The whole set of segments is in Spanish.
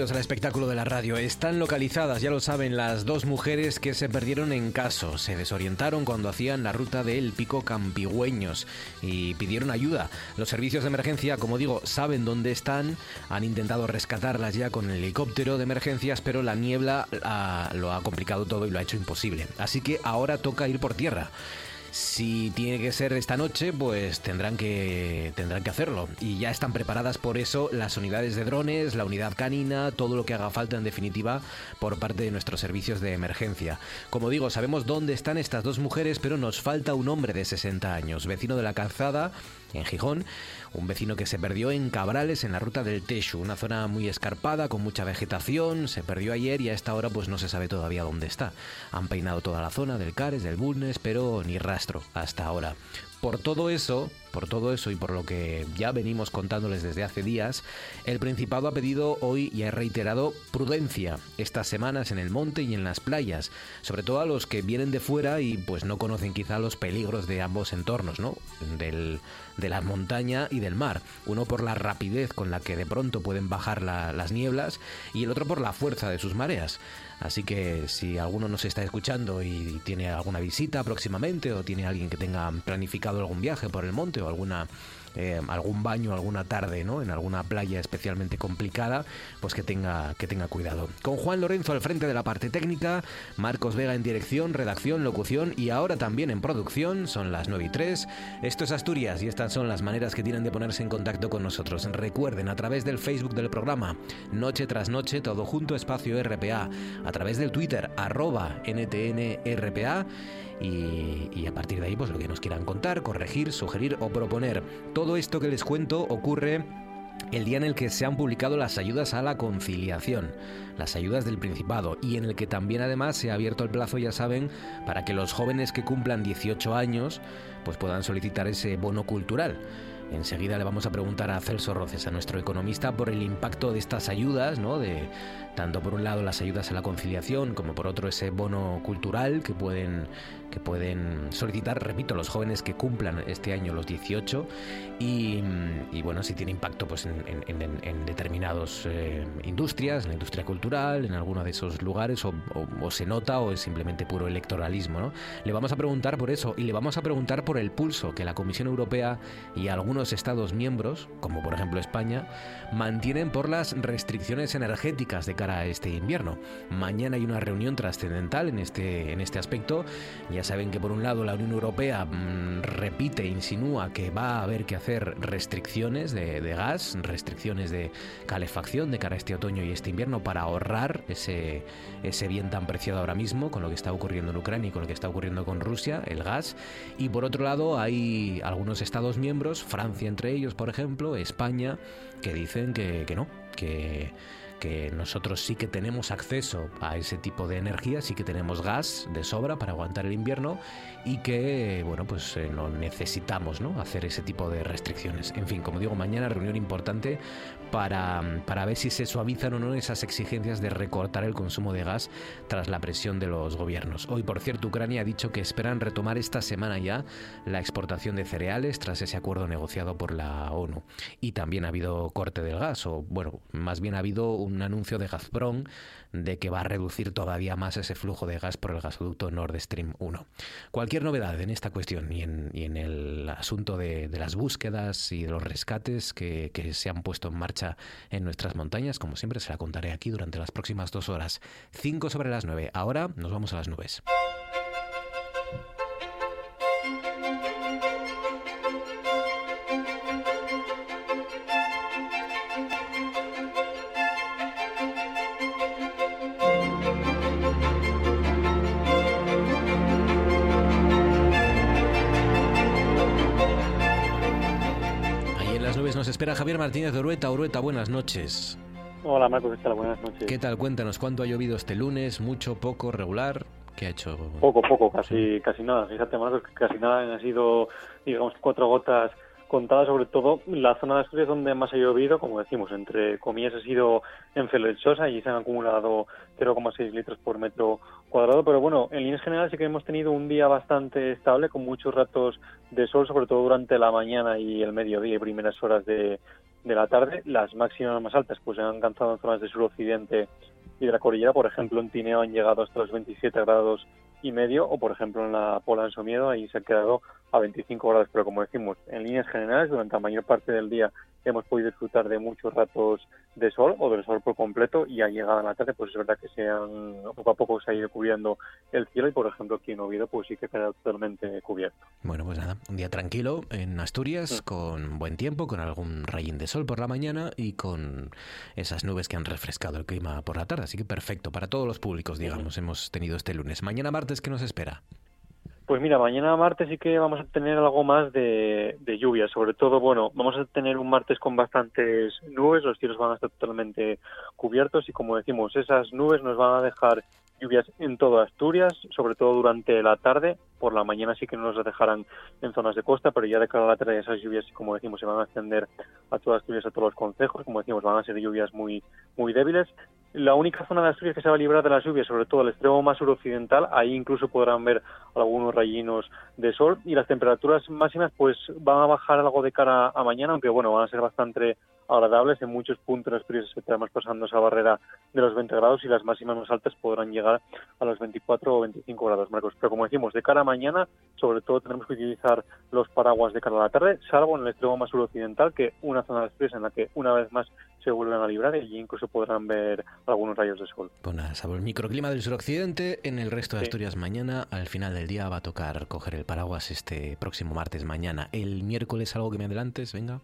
Al espectáculo de la radio. Están localizadas, ya lo saben, las dos mujeres que se perdieron en caso. Se desorientaron cuando hacían la ruta del Pico Campigüeños y pidieron ayuda. Los servicios de emergencia, como digo, saben dónde están. Han intentado rescatarlas ya con el helicóptero de emergencias, pero la niebla ah, lo ha complicado todo y lo ha hecho imposible. Así que ahora toca ir por tierra. Si tiene que ser esta noche, pues tendrán que, tendrán que hacerlo. Y ya están preparadas por eso las unidades de drones, la unidad canina, todo lo que haga falta en definitiva por parte de nuestros servicios de emergencia. Como digo, sabemos dónde están estas dos mujeres, pero nos falta un hombre de 60 años, vecino de la calzada en Gijón, un vecino que se perdió en Cabrales en la ruta del Teshu, una zona muy escarpada con mucha vegetación, se perdió ayer y a esta hora pues no se sabe todavía dónde está. Han peinado toda la zona del Cares, del Bulnes, pero ni rastro hasta ahora. Por todo eso, por todo eso y por lo que ya venimos contándoles desde hace días, el Principado ha pedido hoy y ha reiterado prudencia estas semanas en el monte y en las playas, sobre todo a los que vienen de fuera y pues no conocen quizá los peligros de ambos entornos, ¿no? Del, de la montaña y del mar. Uno por la rapidez con la que de pronto pueden bajar las nieblas y el otro por la fuerza de sus mareas. Así que si alguno nos está escuchando y tiene alguna visita próximamente o tiene alguien que tenga planificado algún viaje por el monte o alguna eh, algún baño alguna tarde, ¿no? En alguna playa especialmente complicada, pues que tenga, que tenga cuidado. Con Juan Lorenzo al frente de la parte técnica, Marcos Vega en dirección, redacción, locución y ahora también en producción, son las 9 y 3. Esto es Asturias y estas son las maneras que tienen de ponerse en contacto con nosotros. Recuerden, a través del Facebook del programa, noche tras noche, todo junto, espacio RPA, a través del Twitter, NTNRPA y, a partir de ahí pues lo que nos quieran contar, corregir, sugerir o proponer. Todo esto que les cuento ocurre el día en el que se han publicado las ayudas a la conciliación, las ayudas del Principado, y en el que también además se ha abierto el plazo, ya saben, para que los jóvenes que cumplan 18 años pues puedan solicitar ese bono cultural. Enseguida le vamos a preguntar a Celso Roces, a nuestro economista, por el impacto de estas ayudas, ¿no? De tanto por un lado las ayudas a la conciliación, como por otro ese bono cultural que pueden que pueden solicitar, repito, los jóvenes que cumplan este año los 18 y, bueno, si tiene impacto pues en, en, determinados eh, industrias, en la industria cultural, en alguno de esos lugares o, se nota o es simplemente puro electoralismo, ¿no? Le vamos a preguntar por eso y le vamos a preguntar por el pulso que la Comisión Europea y algunos Estados miembros, como por ejemplo España, mantienen por las restricciones energéticas de cara a este invierno. Mañana hay una reunión trascendental en este, en este aspecto. Ya saben que por un lado la Unión Europea mm, repite, insinúa que va a haber que hacer restricciones de, gas, restricciones de calefacción de cara a este otoño y este invierno para ahorrar ese, ese bien tan preciado ahora mismo con lo que está ocurriendo en Ucrania y con lo que está ocurriendo con Rusia, el gas. Y por otro lado hay algunos Estados miembros, Francia entre ellos, por ejemplo, España, que dicen que, que no, que que nosotros sí que tenemos acceso a ese tipo de energía, sí que tenemos gas de sobra para aguantar el invierno y que, bueno, pues eh, no necesitamos ¿no? hacer ese tipo de restricciones. En fin, como digo, mañana reunión importante para, para ver si se suavizan o no esas exigencias de recortar el consumo de gas tras la presión de los gobiernos. Hoy, por cierto, Ucrania ha dicho que esperan retomar esta semana ya la exportación de cereales tras ese acuerdo negociado por la ONU. Y también ha habido corte del gas, o bueno, más bien ha habido un un anuncio de Gazprom de que va a reducir todavía más ese flujo de gas por el gasoducto Nord Stream 1. Cualquier novedad en esta cuestión y en, el asunto de, las búsquedas y de los rescates que, que se han puesto en marcha en nuestras montañas, como siempre, se la contaré aquí durante las próximas dos horas. Cinco sobre las nueve. Ahora nos vamos a las nubes. Espera Javier Martínez de Urueta. Urueta, buenas noches. Hola Marcos, ¿qué tal? Buenas noches. ¿Qué tal? Cuéntanos, ¿cuánto ha llovido este lunes? ¿Mucho, poco, regular? ¿Qué ha hecho? Poco, poco, casi, casi nada. Fíjate Marcos, que casi nada han sido, digamos, cuatro gotas contadas, sobre todo la zona de Asturias donde más ha llovido, como decimos, entre comillas ha sido en Felechosa y se han acumulado 0,6 litros por metro cuadrado, pero bueno, en líneas generales sí que hemos tenido un día bastante estable con muchos ratos de sol, sobre todo durante la mañana y el mediodía y primeras horas de, de la tarde. Las máximas más altas pues se han alcanzado en zonas de suroccidente y de la cordillera, por ejemplo en Tineo han llegado hasta los 27 grados y medio, o por ejemplo en la Pola en Somiedo, ahí se ha quedado a 25 grados, pero como decimos, en líneas generales, durante la mayor parte del día hemos podido disfrutar de muchos ratos de sol o del sol por completo y a llegada a la tarde pues es verdad que se han, poco a poco se ha ido cubriendo el cielo y por ejemplo aquí en Oviedo pues sí que queda totalmente cubierto. Bueno pues nada, un día tranquilo en Asturias mm. con buen tiempo, con algún rayín de sol por la mañana y con esas nubes que han refrescado el clima por la tarde, así que perfecto para todos los públicos digamos hemos tenido este lunes. Mañana martes ¿qué nos espera? Pues mira, mañana martes sí que vamos a tener algo más de, de, lluvia, sobre todo, bueno, vamos a tener un martes con bastantes nubes, los cielos van a estar totalmente cubiertos y como decimos, esas nubes nos van a dejar lluvias en toda Asturias, sobre todo durante la tarde. Por la mañana sí que no nos dejarán en zonas de costa, pero ya de cara a la tarde esas lluvias, como decimos, se van a extender a todas Asturias, a todos los concejos. Como decimos, van a ser lluvias muy, muy débiles. La única zona de Asturias que se va a librar de las lluvias, sobre todo el extremo más suroccidental, ahí incluso podrán ver algunos rayinos de sol y las temperaturas máximas pues van a bajar algo de cara a mañana, aunque bueno, van a ser bastante agradables. En muchos puntos de Asturias estaremos pasando esa barrera de los 20 grados y las máximas más altas podrán llegar a los 24 o 25 grados, Marcos. Pero como decimos, de cara a mañana, sobre todo tenemos que utilizar los paraguas de cara a la tarde, salvo en el extremo más suroccidental, que una zona de Asturias en la que una vez más se vuelven a librar y incluso podrán ver algunos rayos de sol. Bueno, salvo el microclima del suroccidente, en el resto de Asturias mañana, al final del día va a tocar coger el paraguas este próximo martes mañana. El miércoles algo que me adelantes, venga.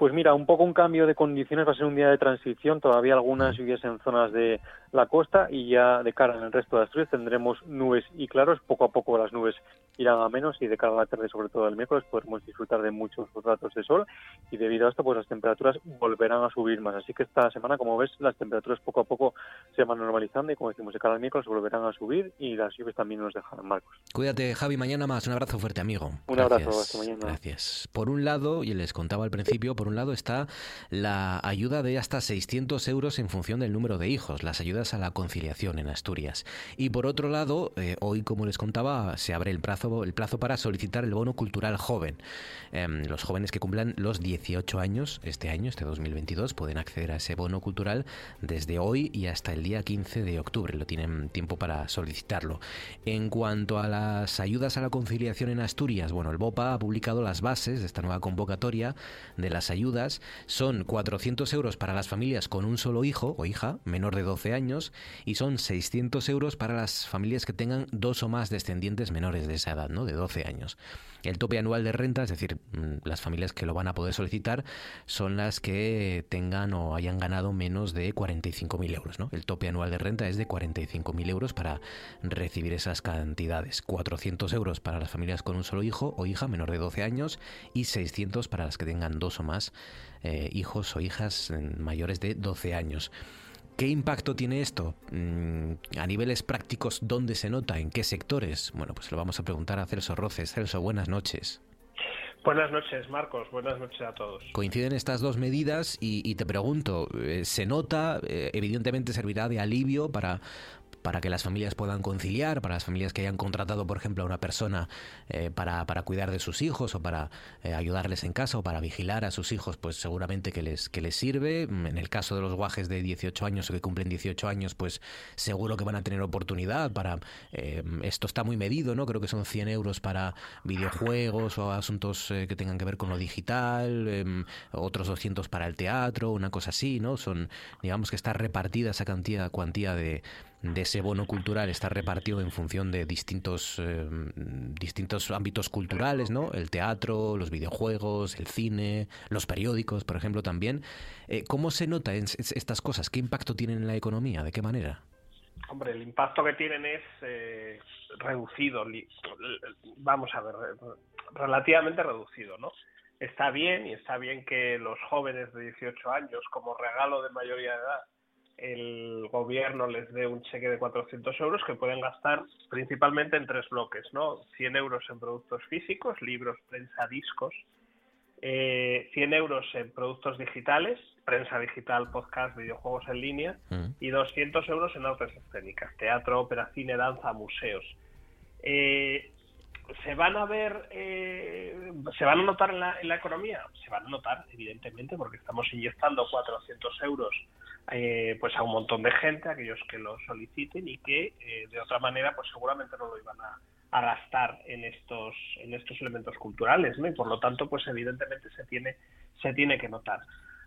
Pues mira, un poco un cambio de condiciones, va a ser un día de transición, todavía algunas lluvias en zonas de la costa y ya de cara en el resto de Asturias tendremos nubes y claros, poco a poco las nubes irán a menos y de cara a la tarde, sobre todo el miércoles, podremos disfrutar de muchos ratos de sol y debido a esto pues las temperaturas volverán a subir más, así que esta semana como ves las temperaturas poco a poco se van normalizando y como decimos de cara al miércoles volverán a subir y las lluvias también nos dejarán marcos. Cuídate Javi, mañana más, un abrazo fuerte amigo. Un abrazo, hasta mañana. Gracias. Por un lado, y les contaba al principio, por un lado está la ayuda de hasta 600 euros en función del número de hijos, las ayudas a la conciliación en Asturias. Y por otro lado, eh, hoy, como les contaba, se abre el plazo, el plazo para solicitar el bono cultural joven. Em, los jóvenes que cumplan los 18 años este año, este 2022, pueden acceder a ese bono cultural desde hoy y hasta el día 15 de octubre. Lo tienen tiempo para solicitarlo. En cuanto a las ayudas a la conciliación en Asturias, bueno, el BOPA ha publicado las bases de esta nueva convocatoria de las ayudas son 400 euros para las familias con un solo hijo o hija menor de 12 años y son 600 euros para las familias que tengan dos o más descendientes menores de esa edad, ¿no? de 12 años. El tope anual de renta, es decir, mm, las familias que lo van a poder solicitar, son las que tengan o hayan ganado menos de 45.000 euros. ¿no? El tope anual de renta es de 45.000 euros para recibir esas cantidades. 400 euros para las familias con un solo hijo o hija menor de 12 años y 600 para las que tengan dos o más eh, hijos o hijas mayores de 12 años. ¿Qué impacto tiene esto? Mm, a niveles prácticos, ¿dónde se nota? ¿En qué sectores? Bueno, pues lo vamos a preguntar a Celso Roces. Celso, buenas noches. Buenas noches, Marcos. Buenas noches a todos. Coinciden estas dos medidas y, te pregunto, eh, ¿se nota? Eh, evidentemente servirá de alivio para, para que las familias puedan conciliar, para las familias que hayan contratado, por ejemplo, a una persona eh, para, para, cuidar de sus hijos o para eh, ayudarles en casa o para vigilar a sus hijos, pues seguramente que les, que les sirve. En el caso de los guajes de 18 años o que cumplen 18 años, pues seguro que van a tener oportunidad para... Eh, esto está muy medido, ¿no? Creo que son 100 euros para videojuegos o asuntos que tengan que ver con lo digital, em, otros 200 para el teatro, una cosa así, ¿no? Son, digamos que está repartida esa cantidad, cuantía de, de ese bono cultural está repartido en función de distintos, eh, distintos ámbitos culturales, ¿no? El teatro, los videojuegos, el cine, los periódicos, por ejemplo, también. Eh, ¿Cómo se nota estas cosas? ¿Qué impacto tienen en la economía? ¿De qué manera? Hombre, el impacto que tienen es eh, reducido, vamos a ver, relativamente reducido, ¿no? Está bien y está bien que los jóvenes de 18 años, como regalo de mayoría de edad, el gobierno les dé un cheque de 400 euros que pueden gastar principalmente en tres bloques, ¿no? 100 euros en productos físicos, libros, prensa, discos, eh, 100 euros en productos digitales, prensa digital, podcast, videojuegos en línea, mm. y 200 euros en artes escénicas, teatro, ópera, cine, danza, museos. Eh, ¿Se van a ver, eh, se van a notar en la, en la economía? Se van a notar, evidentemente, porque estamos inyectando 400 euros eh, pues a un montón de gente, aquellos que lo soliciten y que eh, de otra manera pues seguramente no lo iban a, gastar en estos en estos elementos culturales, ¿no? Y por lo tanto pues evidentemente se tiene se tiene que notar.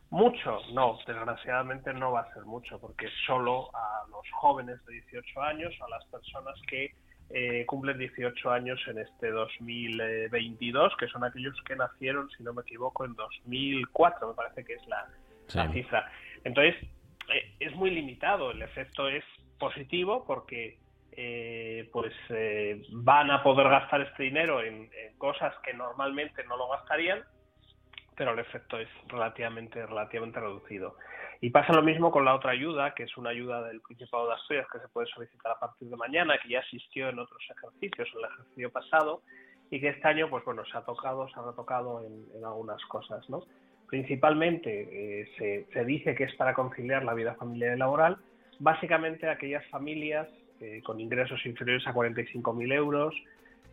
Mucho, no, desgraciadamente no va a ser mucho, porque solo a los jóvenes de 18 años, a las personas que eh, cumplen 18 años en este 2022, que son aquellos que nacieron, si no me equivoco, en 2004, me parece que es la, la cifra. Entonces, eh, es muy limitado. El efecto es positivo porque eh, pues eh, van a poder gastar este dinero en, cosas que normalmente no lo gastarían, pero el efecto es relativamente relativamente reducido. Y pasa lo mismo con la otra ayuda, que es una ayuda del Principado de Asturias que se puede solicitar a partir de mañana, que ya asistió en otros ejercicios, en el ejercicio pasado, y que este año, pues bueno, se ha tocado, se ha retocado en, en algunas cosas, ¿no? Principalmente eh, se, dice que es para conciliar la vida familiar y laboral, básicamente aquellas familias eh, con ingresos inferiores a 45.000 euros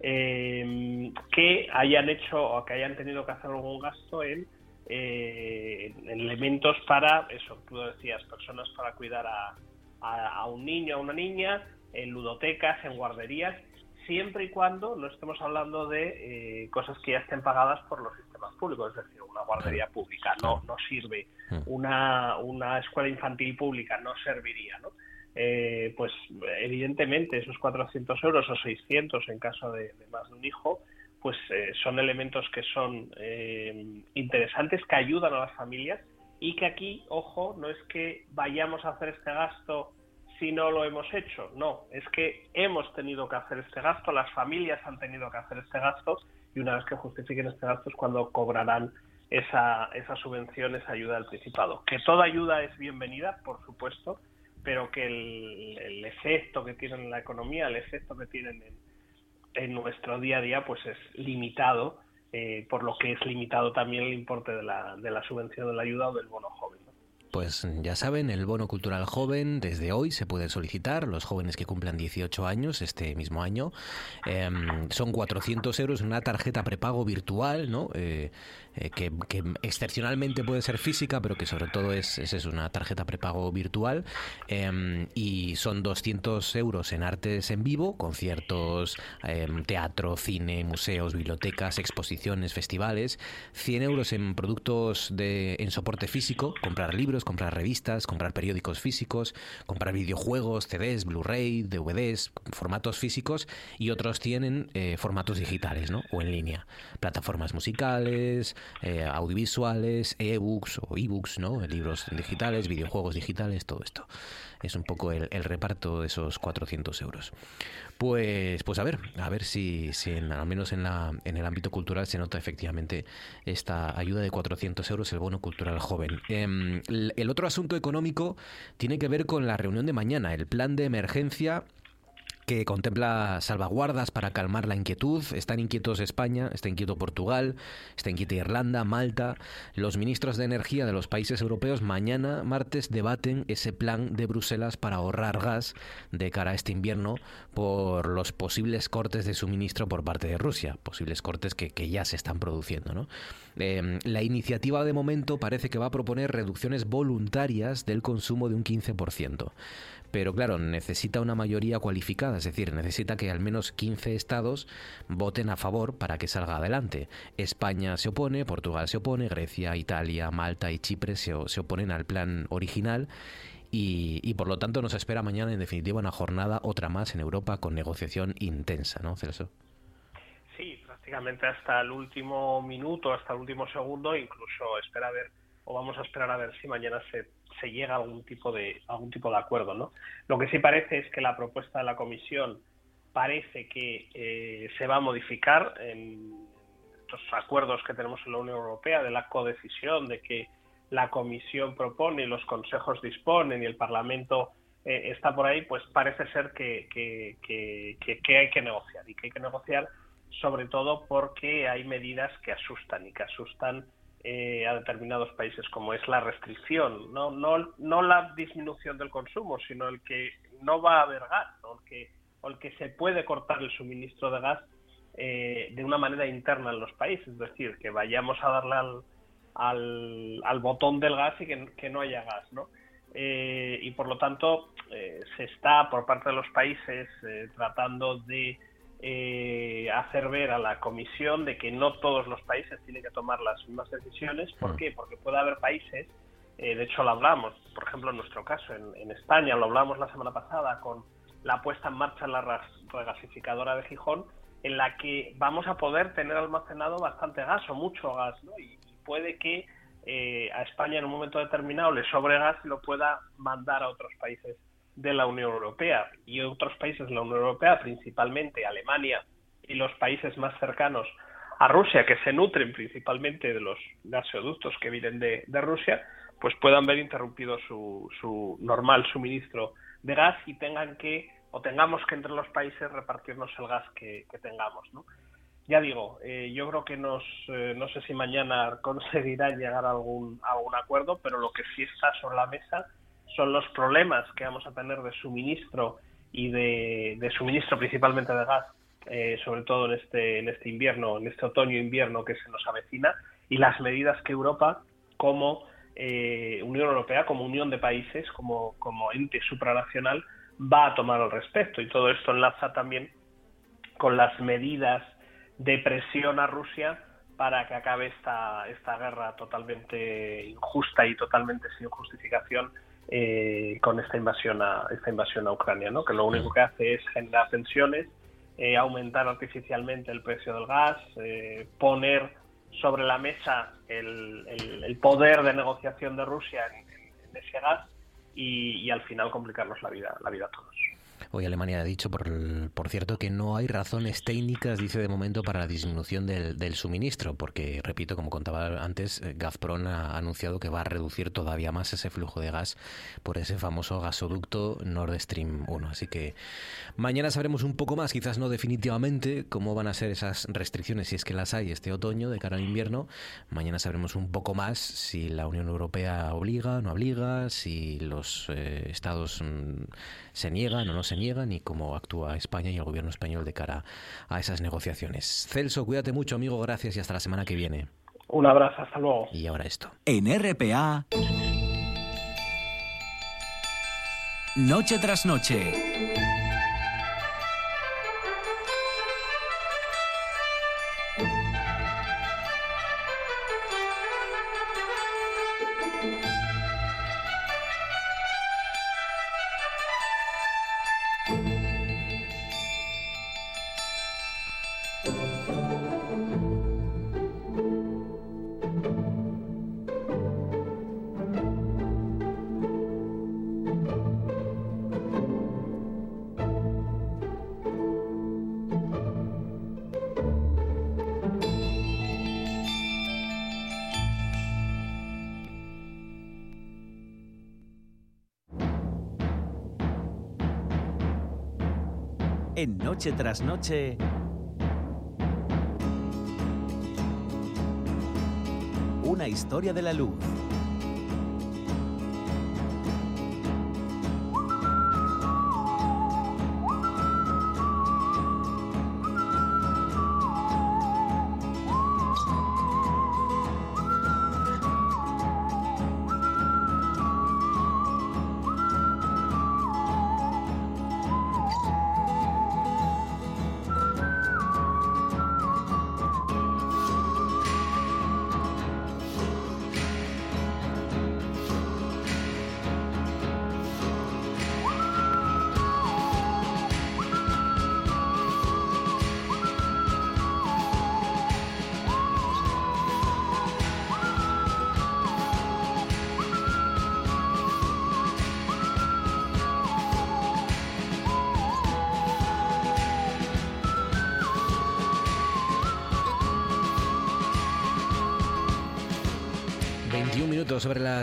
eh, que hayan hecho o que hayan tenido que hacer algún gasto en, elementos para, eso, tú decías, personas para cuidar a, a un niño, a una niña, en ludotecas, en guarderías siempre y cuando no estemos hablando de eh, cosas que ya estén pagadas por los sistemas públicos, es decir, una guardería pública no, no sirve, una, una escuela infantil pública no serviría, ¿no? Eh, pues evidentemente esos 400 euros o 600 en caso de, más de un hijo, pues eh, son elementos que son interesantes, que ayudan a las familias y que aquí, ojo, no es que vayamos a hacer este gasto si no lo hemos hecho. No, es que hemos tenido que hacer este gasto, las familias han tenido que hacer este gasto y una vez que justifiquen este gasto es cuando cobrarán esa, esa subvención, esa ayuda del Principado. Que toda ayuda es bienvenida, por supuesto, pero que el, efecto que tienen en la economía, el efecto que tienen en, nuestro día a día, pues es limitado, eh, por lo que es limitado también el importe de la, de la subvención de la ayuda o del bono joven. Pues ya saben, el bono cultural joven desde hoy se puede solicitar. Los jóvenes que cumplan 18 años este mismo año em, son 400 euros en una tarjeta prepago virtual, ¿no? Eh, eh, que, excepcionalmente puede ser física, pero que sobre todo es, es, una tarjeta prepago virtual. Em, y son 200 euros en artes en vivo, conciertos, em, teatro, cine, museos, bibliotecas, exposiciones, festivales. 100 euros en productos de, en soporte físico, comprar libros comprar revistas, comprar periódicos físicos, comprar videojuegos, CDs, Blu-ray, DVDs, formatos físicos y otros tienen eh, formatos digitales ¿no? o en línea. Plataformas musicales, eh, audiovisuales, e-books o e-books, ¿no? libros digitales, videojuegos digitales, todo esto. Es un poco el, reparto de esos 400 euros. Pues, pues a ver, a ver si, si al menos en, la, en el ámbito cultural se nota efectivamente esta ayuda de 400 euros, el bono cultural joven. Em, el otro asunto económico tiene que ver con la reunión de mañana, el plan de emergencia que contempla salvaguardas para calmar la inquietud. Están inquietos España, está inquieto Portugal, está inquieta Irlanda, Malta. Los ministros de energía de los países europeos mañana, martes, debaten ese plan de Bruselas para ahorrar gas de cara a este invierno por los posibles cortes de suministro por parte de Rusia, posibles cortes que, ya se están produciendo. Em, la iniciativa de momento parece que va a proponer reducciones voluntarias del consumo de un 15% pero claro, necesita una mayoría cualificada, es decir, necesita que al menos 15 estados voten a favor para que salga adelante. España se opone, Portugal se opone, Grecia, Italia, Malta y Chipre se, oponen al plan original y, por lo tanto nos espera mañana en definitiva una jornada, otra más en Europa con negociación intensa, ¿no, Celso? Sí, prácticamente hasta el último minuto, hasta el último segundo, incluso espera ver o vamos a esperar a ver si mañana se se llega a algún tipo de algún tipo de acuerdo, ¿no? Lo que sí parece es que la propuesta de la Comisión parece que eh, se va a modificar en estos acuerdos que tenemos en la Unión Europea de la codecisión, de que la Comisión propone y los consejos disponen y el Parlamento eh, está por ahí, pues parece ser que, que, que, hay que negociar y que hay que negociar sobre todo porque hay medidas que asustan y que asustan eh, a determinados países, como es la restricción, no, no, no la disminución del consumo, sino el que no va a haber gas, o, el que, o el que se puede cortar el suministro de gas eh, de una manera interna en los países, es decir, que vayamos a darle al, al, al botón del gas y que, que no haya gas, ¿no? Eh, y por lo tanto se está por parte de los países tratando de eh, hacer ver a la Comisión de que no todos los países tienen que tomar las mismas decisiones. ¿Por mm. qué? Porque puede haber países, eh, de hecho lo hablamos, por ejemplo en nuestro caso, en, España, lo hablamos la semana pasada con la puesta en marcha en la regasificadora de Gijón, en la que vamos a poder tener almacenado bastante gas o mucho gas, ¿no? y, puede que eh, a España en un momento determinado le sobre gas y lo pueda mandar a otros países de la Unión Europea y otros países de la Unión Europea, principalmente Alemania y los países más cercanos a Rusia, que se nutren principalmente de los gasoductos que vienen de, Rusia, pues puedan ver interrumpido su, su, normal suministro de gas y tengan que, o tengamos que entre los países repartirnos el gas que, tengamos, ¿no? Ya digo, eh, yo creo que nos, eh, no sé si mañana conseguirán llegar a algún, a algún acuerdo, pero lo que sí está sobre la mesa son los problemas que vamos a tener de suministro y de, suministro principalmente de gas, eh, sobre todo en este, en este invierno, en este otoño-invierno que se nos avecina, y las medidas que Europa, como eh, Unión Europea, como unión de países, como, como ente supranacional, va a tomar al respecto. Y todo esto enlaza también con las medidas de presión a Rusia para que acabe esta, esta guerra totalmente injusta y totalmente sin justificación eh, con esta invasión a esta invasión a Ucrania, ¿no? que lo único que hace es generar tensiones, eh, aumentar artificialmente el precio del gas, eh, poner sobre la mesa el, el, poder de negociación de Rusia en, ese gas y, y, al final complicarnos la vida la vida a todos. Hoy Alemania ha dicho, por, por cierto, que no hay razones técnicas, dice de momento, para la disminución del, del suministro, porque, repito, como contaba antes, eh, Gazprom ha anunciado que va a reducir todavía más ese flujo de gas por ese famoso gasoducto Nord Stream 1. Así que mañana sabremos un poco más, quizás no definitivamente, cómo van a ser esas restricciones, si es que las hay este otoño de cara al invierno. Mañana sabremos un poco más si la Unión Europea obliga, no obliga, si los eh, estados mm, se niegan o no se niegan y cómo actúa España y el gobierno español de cara a esas negociaciones. Celso, cuídate mucho, amigo, gracias y hasta la semana que viene. Un abrazo, hasta luego. Y ahora esto. En RPA, noche tras noche. Noche tras Noche. Una historia de la luz.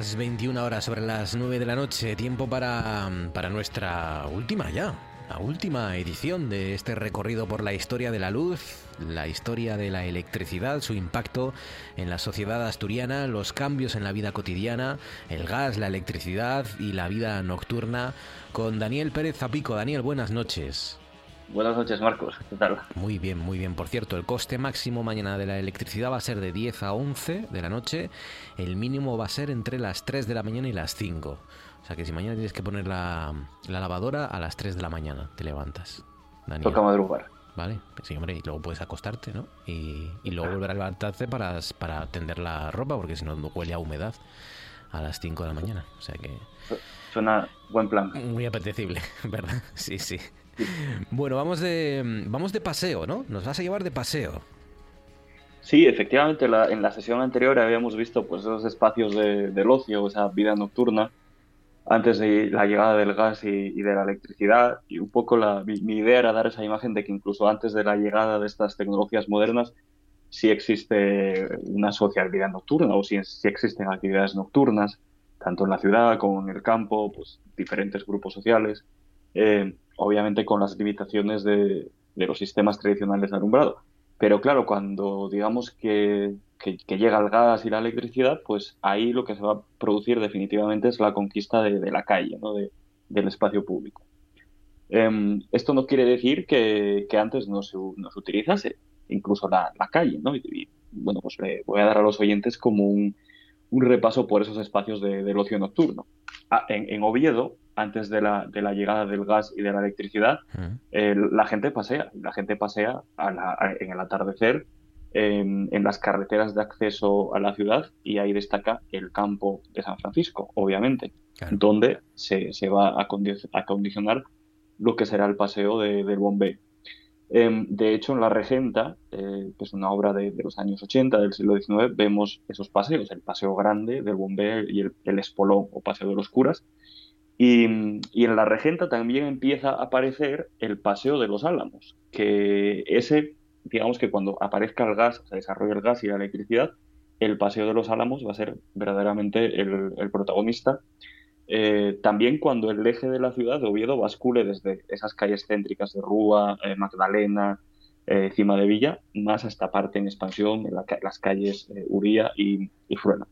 Las 21 horas, sobre las 9 de la noche. Tiempo para, para nuestra última ya. La última edición de este recorrido por la historia de la luz, la historia de la electricidad, su impacto en la sociedad asturiana, los cambios en la vida cotidiana, el gas, la electricidad y la vida nocturna, con Daniel Pérez Zapico. Daniel, buenas noches. Buenas noches, Marcos. ¿Qué tal? Muy bien, muy bien. Por cierto, el coste máximo mañana de la electricidad va a ser de 10 a 11 de la noche. El mínimo va a ser entre las 3 de la mañana y las 5. O sea que si mañana tienes que poner la, lavadora a las 3 de la mañana, te levantas. Daniel. Toca madrugar. Vale, sí, hombre, y luego puedes acostarte, ¿no? Y, luego volver a levantarte para, para tender la ropa, porque si no huele a humedad a las 5 de la mañana. O sea que... Suena buen plan. Muy apetecible, ¿verdad? Sí, sí. Bueno, vamos de, vamos de paseo, ¿no? Nos vas a llevar de paseo. Sí, efectivamente, en la sesión anterior habíamos visto pues esos espacios de, del ocio, esa vida nocturna, antes de la llegada del gas y, de la electricidad. Y un poco la, mi, idea era dar esa imagen de que incluso antes de la llegada de estas tecnologías modernas, sí existe una social vida nocturna o sí, existen actividades nocturnas, tanto en la ciudad como en el campo, pues diferentes grupos sociales. Eh, obviamente con las limitaciones de, los sistemas tradicionales de alumbrado. Pero claro, cuando digamos que, llega el gas y la electricidad, pues ahí lo que se va a producir definitivamente es la conquista de, la calle, ¿no? del espacio público. Em, esto no quiere decir que, antes no se, no se, utilizase incluso la, calle, ¿no? Y, bueno, pues le voy a dar a los oyentes como un, repaso por esos espacios del ocio nocturno. Ah, en, Oviedo, antes de la, de la, llegada del gas y de la electricidad, la gente pasea, la gente pasea en el atardecer en, las carreteras de acceso a la ciudad y ahí destaca el campo de San Francisco, obviamente, donde se, se va a, condicionar lo que será el paseo del Bombay. Em, de hecho, en La Regenta, eh, que es una obra de, los años 80 del siglo XIX, vemos esos paseos, el paseo grande del Bombay y el, el Espolón o paseo de los curas, y, en la Regenta también empieza a aparecer el Paseo de los Álamos, que ese, digamos que cuando aparezca el gas, se desarrolla el gas y la electricidad, el Paseo de los Álamos va a ser verdaderamente el, protagonista. Eh, también cuando el eje de la ciudad de Oviedo bascule desde esas calles céntricas de Rúa, eh, Magdalena, eh, Cima de Villa, más a esta parte en expansión, en las calles Uría y, y Fruena.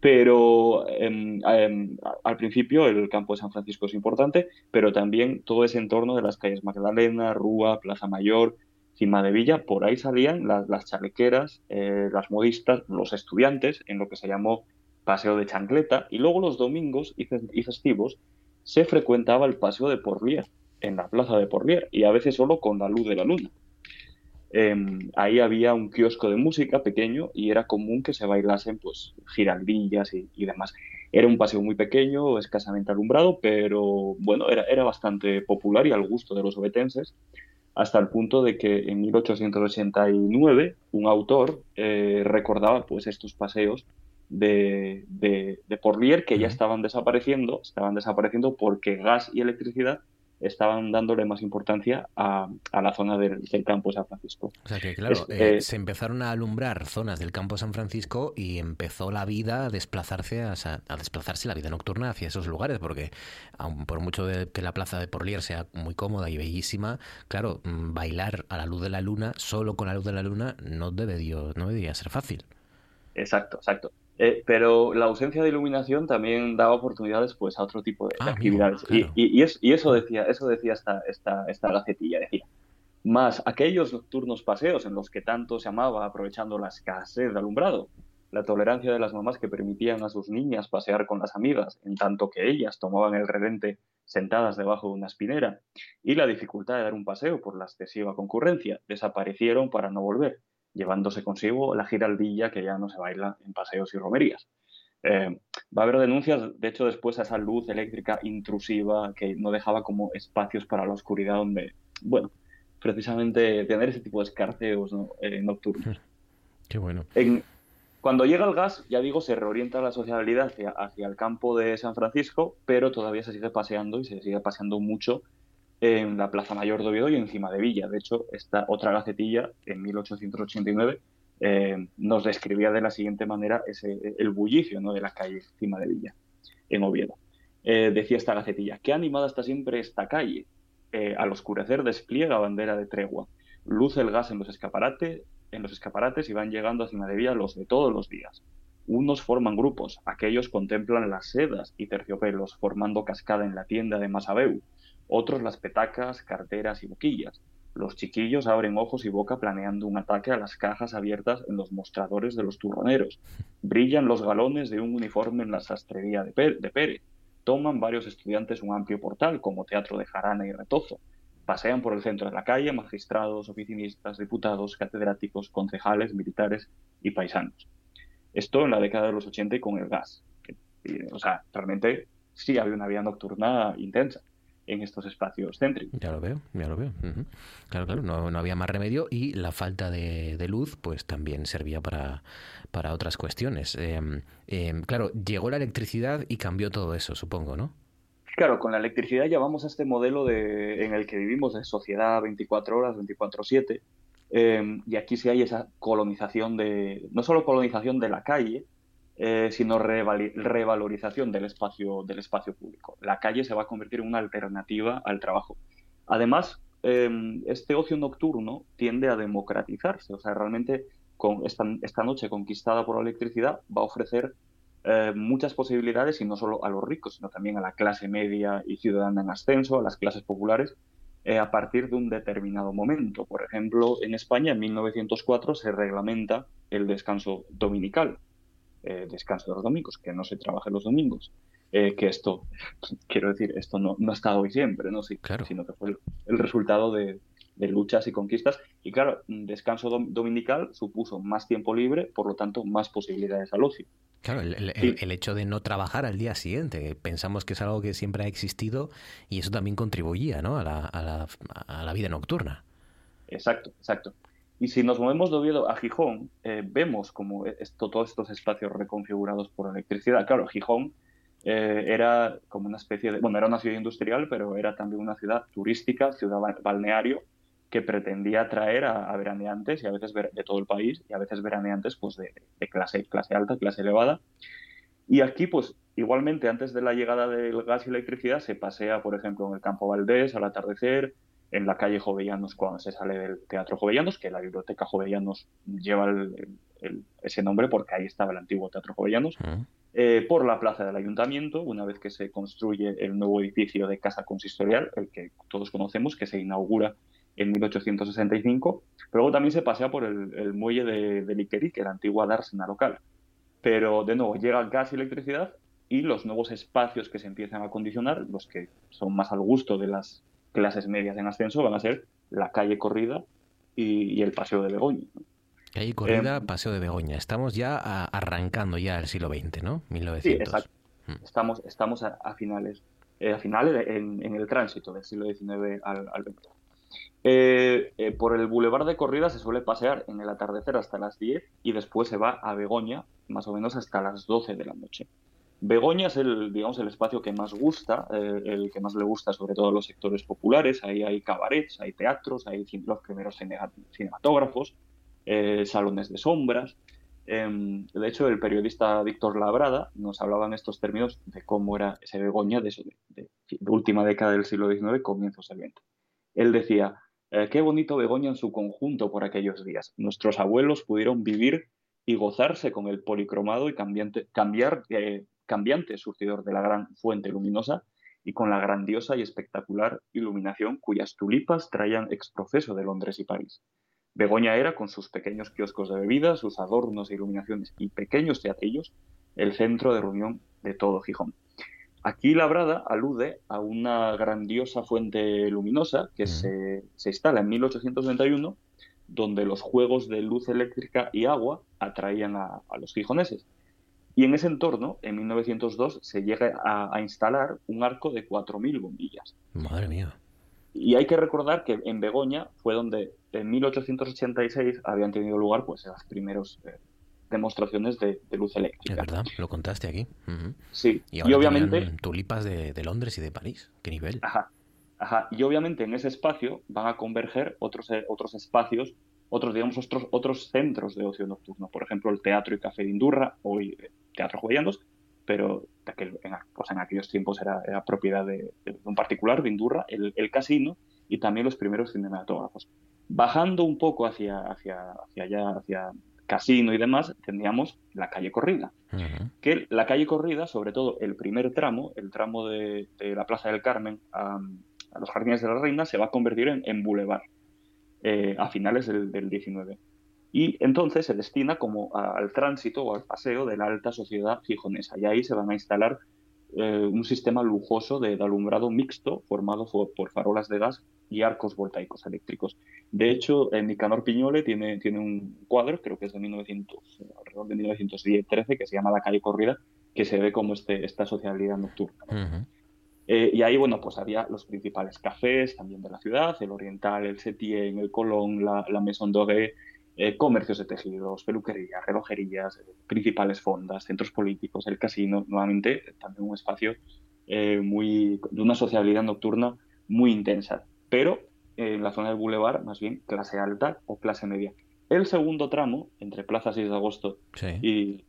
Pero em, em, al principio el campo de San Francisco es importante, pero también todo ese entorno de las calles Magdalena, Rúa, Plaza Mayor, Cima de Villa, por ahí salían las, chalequeras, eh, las modistas, los estudiantes, en lo que se llamó paseo de chancleta, y luego los domingos y, festivos se frecuentaba el paseo de Porlier, en la plaza de Porlier, y a veces solo con la luz de la luna. Em, ahí había un kiosco de música pequeño y era común que se bailasen pues giraldillas y, demás. Era un paseo muy pequeño, escasamente alumbrado, pero bueno, era, era bastante popular y al gusto de los obetenses, hasta el punto de que en 1889 un autor eh, recordaba pues estos paseos de, de, Porlier que ya estaban desapareciendo, estaban desapareciendo porque gas y electricidad estaban dándole más importancia a, la zona del, campo de San Francisco. O sea que, claro, eh, eh, se empezaron a alumbrar zonas del campo San Francisco y empezó la vida a desplazarse, a, desplazarse la vida nocturna hacia esos lugares, porque aun por mucho de que la plaza de Porlier sea muy cómoda y bellísima, claro, mm, bailar a la luz de la luna, solo con la luz de la luna, no, debería, no debería ser fácil. Exacto, exacto. Eh, pero la ausencia de iluminación también daba oportunidades pues a otro tipo de, ah, actividades. y, y, eso decía, eso decía esta, esta, esta gacetilla, decía, más aquellos nocturnos paseos en los que tanto se amaba aprovechando la escasez de alumbrado, la tolerancia de las mamás que permitían a sus niñas pasear con las amigas, en tanto que ellas tomaban el redente sentadas debajo de una espinera, y la dificultad de dar un paseo por la excesiva concurrencia, desaparecieron para no volver llevándose consigo la giraldilla que ya no se baila en paseos y romerías. Eh, va a haber denuncias, de hecho, después a esa luz eléctrica intrusiva que no dejaba como espacios para la oscuridad donde, bueno, precisamente tener ese tipo de escarceos eh, nocturnos. Qué bueno. cuando llega el gas, ya digo, se reorienta la sociabilidad hacia, hacia el campo de San Francisco, pero todavía se sigue paseando y se sigue paseando mucho en la Plaza Mayor de Oviedo y encima de Villa. De hecho, esta otra gacetilla, en 1889, eh, nos describía de la siguiente manera ese, el bullicio ¿no? de la calle encima de Villa, en Oviedo. Eh, decía esta gacetilla, qué animada está siempre esta calle. Eh, al oscurecer despliega bandera de tregua. Luce el gas en los escaparates, en los escaparates y van llegando a de Villa los de todos los días. Unos forman grupos, aquellos contemplan las sedas y terciopelos, formando cascada en la tienda de Masabeu otros las petacas, carteras y boquillas. Los chiquillos abren ojos y boca planeando un ataque a las cajas abiertas en los mostradores de los turroneros. Brillan los galones de un uniforme en la sastrería de, Pérez. Toman varios estudiantes un amplio portal, como teatro de jarana y retozo. Pasean por el centro de la calle magistrados, oficinistas, diputados, catedráticos, concejales, militares y paisanos. Esto en la década de los 80 y con el gas. O sea, realmente sí había una vida nocturna intensa en estos espacios céntricos. Ya lo veo, ya lo veo. Claro, claro, no, había más remedio y la falta de, luz pues también servía para, para otras cuestiones. Em, em, claro, llegó la electricidad y cambió todo eso, supongo, ¿no? Claro, con la electricidad ya vamos a este modelo de, en el que vivimos de sociedad 24 horas, 24/7, em, y aquí sí hay esa colonización de, no solo colonización de la calle, eh, sino revalorización del espacio, del espacio público. La calle se va a convertir en una alternativa al trabajo. Además, em, este ocio nocturno tiende a democratizarse, o sea, realmente con esta, noche conquistada por la electricidad va a ofrecer eh, muchas posibilidades y no solo a los ricos, sino también a la clase media y ciudadana en ascenso, a las clases populares, eh, a partir de un determinado momento. Por ejemplo, en España en 1904 se reglamenta el descanso dominical, eh, descanso de los domingos, que no se trabaje los domingos. Eh, que esto, quiero decir, esto no, no ha estado hoy siempre, ¿no? Sí, claro. sino que fue el, resultado de, luchas y conquistas. Y claro, descanso dominical supuso más tiempo libre, por lo tanto, más posibilidades al ocio. Claro, el, hecho de no trabajar al día siguiente, pensamos que es algo que siempre ha existido y eso también contribuía ¿no? a, la, a, la, a la vida nocturna. Exacto, exacto. Y si nos movemos de Oviedo a Gijón, eh, vemos como esto, todos estos espacios reconfigurados por electricidad. Claro, Gijón eh, era como una especie de, bueno, era una ciudad industrial, pero era también una ciudad turística, ciudad balneario, que pretendía atraer a, veraneantes y a veces de todo el país y a veces veraneantes pues de, clase, clase alta, clase elevada. Y aquí, pues igualmente, antes de la llegada del gas y electricidad, se pasea, por ejemplo, en el Campo Valdés al atardecer, en la calle Jovellanos cuando se sale del Teatro Jovellanos, que la biblioteca Jovellanos lleva ese nombre porque ahí estaba el antiguo Teatro Jovellanos, eh, por la plaza del ayuntamiento, una vez que se construye el nuevo edificio de Casa Consistorial, el que todos conocemos, que se inaugura en 1865, pero luego también se pasea por el, muelle de, de Liquerique, la antigua dársena local. Pero de nuevo llega gas y electricidad y los nuevos espacios que se empiezan a acondicionar, los que son más al gusto de las clases medias en ascenso van a ser la calle corrida y, el paseo de Begoña. Calle corrida, em, paseo de Begoña. Estamos ya arrancando ya el siglo XX, ¿no? 1900. Sí, exacto. Mm. Estamos, estamos a, finales, eh, a finales en, el tránsito del siglo XIX al, XX. Eh, eh, por el Boulevard de Corrida se suele pasear en el atardecer hasta las 10 y después se va a Begoña más o menos hasta las 12 de la noche. Begoña es el, digamos, el espacio que más gusta, eh, el que más le gusta sobre todo a los sectores populares. Ahí hay cabarets, hay teatros, hay los primeros cinematógrafos, eh, salones de sombras. Em, de hecho, el periodista Víctor Labrada nos hablaba en estos términos de cómo era ese Begoña de, de, última década del siglo XIX, comienzos del XX. Él decía, eh, qué bonito Begoña en su conjunto por aquellos días. Nuestros abuelos pudieron vivir y gozarse con el policromado y cambiante, cambiar, eh, cambiante surtidor de la gran fuente luminosa y con la grandiosa y espectacular iluminación cuyas tulipas traían exprofeso de Londres y París. Begoña era, con sus pequeños kioscos de bebidas, sus adornos e iluminaciones y pequeños teatrillos, el centro de reunión de todo Gijón. Aquí Labrada alude a una grandiosa fuente luminosa que se, instala en 1891, donde los juegos de luz eléctrica y agua atraían a, los gijoneses. Y en ese entorno, en 1902, se llega a, a instalar un arco de 4.000 bombillas. Madre mía. Y hay que recordar que en Begoña fue donde en 1886 habían tenido lugar pues las primeras eh, demostraciones de, luz eléctrica. Es verdad, lo contaste aquí. Sí, y, obviamente... Tulipas de, Londres y de París, qué nivel. Ajá, ajá. Y obviamente en ese espacio van a converger otros, eh, otros espacios, otros, digamos, otros, otros centros de ocio nocturno. Por ejemplo, el Teatro y Café de Indurra, hoy eh, Teatro Jovellandos, pero en, pues en aquellos tiempos era, propiedad de, un particular, de Indurra, el, casino y también los primeros cinematógrafos. Bajando un poco hacia, hacia, hacia allá, hacia casino y demás, tendríamos la calle Corrida. Que la calle Corrida, sobre todo el primer tramo, el tramo de, la Plaza del Carmen a, los Jardines de la Reina, se va a convertir en, en bulevar eh, a finales del, del 19 y entonces se destina como al tránsito o al paseo de la alta sociedad gijonesa. Y ahí se van a instalar eh, un sistema lujoso de, alumbrado mixto formado por, farolas de gas y arcos voltaicos eléctricos. De hecho, en Nicanor Piñole tiene, tiene un cuadro, creo que es de 1900, alrededor de 1910-13, que se llama La calle corrida, que se ve como este, esta sociabilidad nocturna. Eh, y ahí, bueno, pues había los principales cafés también de la ciudad, el Oriental, el Setien, el Colón, la, la Maison Doré, eh, comercios de tejidos, peluquerías, relojerías, eh, principales fondas, centros políticos, el casino, nuevamente también un espacio eh, muy de una sociabilidad nocturna muy intensa, pero en la zona del Boulevard más bien clase alta o clase media. El segundo tramo, entre Plaza 6 de Agosto y,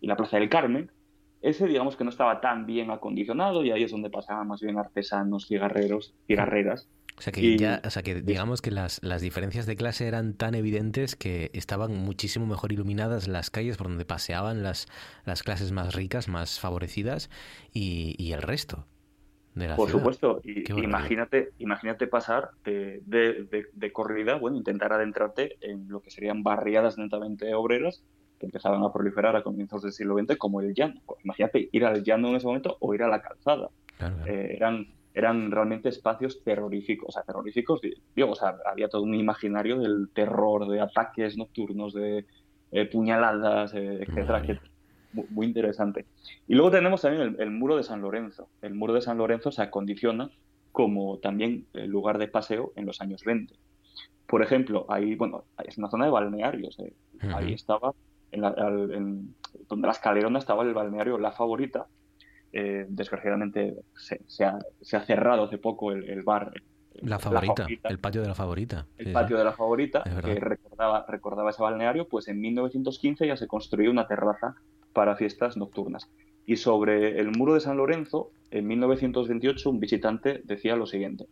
la Plaza del Carmen, ese digamos que no estaba tan bien acondicionado y ahí es donde pasaban más bien artesanos, cigarreros, cigarreras o sea que ya, o sea que digamos que las, las diferencias de clase eran tan evidentes que estaban muchísimo mejor iluminadas las calles por donde paseaban las, las clases más ricas, más favorecidas y, y el resto. De la por supuesto, y, imagínate, imagínate pasar de, de, de, corrida, bueno, intentar adentrarte en lo que serían barriadas netamente obreras que empezaban a proliferar a comienzos del siglo XX como el llano. Imagínate ir al llano en ese momento o ir a la calzada. Eh, eran eran realmente espacios terroríficos, o sea, terroríficos, digo, o sea, había todo un imaginario del terror, de ataques nocturnos, de eh, puñaladas, eh, etcétera, que, muy, interesante. Y luego tenemos también el, muro de San Lorenzo. El muro de San Lorenzo se acondiciona como también el lugar de paseo en los años 20. Por ejemplo, ahí, bueno, es una zona de balnearios. Eh. Ahí estaba, en, en donde la escalerona estaba el balneario La Favorita, eh, desgraciadamente se, ha, cerrado hace poco el, bar. La favorita, el patio de la favorita. El patio de la favorita, que recordaba, recordaba ese balneario, pues en 1915 ya se construyó una terraza para fiestas nocturnas. Y sobre el muro de San Lorenzo, en 1928, un visitante decía lo siguiente.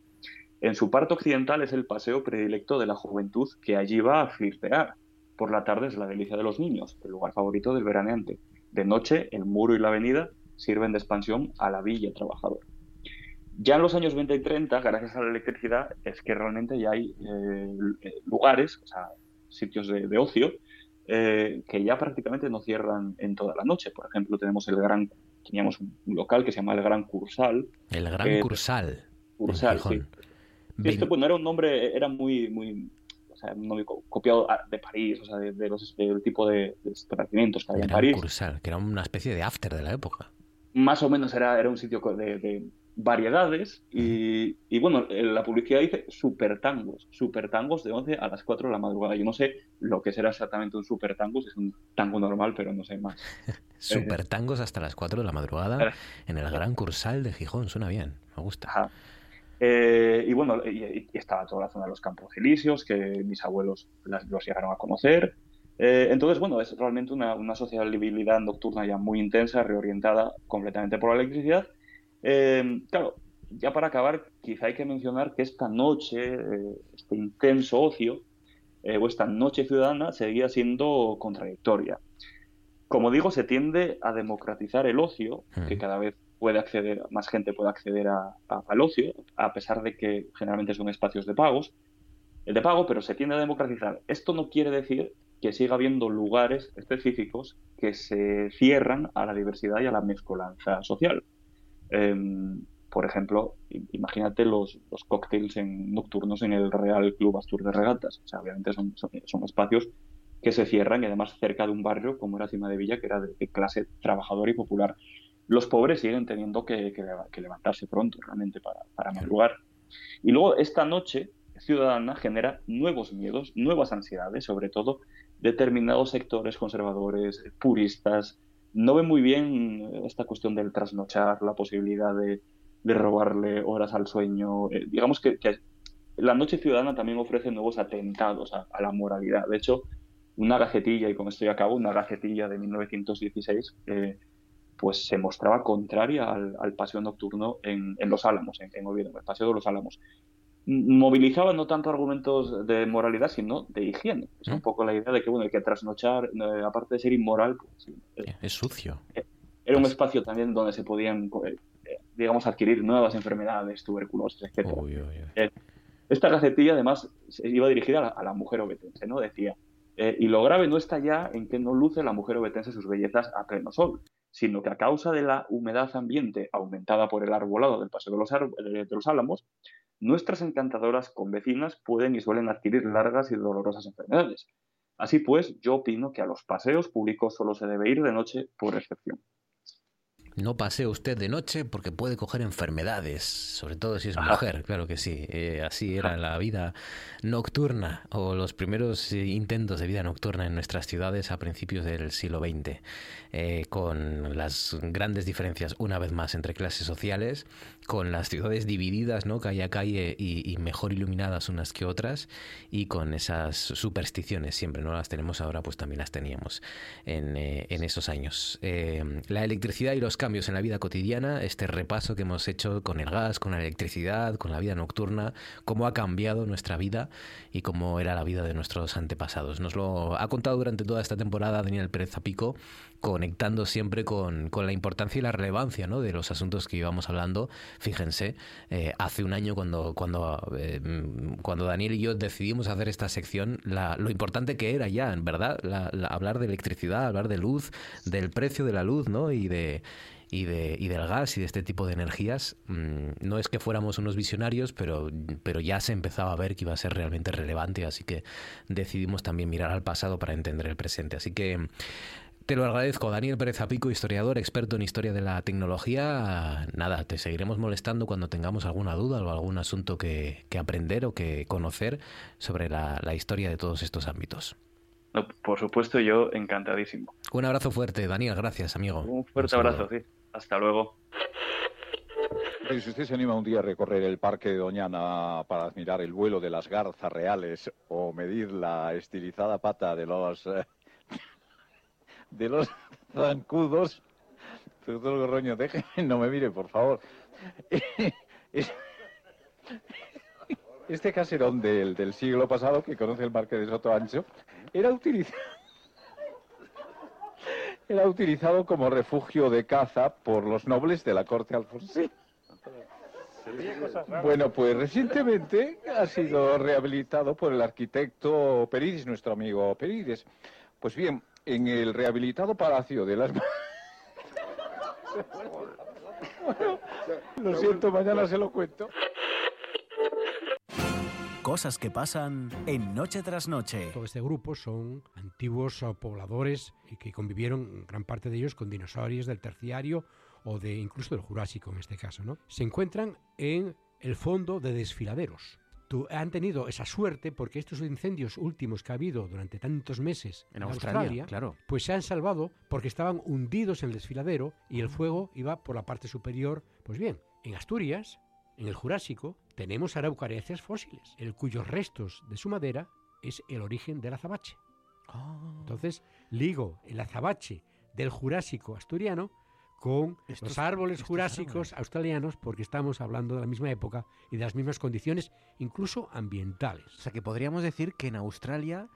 En su parte occidental es el paseo predilecto de la juventud que allí va a flirtear. Por la tarde es la delicia de los niños, el lugar favorito del veraneante. De noche, el muro y la avenida sirven de expansión a la villa trabajadora. Ya en los años 20 y 30, gracias a la electricidad, es que realmente ya hay eh, lugares, o sea, sitios de, ocio, eh, que ya prácticamente no cierran en toda la noche. Por ejemplo, tenemos el gran, teníamos un local que se llama el Gran Cursal. El Gran Cursal. Cursal, sí. este, bueno, era un nombre, era muy, sea, un nombre copiado de París, o sea, de, los, del tipo de, establecimientos que había en París. Cursal, que era una especie de after de la época más o menos era, era un sitio de, variedades y, y, bueno, la publicidad dice super tangos, super tangos de 11 a las 4 de la madrugada. Yo no sé lo que será exactamente un super tango, si es un tango normal, pero no sé más. super tangos hasta las 4 de la madrugada en el Gran Cursal de Gijón, suena bien, me gusta. Eh, y bueno, y, estaba toda la zona de los Campos Elíseos, que mis abuelos los llegaron a conocer. Eh, entonces, bueno, es realmente una, una sociabilidad nocturna ya muy intensa, reorientada completamente por la electricidad eh, claro, ya para acabar, quizá hay que mencionar que esta noche, este intenso ocio, o esta noche ciudadana, seguía siendo contradictoria. Como digo, se tiende a democratizar el ocio, que cada vez puede acceder, más gente puede acceder al ocio, a pesar de que generalmente son espacios de pagos, de pago, pero se tiende a democratizar. Esto no quiere decir que siga habiendo lugares específicos que se cierran a la diversidad y a la mezcolanza social. Em, por ejemplo, imagínate los, los cócteles en, nocturnos en el Real Club Astur de Regatas. O sea, obviamente son, son, espacios que se cierran y además cerca de un barrio como era Cima de Villa, que era de, clase trabajadora y popular. Los pobres siguen teniendo que, que, levantarse pronto realmente para, para madrugar. Y luego esta noche ciudadana genera nuevos miedos, nuevas ansiedades, sobre todo determinados sectores conservadores, puristas, no ve muy bien esta cuestión del trasnochar, la posibilidad de, robarle horas al sueño. Eh, digamos que, la Noche Ciudadana también ofrece nuevos atentados a, la moralidad. De hecho, una gacetilla, y con esto ya acabo, una gacetilla de 1916, eh, pues se mostraba contraria al, paseo nocturno en, Los Álamos, en, en Oviedo, el paseo de Los Álamos movilizaba no tanto argumentos de moralidad, sino de higiene. Es un ¿Mm? poco la idea de que, bueno, hay que trasnochar, eh, aparte de ser inmoral, pues, es sucio. Eh, era un pues espacio también donde se podían, eh, digamos, adquirir nuevas enfermedades, tuberculosis, etc. esta gacetilla, además, iba dirigida a la, mujer obetense, ¿no? Decía, y lo grave no está ya en que no luce la mujer obetense sus bellezas a pleno sol, sino que a causa de la humedad ambiente aumentada por el arbolado del Paseo de los, de los Álamos, nuestras encantadoras convecinas pueden y suelen adquirir largas y dolorosas enfermedades. Así pues, yo opino que a los paseos públicos solo se debe ir de noche por excepción. No pasee usted de noche porque puede coger enfermedades, sobre todo si es mujer, claro que sí. Eh, así era la vida nocturna o los primeros eh, intentos de vida nocturna en nuestras ciudades a principios del siglo XX, eh, con las grandes diferencias una vez más entre clases sociales, con las ciudades divididas, ¿no? calle a calle y, mejor iluminadas unas que otras, y con esas supersticiones siempre, no las tenemos ahora, pues también las teníamos en, en esos años. la electricidad y los cambios en la vida cotidiana, este repaso que hemos hecho con el gas, con la electricidad, con la vida nocturna, cómo ha cambiado nuestra vida y cómo era la vida de nuestros antepasados. Nos lo ha contado durante toda esta temporada Daniel Pérez Zapico, conectando siempre con, la importancia y la relevancia de los asuntos que íbamos hablando. Fíjense, eh, hace un año cuando, cuando, eh, cuando Daniel y yo decidimos hacer esta sección, lo importante que era ya, en verdad, hablar de electricidad, hablar de luz, del precio de la luz ¿no? y de y, de, y del gas y de este tipo de energías, mm, no es que fuéramos unos visionarios, pero, pero ya se empezaba a ver que iba a ser realmente relevante, así que decidimos también mirar al pasado para entender el presente. Así que te lo agradezco, Daniel Pérez Apico, historiador, experto en historia de la tecnología. Nada, te seguiremos molestando cuando tengamos alguna duda o algún asunto que, aprender o que conocer sobre la, la historia de todos estos ámbitos. por supuesto, yo encantadísimo. Un abrazo fuerte, Daniel, gracias, amigo. Un fuerte abrazo, sí. Hasta luego. Si usted se anima un día a recorrer el Parque de Doñana para admirar el vuelo de las garzas reales o medir la estilizada pata de los eh, de los zancudos, doctor Gorroño, deje, no me mire, por favor. Este caserón del, del siglo pasado, que conoce el Parque de Soto Ancho, era utilizado era utilizado como refugio de caza por los nobles de la corte alfonsín. Bueno, pues recientemente ha sido rehabilitado por el arquitecto Perides, nuestro amigo Perides. Pues bien, en el rehabilitado Palacio de las... lo siento, mañana se lo cuento. Cosas que pasan en Noche tras Noche. Todo este grupo son antiguos pobladores y que convivieron, gran parte de ellos, con dinosaurios del terciario o de incluso del Jurásico en este caso, ¿no? Se encuentran en el fondo de desfiladeros. Tú, han tenido esa suerte porque estos incendios últimos que ha habido durante tantos meses En Australia, claro. pues se han salvado porque estaban hundidos en el desfiladero y el fuego iba por la parte superior. Pues bien, en Asturias, en el Jurásico, tenemos araucariáceas fósiles, el cuyos restos de su madera es el origen del azabache. Entonces, ligo el azabache del Jurásico asturiano con Estos- los árboles jurásicos árboles. australianos porque estamos hablando de la misma época y de las mismas condiciones, incluso ambientales. O sea que podríamos decir que en Australia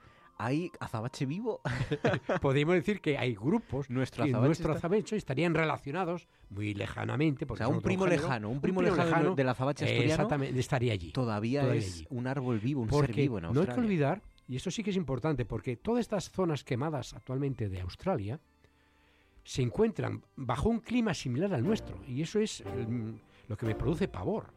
hay azabache vivo. Podríamos decir que hay grupos Nuestro que azabache nuestro está- azabache estarían relacionados muy lejanamente. O Porque sea, son un primo género, lejano, un primo lejano del azabache asturiano Exactamente, estaría allí. todavía, Todavía es allí. un árbol vivo, un ser vivo en no hay que Australia. olvidar, y esto sí que es importante, porque todas estas zonas quemadas actualmente de Australia se encuentran bajo un clima similar al nuestro, y eso es mm, lo que me produce pavor.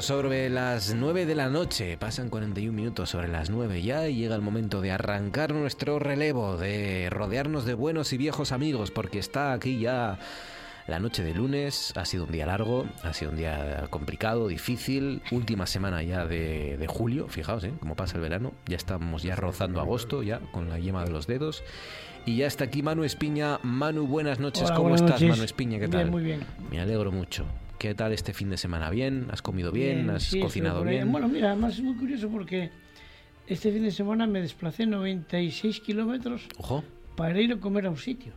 Minutos sobre las 9 de la noche. Pasan 41 minutos sobre las 9 ya y llega el momento de arrancar nuestro relevo, de rodearnos de buenos y viejos amigos, porque está aquí ya la noche de lunes. Ha sido un día largo, ha sido un día complicado, difícil. Última semana ya de, de julio, fijaos, ¿eh? Cómo pasa el verano. Ya estamos ya rozando agosto, ya con la yema de los dedos. Y ya está aquí Manu Espiña. Manu, buenas noches. Hola, ¿Cómo buenas estás, noches. Manu Espiña? ¿Qué Bien, tal? muy bien. Me alegro mucho. ¿Qué tal este fin de semana? ¿Bien? ¿Has comido bien? ¿Has sí, cocinado bien? Bueno, mira, además es muy curioso porque este fin de semana me desplacé 96 kilómetros Ojo, para ir a comer a un sitio.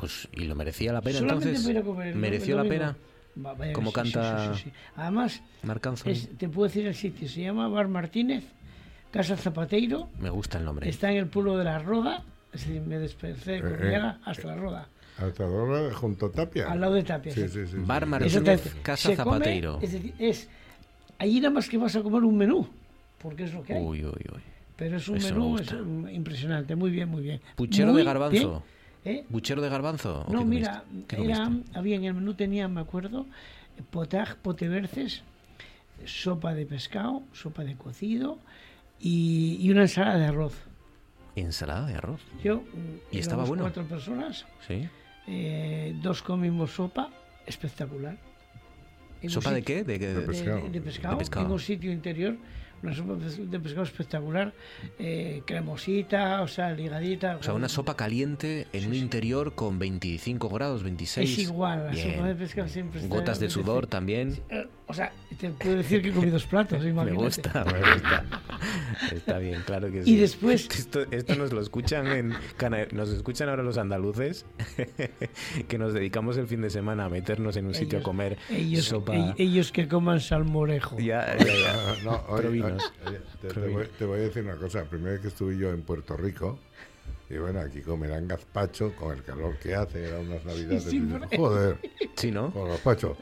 pues y lo merecía la pena Solamente entonces. para ir a comer. el ¿Mereció la pena? Va- vaya que Como sí, canta sí, sí, sí, sí. Además, Marc Anthony? es- te puedo decir el sitio, se llama Bar Martínez, Casa Zapateiro, Me gusta el nombre. está en el pueblo de la Roda, es decir, me desplacé de Eh, Cornellana hasta la Roda, Hasta ahora junto a Tapia. al lado de Tapia. Sí, sí. sí, sí. sí. Bar Martínez. Casa Se come, Zapateiro. es decir, es allí nada más que vas a comer un menú, porque es lo que hay. Uy, uy, uy. Pero es un Eso menú es, impresionante, muy bien, muy bien. ¿Puchero Muy de garbanzo? ¿eh? ¿Buchero de garbanzo? ¿O No, qué mira, era, había en el menú tenía, me acuerdo, potaj, poteberces, sopa de pescado, sopa de cocido y, y una ensalada de arroz. Ensalada de arroz. Yo ¿Y estaba bueno? cuatro personas, ¿Sí? Eh, dos comimos sopa, espectacular. En ¿Sopa de qué? ¿De, qué? De de, pescado. de- de pescado, De pescado. en un sitio interior, una sopa de pescado espectacular, eh, cremosita, o sea, ligadita. O sea, una sopa caliente en Sí, un sí. interior con 25 grados, 26. Es igual, la Bien. sopa de pescado siempre está... Gotas de sudor también. eh, O sea, te puedo decir que he comido dos platos, Me imagínate. gusta, me gusta. Está bien, claro que sí. Y después- Esto, esto nos lo escuchan en nos escuchan ahora los andaluces que nos dedicamos el fin de semana a meternos en un sitio a Ellos- comer Ellos, sopa. e- ellos que coman salmorejo. Ya, ya, ya. No, oye, oye, te, te voy, te voy a decir una cosa. Primero que estuve yo en Puerto Rico, y bueno, aquí comerán gazpacho con el calor que hace, eran unas navidades. Sí, dices, Joder, Sí, ¿no? con gazpacho.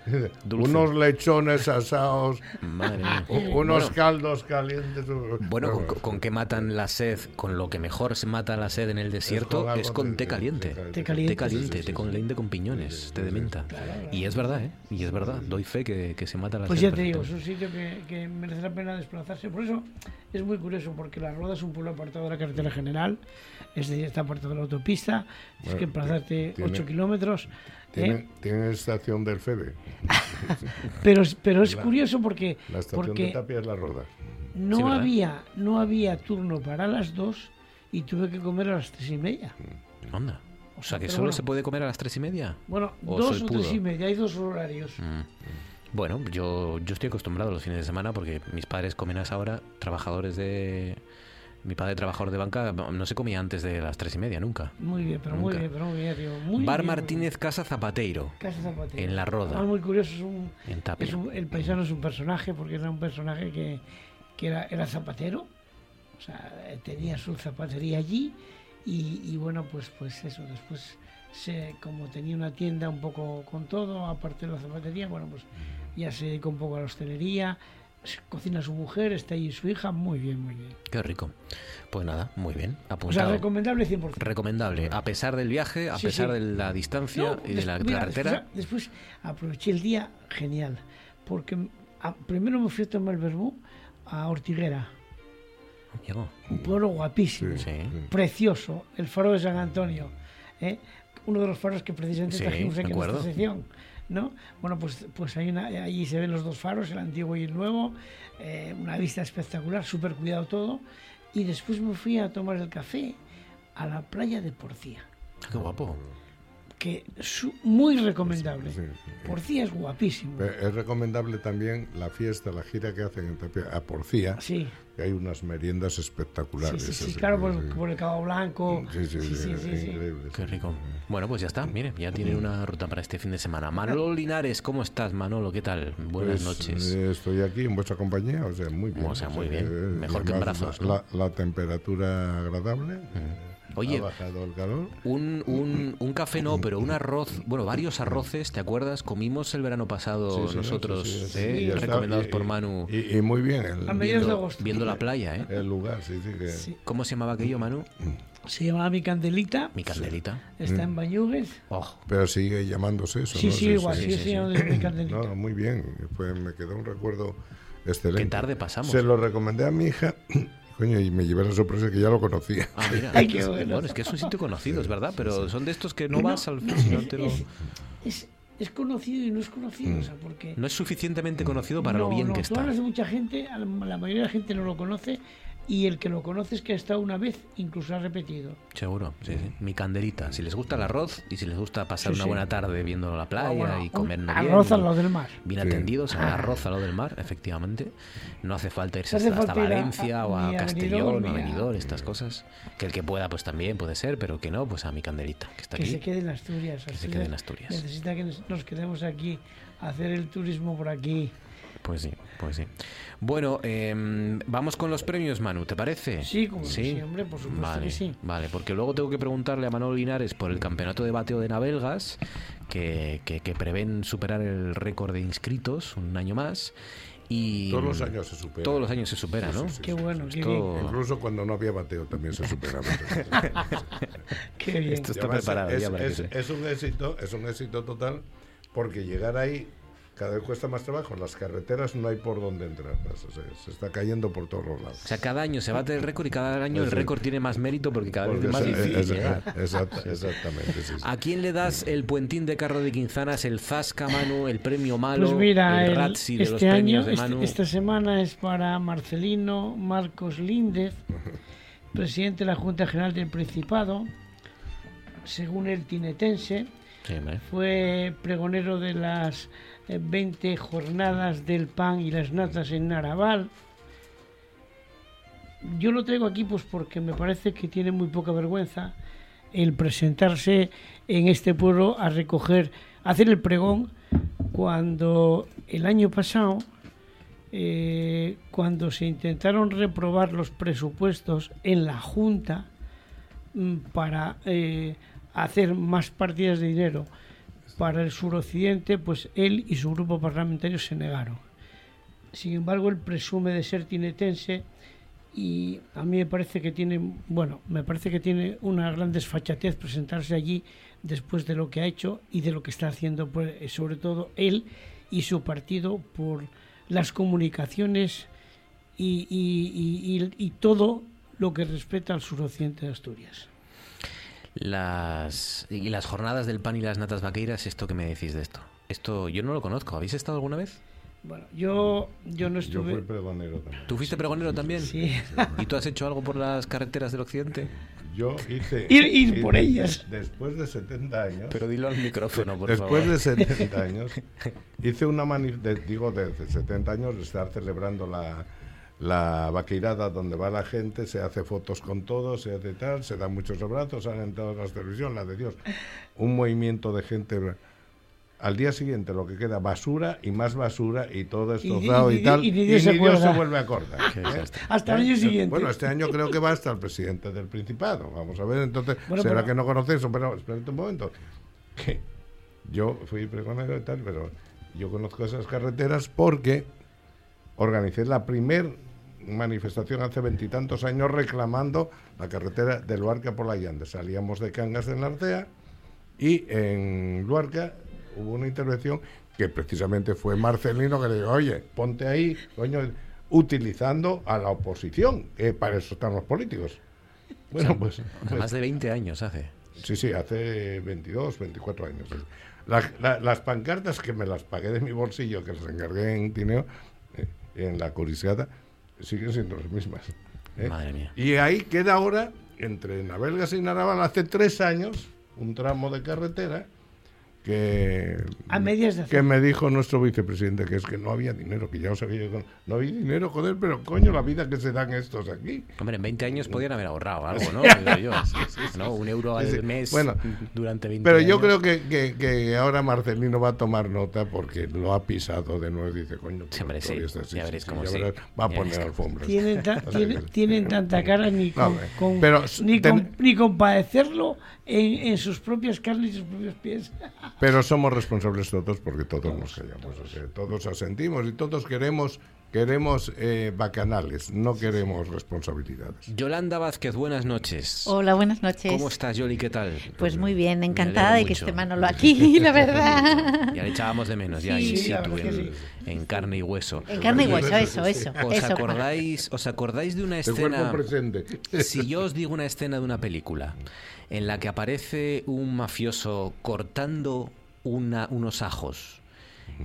Dulce. Unos lechones asados, Madre mía. unos Bueno, caldos calientes. Bueno, con, con qué matan la sed, con lo que mejor se mata la sed en el desierto es algo con té caliente. Té caliente, Té caliente, sí, sí, té sí, con sí. leña de con piñones, té de menta. Y es verdad, ¿eh? Y es verdad, doy fe que, que se mata la Pues sed. ya te digo, es un sitio que, que merece la pena desplazarse. Por eso es muy curioso, porque La Roda es un pueblo apartado de la carretera general. Es está apartado de la autopista, tienes Bueno, que emplazarte tiene- 8 kilómetros. ¿Tiene, ¿eh? tiene estación del FEBE. Pero, pero es La- curioso porque, La estación de porque Tapia es la Roda. no, había, no había turno para las 2 y tuve que comer a las 3 y media. Onda. O sea, que Pero solo bueno. se puede comer a las tres y media. Bueno, O dos o tres pudo. y media, hay dos horarios. Mm. Bueno, yo, yo estoy acostumbrado los fines de semana porque mis padres comen a esa hora, trabajadores de... Mi padre, trabajador de banca, no se comía antes de las tres y media, nunca. Muy bien, pero muy Nunca. bien, pero muy bien, tío. Muy Bar bien, muy Martínez Casa Zapateiro. Casa Zapatero. en La Roda. Además, muy curioso, es un, en es un- el paisano es un personaje, porque era un personaje que, que era, era zapatero, o sea, tenía su zapatería allí y, y bueno, pues, pues eso, después se, como tenía una tienda un poco con todo, aparte de la zapatería, bueno, pues ya se dedicó un poco a la hostelería, cocina su mujer, está allí su hija, muy bien, muy bien. Qué rico. Pues nada, muy bien. O sea, Apuntado. recomendable 100%. Recomendable. A pesar del viaje, a Sí, pesar sí. de la distancia No, y de la mira, carretera. Después, después aproveché el día genial, porque a- primero me fui a tomar el verbú a Ortiguera, Llegó. un pueblo guapísimo, Sí. precioso, el faro de San Antonio, ¿eh? uno de los faros que precisamente trajimos aquí en esta sección. ¿No? Bueno, pues, pues hay una, allí se ven los dos faros, el antiguo y el nuevo, eh, una vista espectacular, súper cuidado todo. Y después me fui a tomar el café a la playa de Porcía, Qué guapo. Que es muy recomendable. Sí. Porcía es guapísimo. Eh, Es recomendable también la fiesta, la gira que hacen en Tapia a Porcía, Sí, que hay unas meriendas sí, espectaculares. sí, sí, claro, por, sí. por el Cabo Blanco. Sí, sí, sí, sí, sí, sí. increíble, Qué rico. Bueno, pues ya está. Mire, ya tienen una ruta para este fin de semana. Manolo Linares, ¿cómo estás, Manolo? ¿Qué tal? Buenas Pues, noches. eh, estoy aquí en vuestra compañía, o sea, muy bien. O sea, muy eh, bien. Mejor que en brazos, La, ¿no? la temperatura agradable. eh, Oye, ha bajado el calor. Un, un, un café no, pero un arroz, bueno, varios arroces, ¿te acuerdas? Comimos el verano pasado Sí, sí, nosotros, sí, sí, ¿eh? sí, y está- recomendados y- por y- Manu, Y, y muy bien. El, A mediados de viendo, agosto. viendo la playa, ¿eh? el lugar, sí, sí. Que, Sí. ¿Cómo se llamaba aquello, Manu? Se llamaba Mi Candelita, Mi candelita. está en Bañugues. Oh, Pero sigue llamándose eso. Sí, ¿no? sí, igual, sí, sí, sí, sí, sí. llama Mi Candelita. No, muy bien. Pues me quedó un recuerdo excelente. qué tarde pasamos. Se lo recomendé a mi hija. Coño, y me llevé la sorpresa que ya lo conocía. Ah, mira. Ay, qué bueno. es que es un sitio conocido, es verdad, pero son de estos que no vas al si no te lo- es, es- es conocido y no es conocido, Mm. o sea, porque... No es suficientemente conocido para lo No, bien no, que tú está. hablas de mucha gente, la mayoría de la gente no lo conoce y el que lo conoce es que ha estado una vez, incluso ha repetido. Seguro, sí, sí. Mi candelita. Si les gusta el arroz y si les gusta pasar Sí, una sí. buena tarde viendo la playa Ah, bueno, y un comernos arroz bien, al lado del mar. bien Sí. atendidos, al arroz al lado del mar, efectivamente. No hace falta irse No hace hasta, hasta falta ir a- Valencia a- o a a Castellón o a ni a- Benidorm, estas cosas. Que el que pueda, pues también puede ser, pero que no, pues a mi candelita, que está Que aquí. se quede en Asturias. Que se Asturias quede en Asturias. Necesita que nos nos quedemos aquí, hacer el turismo por aquí. Pues sí, pues sí. Bueno, em, vamos con los premios, Manu, ¿te parece? Sí, como sí, hombre, por supuesto vale, que sí. Vale, porque luego tengo que preguntarle a Manolo Linares por el campeonato de bateo de Navelgas, que, que, que prevén superar el récord de inscritos un año más. Y Todos los años se supera. Todos los años se supera, Sí, ¿no? sí, sí, Qué sí. bueno, qué Esto- bien. Incluso cuando no había bateo también se superaba. Qué bien. Esto está además preparado es, ya para es- es un éxito, es un éxito total porque llegar ahí cada vez cuesta más trabajo. Las carreteras no hay por dónde entrar. O sea, se está cayendo por todos los lados. O sea, cada año se bate el récord y cada año el récord tiene más mérito porque cada vez es más es- difícil es- llegar. exacta- exactamente. sí, sí. ¿A quién le das el puentín de carro de Quinzanas, el Zasca Manu, el premio malo, Pues mira, el el- Razzi de los este premios año, de este- Manu? esta semana es para Marcelino Marcos Líndez, presidente de la Junta General del Principado, según el tinetense, Sí, fue pregonero de las 20 jornadas del pan y las natas en Naraval. Yo lo traigo aquí pues porque me parece que tiene muy poca vergüenza el presentarse en este pueblo a recoger, a hacer el pregón cuando el año pasado, eh, cuando se intentaron reprobar los presupuestos en la Junta mm, para eh, hacer más partidas de dinero para el suroccidente, pues él y su grupo parlamentario se negaron. Sin embargo, él presume de ser tinetense y a mí me parece que tiene, bueno, me parece que tiene una gran desfachatez presentarse allí después de lo que ha hecho y de lo que está haciendo, pues, sobre todo él y su partido por las comunicaciones y- y- y todo lo que respecta al suroccidente de Asturias. Las, y las jornadas del pan y las natas vaqueiras, ¿esto qué me decís de esto? Esto yo no lo conozco. ¿Habéis estado alguna vez? Bueno, yo, yo no Yo fui estuve. pregonero también. ¿Tú fuiste pregonero también? Sí. ¿Y tú has hecho algo por las carreteras del occidente? Yo hice... Ir- ir por ellas. Después de 70 años... Pero dilo al micrófono, por Después favor. de 70 años, hice una manifestación, digo, de 70 años, de estar celebrando la, la vaqueirada donde va la gente, se hace fotos con todos, se hace tal, se dan muchos abrazos, salen en todas las televisión, la de Dios. Un movimiento de gente. Al día siguiente lo que queda basura y más basura y todo destrozado y- y, y- tal. y ni Dios se ni Dios se acuerda. vuelve a acordar. Qué ¿eh? Hasta el año siguiente. Bueno, este año creo que va hasta el presidente del Principado. Vamos a ver, entonces, Bueno, ¿será pero- que no conoce eso? Pero espérate un momento. Que yo fui pregonero y tal, pero yo conozco esas carreteras porque organicé la primer manifestación hace veintitantos años reclamando la carretera de Luarca por la Llande. Salíamos de Cangas de Narcea y en Luarca hubo una intervención que precisamente fue Marcelino que le dijo, oye, ponte ahí, coño, utilizando a la oposición, que para eso están los políticos. Bueno, pues, O sea, más de 20 años hace. sí, sí, hace 22, 24 años. La- la- las pancartas que me las pagué de mi bolsillo, que las encargué en Tineo, eh, en la Curiciada, siguen siendo las mismas. ¿eh? Madre mía. Y ahí queda ahora, entre Navelgas y Naraval, hace tres años, un tramo de carretera que, A medias de que me dijo nuestro vicepresidente que es que no había dinero, que ya os había yo- no había dinero, joder, pero coño, la vida que se dan estos aquí. Hombre, en 20 años podían haber ahorrado algo, ¿no? Digo yo. ¿No? Un euro al Sí, sí. mes Bueno, durante 20 Pero años. yo creo que, que- que ahora Marcelino va a tomar nota porque lo ha pisado de nuevo y dice, coño, Sí, hombre, sí. está así, Ya sí, veréis sí, cómo ya sí. verás, va a Ya poner alfombras. Tienen, ta- tienen, tienen tanta cara ni con, No, con- pero ni, ten- con- ni con padecerlo en, en sus propias carnes y sus propios pies. Pero somos responsables todos porque todos nos callamos, o sea, todos asentimos y todos queremos queremos eh, bacanales, no queremos responsabilidades. Yolanda Vázquez, buenas noches. Hola, buenas noches. ¿Cómo estás, Yoli? ¿Qué tal? Pues muy bien, encantada de que esté Manolo aquí, la verdad. Ya le echábamos de menos, ya Sí, in sí, situ, en, que en carne y hueso. En carne y hueso, eso, eso. ¿Os eso. acordáis, ¿Os acordáis de una De cuerpo escena? presente. Si yo os digo una escena de una película en la que aparece un mafioso cortando una- unos ajos,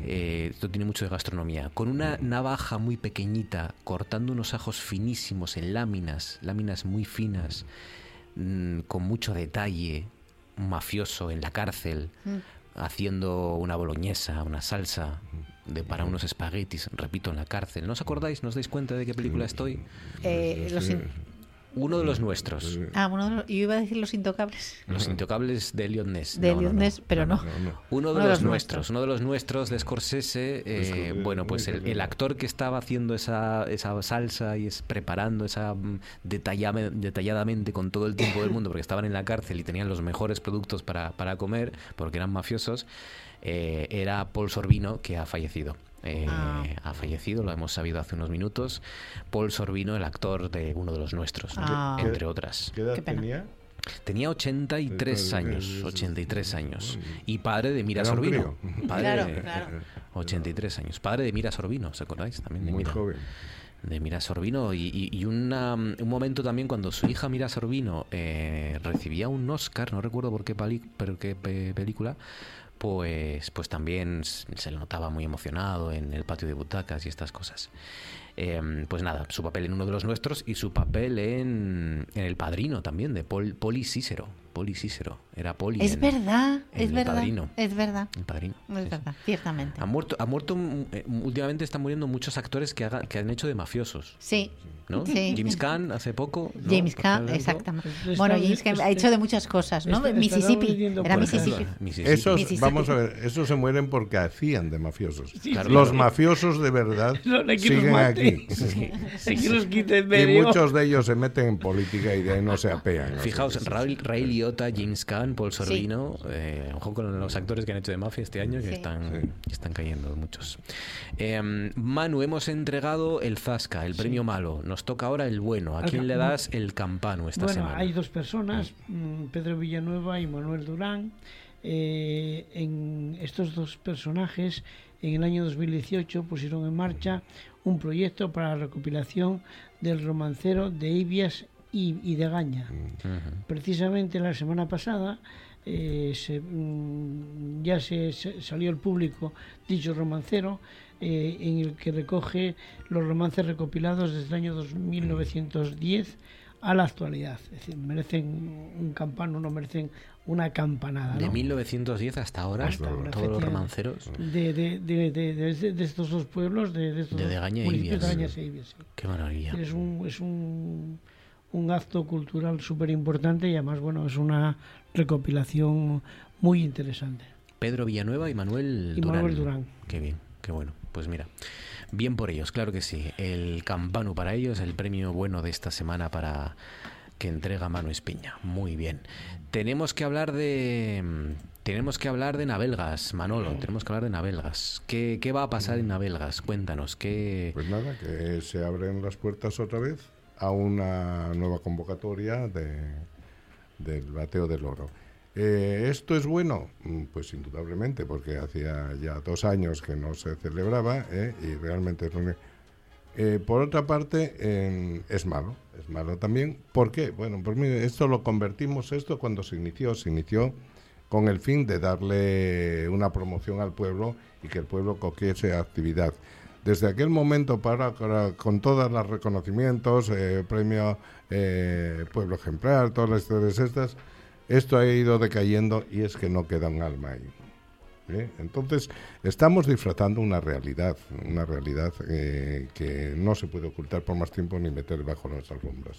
eh, esto tiene mucho de gastronomía, con una navaja muy pequeñita, cortando unos ajos finísimos en láminas, láminas muy finas, mm, con mucho detalle, un mafioso en la cárcel, haciendo una boloñesa, una salsa de, para unos espaguetis, repito, en la cárcel. ¿No os acordáis? ¿No os dais cuenta de qué película estoy? Eh, los in- Uno de los nuestros. Ah, bueno, no, yo iba a decir los intocables Los intocables de Elliot Ness. de No, no, Elliot no. Ness, pero no. Uno de, los, nuestros, uno de los nuestros de Scorsese, eh, bueno, pues el actor que estaba haciendo esa, esa salsa y es preparando esa mm, detallame- detalladamente con todo el tiempo del mundo, porque estaban en la cárcel y tenían los mejores productos para, para comer, porque eran mafiosos, eh, era Paul Sorbino, que ha fallecido. Eh, Ah. Ha fallecido, lo hemos sabido hace unos minutos. Paul Sorbino, el actor de uno de los nuestros, Ah. entre otras. ¿Qué edad Qué pena. tenía? Tenía 83 Entonces, años, es- es- 83 años. Y padre de Mira Sorbino. Padre Claro, claro. 83 años. Padre de Mira Sorbino, ¿os acordáis? También de Muy Mira. joven. De Mira Sorbino. Y, y- y una- un momento también cuando su hija Mira Sorbino eh, recibía un Oscar, no recuerdo por qué, pali- pero qué pe- película, pues, pues también se le notaba muy emocionado en el patio de butacas y estas cosas. Eh, pues nada, su papel en uno de los nuestros y su papel en, en El Padrino también, de Pol, Poli Cícero. Poli Cícero. Era Poli. Es en- verdad, en es El verdad. Padrino. Es verdad. El Padrino. Es sí, sí. verdad, ciertamente. Ha muerto, ha muerto mm, eh, últimamente están muriendo muchos actores que, haga- que han hecho de mafiosos, Sí. ¿no? Sí. James Caan hace poco. ¿no? James Caan, exactamente. Bueno, James Caan ha hecho de muchas cosas, ¿no? está- Mississippi. Era Mississippi. Mississippi. Esos, Mississippi. Vamos a ver, esos se mueren porque hacían de mafiosos. Claro, Los mafiosos de verdad No, no siguen aquí. Hay que los Y muchos de ellos se meten en política y de ahí no se apean. Fijaos, Ray, Ray Liotta, James Caan, Paul Sorbino, eh, ojo con los actores que han hecho de mafia este año, que Sí. están, están cayendo muchos. Eh, Manu, hemos entregado el Zasca, el premio malo. Nos toca ahora el bueno. ¿A Al quién le das el campano esta bueno, semana? hay dos personas, mm, Pedro Villanueva y Manuel Durán. Eh, en estos dos personajes, en el año 2018 pusieron en marcha un proyecto para la recopilación del romancero de Ibias y, y de Gaña. Precisamente la semana pasada eh, se, mm, ya se, se salió al público dicho romancero eh, en el que recoge los romances recopilados desde el año 1910 a la actualidad. Es decir, merecen un campano, no merecen una campanada. De ¿no? 1910 hasta ahora, Hasta ahora, todos los romanceros. de, de, de, de, de- de estos dos pueblos, de, de estos De dos municipios, Ibias. Degaña e Ibias, sí. Qué maravilla. Es un, es un, un acto cultural súper importante y además, bueno, es una recopilación muy interesante. Pedro Villanueva y Manuel Y Durán. Manuel Durán. Qué bien, qué bueno. Pues mira, bien por ellos, claro que sí. El campano para ellos, el premio bueno de esta semana para que entrega Manu Espiña. Muy bien. Tenemos que hablar de tenemos que hablar de Navelgas, Manolo, tenemos que hablar de Navelgas. ¿Qué, qué va a pasar en Navelgas? Cuéntanos, ¿qué Pues nada, que se abren las puertas otra vez a una nueva convocatoria de, del bateo del oro. Eh, ¿Esto es bueno? Mm, Pues indudablemente, porque hacía ya dos años que no se celebraba ¿eh? y realmente es eh, por otra parte, es malo, es malo también. ¿Por qué? Bueno, pues mire, esto lo convertimos, esto cuando se inició, se inició con el fin de darle una promoción al pueblo y que el pueblo cogiese actividad. Desde aquel momento para, para- con todos los reconocimientos, eh, premio eh, Pueblo Ejemplar, todas las historias estas, esto ha ido decayendo y es que no queda un alma ahí. ¿Eh? Entonces, estamos disfrazando una realidad, una realidad eh, que no se puede ocultar por más tiempo ni meter bajo las alfombras.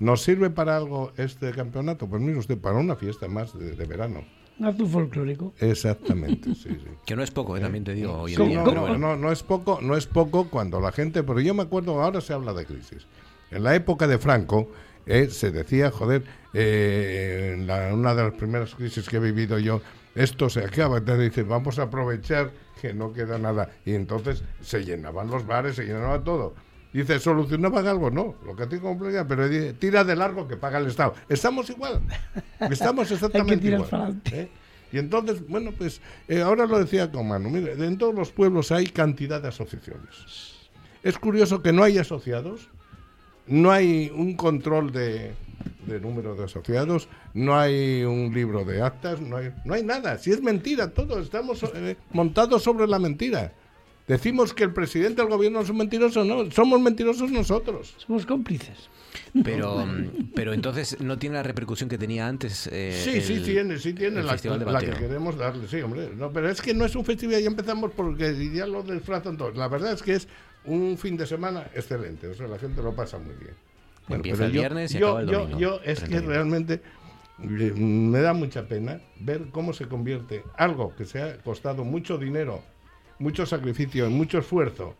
¿Nos sirve para algo este campeonato? Pues mire usted, para una fiesta más de, de verano. Un acto folclórico. Exactamente, sí, sí. que no es poco, eh, también te digo hoy en Sí, día, no, pero no, bueno. no, no es poco, no es poco cuando la gente, pero yo me acuerdo, ahora se habla de crisis. En la época de Franco eh, se decía, joder, eh, en la- una de las primeras crisis que he vivido yo, esto se acaba, entonces dices, vamos a aprovechar que no queda nada. Y entonces se llenaban los bares, se llenaba todo. Dice, ¿solucionaban algo? No, lo que te complica, pero di- tira de largo que paga el Estado. Estamos igual, estamos exactamente tirar igual. ¿eh? Y entonces, bueno, pues eh, ahora lo decía con Manu, mire, en todos los pueblos hay cantidad de asociaciones. Es curioso que no hay asociados, no hay un control de, de número de asociados, no hay un libro de actas, no hay, no hay nada. Si es mentira todo, estamos eh, montados sobre la mentira. Decimos que el presidente del gobierno es un mentiroso, no, somos mentirosos nosotros. Somos cómplices. Pero, mm, pero entonces no tiene la repercusión que tenía antes. eh, Sí, sí tiene, sí tiene la, la que queremos darle, sí, hombre. No, pero es que no es un festival, ya empezamos porque ya lo disfrazan todos. La verdad es que es un fin de semana excelente, o sea, la gente lo pasa muy bien. Empieza el yo- viernes y yo, acaba el yo- domingo, yo es que 31. realmente eh, me da mucha pena ver cómo se convierte algo que se ha costado mucho dinero, mucho sacrificio y mucho esfuerzo,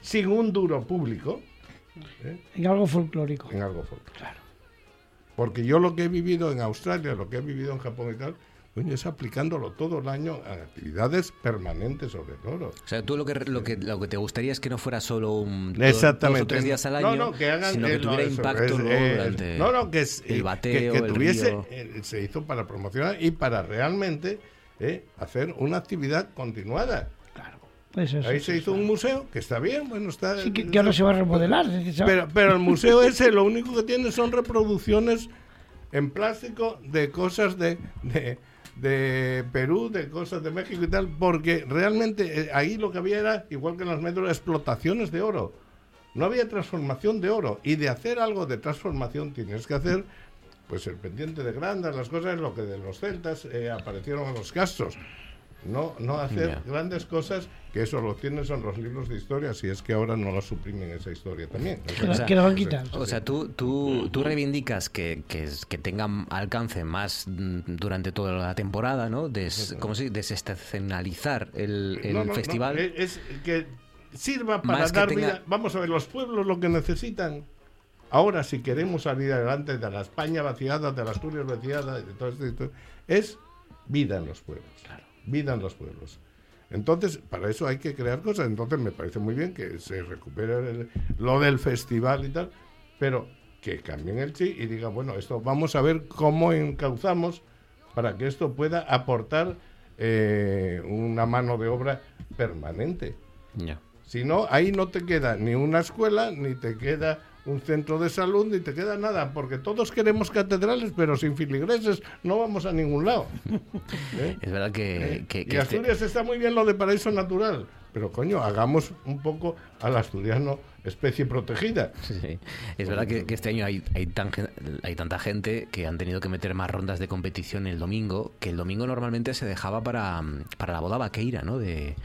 sin un duro público, ¿eh? En algo folclórico. en algo folclórico. Porque yo lo que he vivido en Australia, lo que he vivido en Japón y tal, coño, es aplicándolo todo el año a actividades permanentes sobre todo. O sea, tú lo que, lo que lo que te gustaría es que no fuera solo un Exactamente. dos o tres días al No, año, no, que hagan sino que no, tuviera impacto es, luego eh, durante no, no, que es, el eh, bateo, que, que el tuviese, río. eh, se hizo para promocionar y para realmente eh, hacer una actividad continuada. Pues eso, Ahí se hizo un museo que está bien, bueno, está. Sí, que, que ahora se va a remodelar. Pero, pero el museo ese lo único que tiene son reproducciones en plástico de cosas de, de, de Perú, de cosas de México y tal, porque realmente eh, ahí lo que había era, igual que en las metros, explotaciones de oro. No había transformación de oro. Y de hacer algo de transformación tienes que hacer, pues el pendiente de grandes, las cosas, lo que de los celtas eh, aparecieron en los castros. No, no hacer grandes cosas, que eso lo tienen son los libros de historia, si es que ahora no lo suprimen esa historia también. que, la, que la van a quitar. O sea, tú, tú, tú reivindicas que, que, que tengan alcance más mm, durante toda la temporada, ¿no? Des, ¿Cómo se? Desestacionalizar el, el No, no, festival. es, es que sirva para Más dar tenga- vida. Vamos a ver, los pueblos lo que necesitan. Ahora, si queremos salir adelante de la España vaciada, de las Asturias vaciadas, de todo esto, es vida en los pueblos. Vida en los pueblos. Entonces, para eso hay que crear cosas. Entonces, me parece muy bien que se recupere el- lo del festival y tal, pero que cambien el chip y diga, bueno, esto vamos a ver cómo encauzamos para que esto pueda aportar eh, una mano de obra permanente. Ya. Si no, ahí no te queda ni una escuela, ni te queda un centro de salud ni te queda nada, porque todos queremos catedrales, pero sin filigreses no vamos a ningún lado. ¿Eh? Es verdad que, ¿Eh? que- y este- Asturias está muy bien lo de paraíso natural, pero coño, hagamos un poco al asturiano especie protegida. Sí, sí. Es verdad que, que este año hay, hay, tan hay tanta gente que han tenido que meter más rondas de competición el domingo, que el domingo normalmente se dejaba para, para la boda vaqueira, ¿no? De,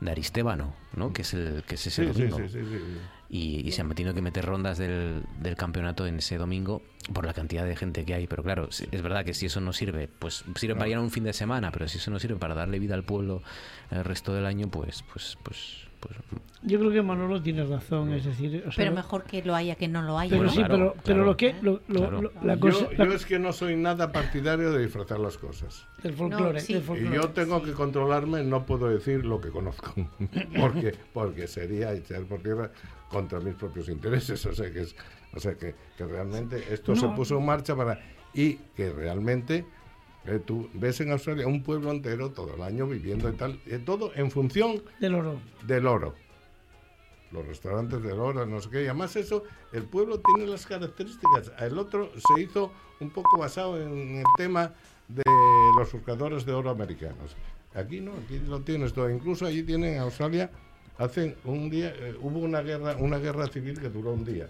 de Aristébano, ¿no? Que es, el, que es ese Sí, sí, domingo. sí, sí, sí. Y, y se han tenido que meter rondas del, del campeonato en ese domingo por la cantidad de gente que hay. Pero claro, es verdad que si eso no sirve, pues sirve para ir a un fin de semana, pero si eso no sirve para darle vida al pueblo el resto del año, pues, pues, pues, pues Yo creo que Manolo tiene razón, es decir... o sea, Pero mejor que lo haya que no lo haya. Pero ¿no? sí, pero, pero lo que... Lo, lo- claro. lo- la Yo, cosa... yo la- es que no soy nada partidario de disfrazar las cosas. del folclore, No, sí. del Y yo tengo que controlarme, no puedo decir lo que conozco, porque porque sería echar por tierra contra mis propios intereses, o sea que es, o sea que, que realmente esto se puso en marcha para y que realmente eh, tú ves en Australia un pueblo entero todo el año viviendo y tal, eh, todo en función Del oro. del oro. Los restaurantes del oro, no sé qué. Y además eso, el pueblo tiene las características. El otro se hizo un poco basado en el tema de los buscadores de oro americanos. Aquí no, aquí lo tienes todo. Incluso allí tienen en Australia, hacen un día, eh, hubo una guerra, una guerra civil que duró un día.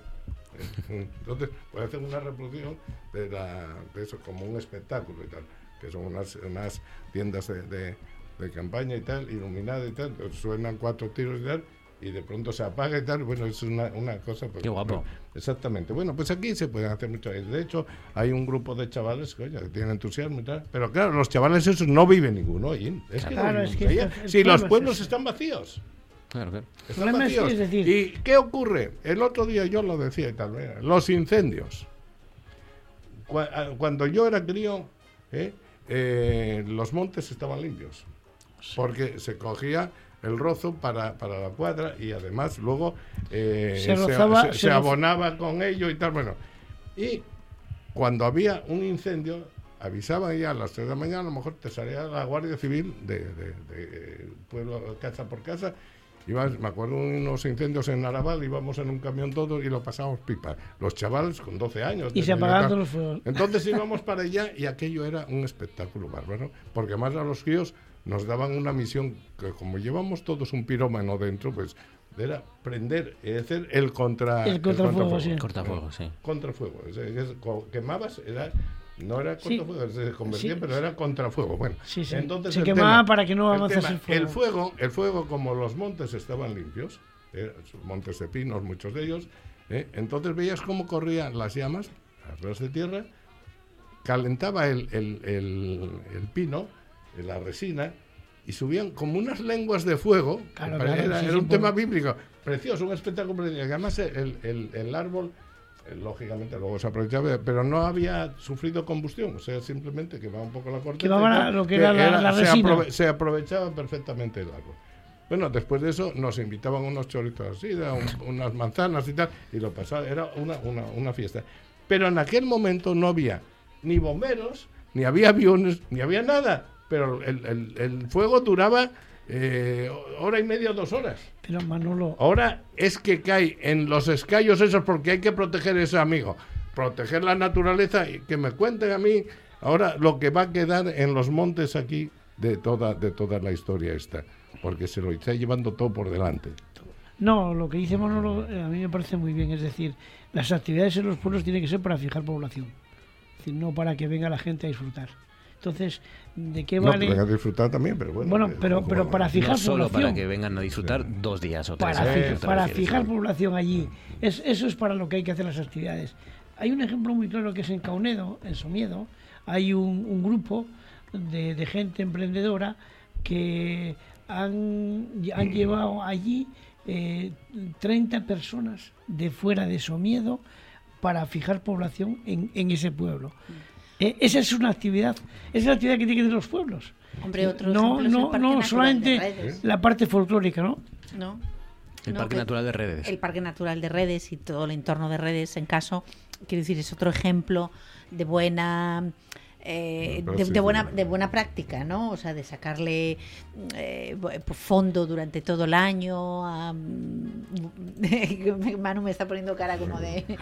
Entonces, pues hacen una reproducción de, la, de eso, como un espectáculo y tal, que son unas, unas tiendas de, de- de campaña y tal, iluminadas y tal, pues suenan cuatro tiros y tal, y de pronto se apaga y tal, bueno, es una, una cosa... pues, Qué guapo. Exactamente. Bueno, pues aquí se pueden hacer muchas De hecho, hay un grupo de chavales coño, que tienen entusiasmo y tal, pero claro, los chavales esos no viven ninguno allí. Es que no Claro, es que si los es pueblos están vacíos. claro, claro. Están vacíos. es decir- ¿Y qué ocurre? El otro día yo lo decía y tal, mira, los incendios. Ah, Cuando yo era crío, ¿eh? Eh, los montes estaban limpios, porque se cogía el rozo para, para la cuadra y además luego eh, Se rozaba- se- se se roz- abonaba con ello y tal. Bueno, y cuando había un incendio, avisaban ya a las 3 de la mañana, a lo mejor te salía la Guardia Civil de, de- de pueblo, casa por casa. Ibas- me acuerdo de unos incendios en Araval, íbamos en un camión todos y lo pasábamos pipa. Los chavales con 12 años. Y se apagando los fuegos. Entonces íbamos para allá y aquello era un espectáculo bárbaro, porque además a los críos nos daban una misión que como llevamos todos un pirómano dentro, pues era prender, es decir, el contra El contrafuego, sí. Cortafuegos, sí. Contrafuego, es decir, es co- quemabas, era no era Sí. contrafuego, se convertía, Sí. pero era contrafuego. Bueno, Sí, sí. entonces Se quemaba tema- para que no avanzase el fuego. El fuego, el fuego, como los montes estaban limpios, eh, montes de pinos, muchos de ellos, eh, entonces veías cómo corrían las llamas, las ras de tierra, calentaba el, el- el- el pino, la resina, y subían como unas lenguas de fuego. Claro, claro, era sí, era sí, un tema bíblico, precioso, un espectáculo precioso. Además el, el- el árbol, lógicamente luego se aprovechaba, pero no había sufrido combustión, o sea, simplemente quemaba un poco la corteza. Quemaba la- lo que era la- la se, resina. aprove- se aprovechaba perfectamente el árbol. Bueno, después de eso nos invitaban unos choritos así, un- unas manzanas y tal, y lo pasaba, era una, una, una fiesta. Pero en aquel momento no había ni bomberos, ni había aviones, ni había nada. Pero el, el- el fuego duraba eh, hora y media, dos horas. Manolo, Ahora es que cae en los escallos esos porque hay que proteger ese amigo. Proteger la naturaleza y que me cuenten a mí ahora lo que va a quedar en los montes aquí de toda, de toda la historia esta. Porque se lo está llevando todo por delante. no, lo que dice Manolo eh, a mí me parece muy bien. Es decir, las actividades en los pueblos tienen que ser para fijar población. Es decir, no para que venga la gente a disfrutar. Entonces, ¿de qué No, vale? que venga a disfrutar también, pero bueno. Pero, pero para fijar No solo población. para que vengan a disfrutar dos días o tres. para, ¿a fi- qué te para fijar población allí. Es, eso es para lo que hay que hacer las actividades. Hay un ejemplo muy claro que es en Caunedo, en Somiedo. Hay un, un grupo de, de gente emprendedora que han, han llevado allí eh, 30 personas de fuera de Somiedo para fijar población en, en ese pueblo. Eh, esa es una actividad, esa es la actividad que tienen que tener los pueblos. Hombre, otro no, ejemplo es el no, Parque no solamente la parte folclórica, ¿no? ¿no? El No, Parque que- Natural de Redes. El Parque Natural de Redes y todo el entorno de Redes, en caso, quiero decir, es otro ejemplo de buena eh, Pero de, sí, de sí. buena, de buena práctica, ¿no? O sea, de sacarle eh, fondo durante todo el año. a- Manu me está poniendo cara como de...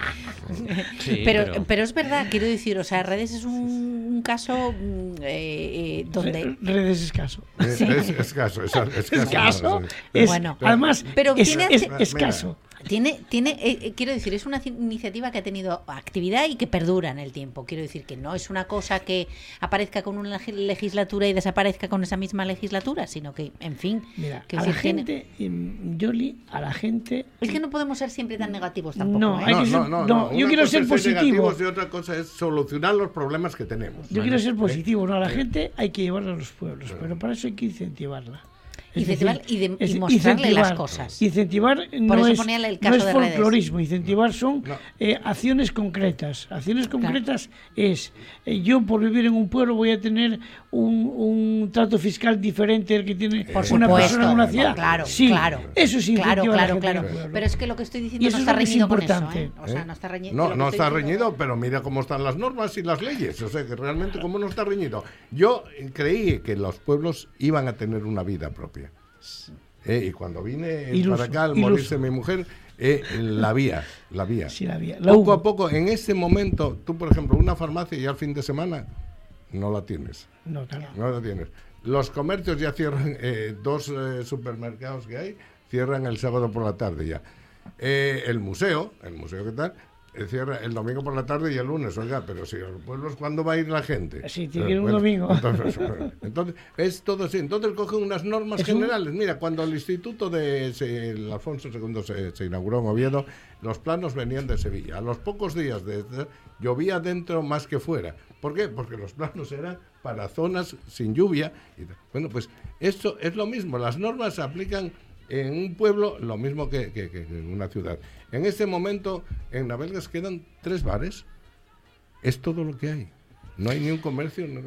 Sí, pero, pero- pero... es verdad, quiero decir, o sea, Redes es un, un caso mm, eh, eh, donde... Redes escaso. Es, es escaso, es, es escaso. Escaso. Sí. Es, Bueno. además, Pero es, es escaso. Tiene, tiene eh, eh, quiero decir, es una ci- iniciativa que ha tenido actividad y que perdura en el tiempo. Quiero decir que no es una cosa que aparezca con una leg- legislatura y desaparezca con esa misma legislatura, sino que, en fin, Mira, a la decir, tiene- gente, em, Yoli, a la gente... es que no podemos ser siempre tan negativos tampoco. No, ¿eh? hay que ser- no, yo quiero ser positivo. y otra cosa es solucionar los problemas que tenemos. Yo quiero ser positivo, ¿no? A la Eh. gente hay que llevarla a los pueblos, pero para eso hay que incentivarla. Es Incentivar decir, y de- y es- mostrarle las cosas. Incentivar no eso es, no es de redes. folclorismo, incentivar son No. eh, acciones concretas. Acciones concretas es, eh, yo por vivir en un pueblo voy a tener un, un trato fiscal diferente al que tiene Por una supuesto, persona en una ciudad. claro, sí, claro. eso sí Claro, claro, claro. pueblo. Pero es que lo que estoy diciendo eso no es está es reñido con eso, importante. O sea, no está reñido. No, está reñido, pero mira cómo están las normas y las leyes. O sea, que realmente cómo no está reñido. Yo creí que los pueblos iban a tener una vida propia. Eh, y cuando vine eh, para acá, al iluso. morirse mi mujer, eh, la vía, la vía. Sí, la había. La Poco hubo. a poco, en ese momento, tú, por ejemplo, una farmacia ya al fin de semana no la tienes. No, claro. No la tienes. Los comercios ya cierran, eh, dos eh, supermercados que hay, cierran el sábado por la tarde ya. Eh, el museo, el museo que tal, eh, cierra el domingo por la tarde y el lunes, oiga, pero si los pueblos, ¿cuándo va a ir la gente? Sí, tiene Eh, un domingo. Entonces, entonces, es todo así. Entonces cogen unas normas Es un- generales. Mira, cuando el instituto de el Alfonso II se, se inauguró en Oviedo, los planos venían de Sevilla. A los pocos días de, de- llovía dentro más que fuera. ¿Por qué? Porque los planos eran para zonas sin lluvia. Bueno, pues esto es lo mismo. Las normas se aplican en un pueblo lo mismo que, que- que en una ciudad. En este momento, en Navelgas quedan tres bares. Es todo lo que hay. No hay ni un comercio, ni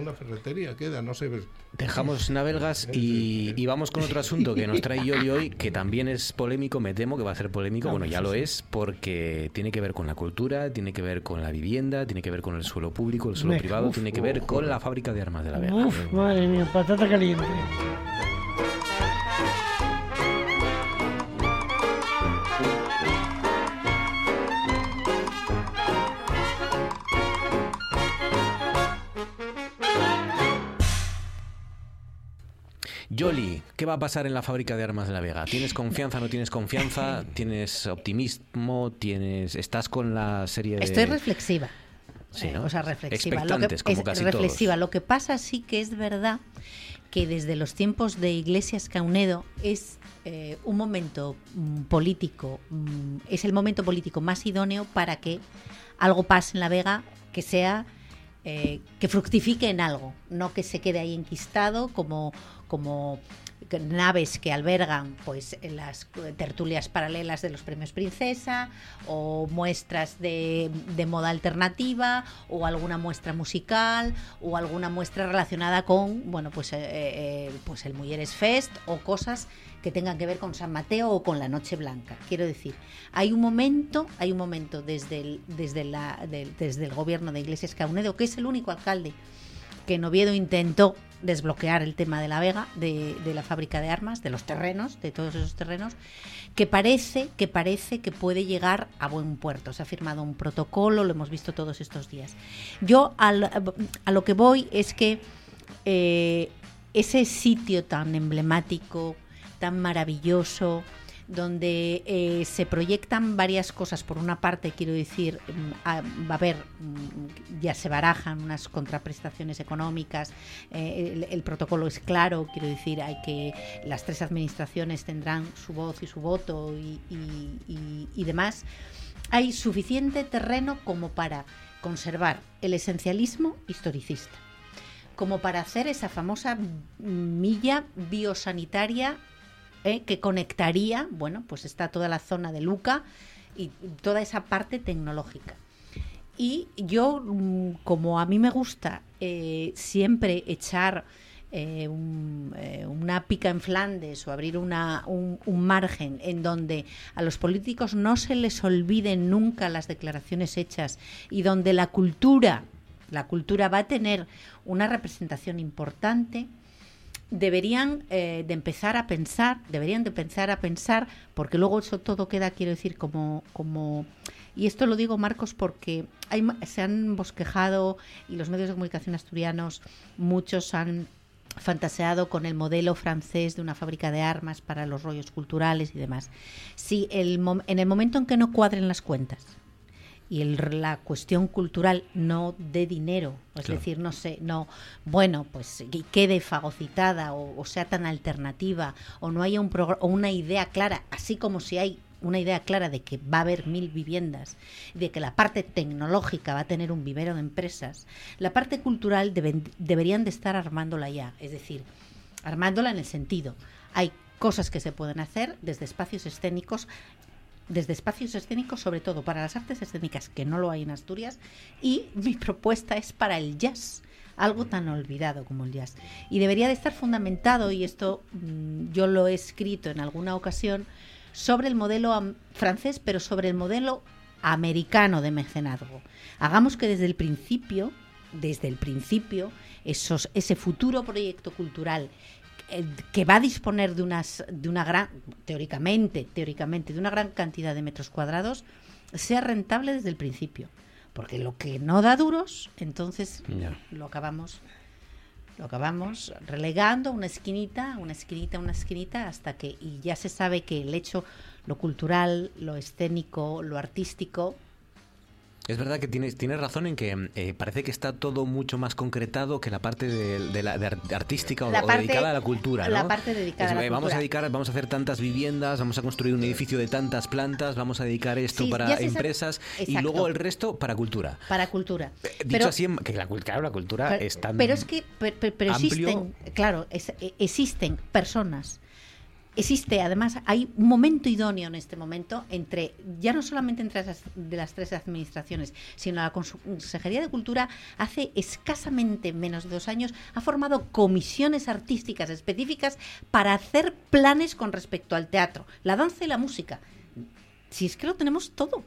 una ferretería queda, no sé. pues, Dejamos Navelgas y, y vamos con otro asunto que nos trae Yoli hoy, que también es polémico, me temo que va a ser polémico, bueno, ya lo es, porque tiene que ver con la cultura, tiene que ver con la vivienda, tiene que ver con el suelo público, el suelo Me- privado, uf, tiene que ver con la fábrica de armas de la Vega. Uf, madre mía, patata caliente. Yoli, ¿qué va a pasar en la fábrica de armas de la Vega? ¿Tienes confianza, no tienes confianza? ¿Tienes optimismo? ¿Tienes estás con la serie de Estoy reflexiva. Sí, Eh, o sea, reflexiva. Lo que, como es casi reflexiva. todos. Lo que pasa sí que es verdad que desde los tiempos de Iglesias Caunedo es eh, un momento mm, político, mm, es el momento político más idóneo para que algo pase en La Vega que sea eh, que fructifique en algo, no que se quede ahí enquistado como, como naves que albergan pues las tertulias paralelas de los premios Princesa o muestras de, de moda alternativa o alguna muestra musical o alguna muestra relacionada con bueno pues eh, eh, pues el Mujeres Fest o cosas que tengan que ver con San Mateo o con la Noche Blanca. Quiero decir, hay un momento, hay un momento desde el, desde la, desde el gobierno de Iglesias Caunedo, que es el único alcalde que en Oviedo intentó desbloquear el tema de la Vega, de, la fábrica de armas, de los terrenos, de todos esos terrenos, que parece, que parece que puede llegar a buen puerto. Se ha firmado un protocolo, lo hemos visto todos estos días. Yo a lo que voy es que eh, ese sitio tan emblemático, tan maravilloso, donde eh, se proyectan varias cosas. Por una parte, quiero decir, mm, ah, va a haber, mm, ya se barajan unas contraprestaciones económicas, eh, el, protocolo es claro, quiero decir, hay que las tres administraciones tendrán su voz y su voto y, y- y- y demás. Hay suficiente terreno como para conservar el esencialismo historicista como para hacer esa famosa milla biosanitaria eh, que conectaría, bueno, pues está toda la zona de Luca y toda esa parte tecnológica. Y yo, mm, como a mí me gusta eh, siempre echar eh, un- una pica en Flandes o abrir una, un, un margen en donde a los políticos no se les olviden nunca las declaraciones hechas y donde la cultura La cultura va a tener una representación importante. Deberían eh, de empezar a pensar, deberían de pensar a pensar, porque luego eso todo queda, quiero decir, como, como y esto lo digo, Marcos, porque hay, se han bosquejado y los medios de comunicación asturianos, muchos han fantaseado con el modelo francés de una fábrica de armas para los rollos culturales y demás. Si el, en el momento en que no cuadren las cuentas y el, la cuestión cultural no de dinero, es decir, no sé, no, bueno, pues quede fagocitada o, sea tan alternativa o no haya un o una idea clara, así como si hay una idea clara de que va a haber mil viviendas, de que la parte tecnológica va a tener un vivero de empresas, la parte cultural deberían de estar armándola ya, es decir, armándola en el sentido, hay cosas que se pueden hacer desde espacios escénicos desde espacios escénicos, sobre todo para las artes escénicas, que no lo hay en Asturias, y mi propuesta es para el jazz, algo tan olvidado como el jazz. Y debería de estar fundamentado, y esto mm, yo lo he escrito en alguna ocasión, sobre el modelo francés, pero sobre el modelo americano de mecenazgo. Hagamos que desde el principio, desde el principio, esos, ese futuro proyecto cultural eh, que va a disponer de unas de una gran teóricamente teóricamente de una gran cantidad de metros cuadrados sea rentable desde el principio. Porque lo que no da duros entonces lo acabamos lo acabamos relegando una esquinita, una esquinita, una esquinita, hasta que y ya se sabe que el hecho, lo cultural, lo escénico, lo artístico, es verdad que tienes, tienes razón en que eh, parece que está todo mucho más concretado que la parte de, la artística o, dedicada a la cultura. La parte dedicada a la vamos cultura. a dedicar, vamos a hacer tantas viviendas, vamos a construir un edificio de tantas plantas, vamos a dedicar esto para empresas y luego el resto para cultura. Para cultura. Eh, dicho así, que la, claro, la cultura es tan Pero es que pero, existen, claro, e, existen personas existe, además, hay un momento idóneo en este momento entre, ya no solamente entre las, de las tres administraciones, sino la Consejería de Cultura hace escasamente menos de dos años ha formado comisiones artísticas específicas para hacer planes con respecto al teatro, la danza y la música. Si es que lo tenemos todo.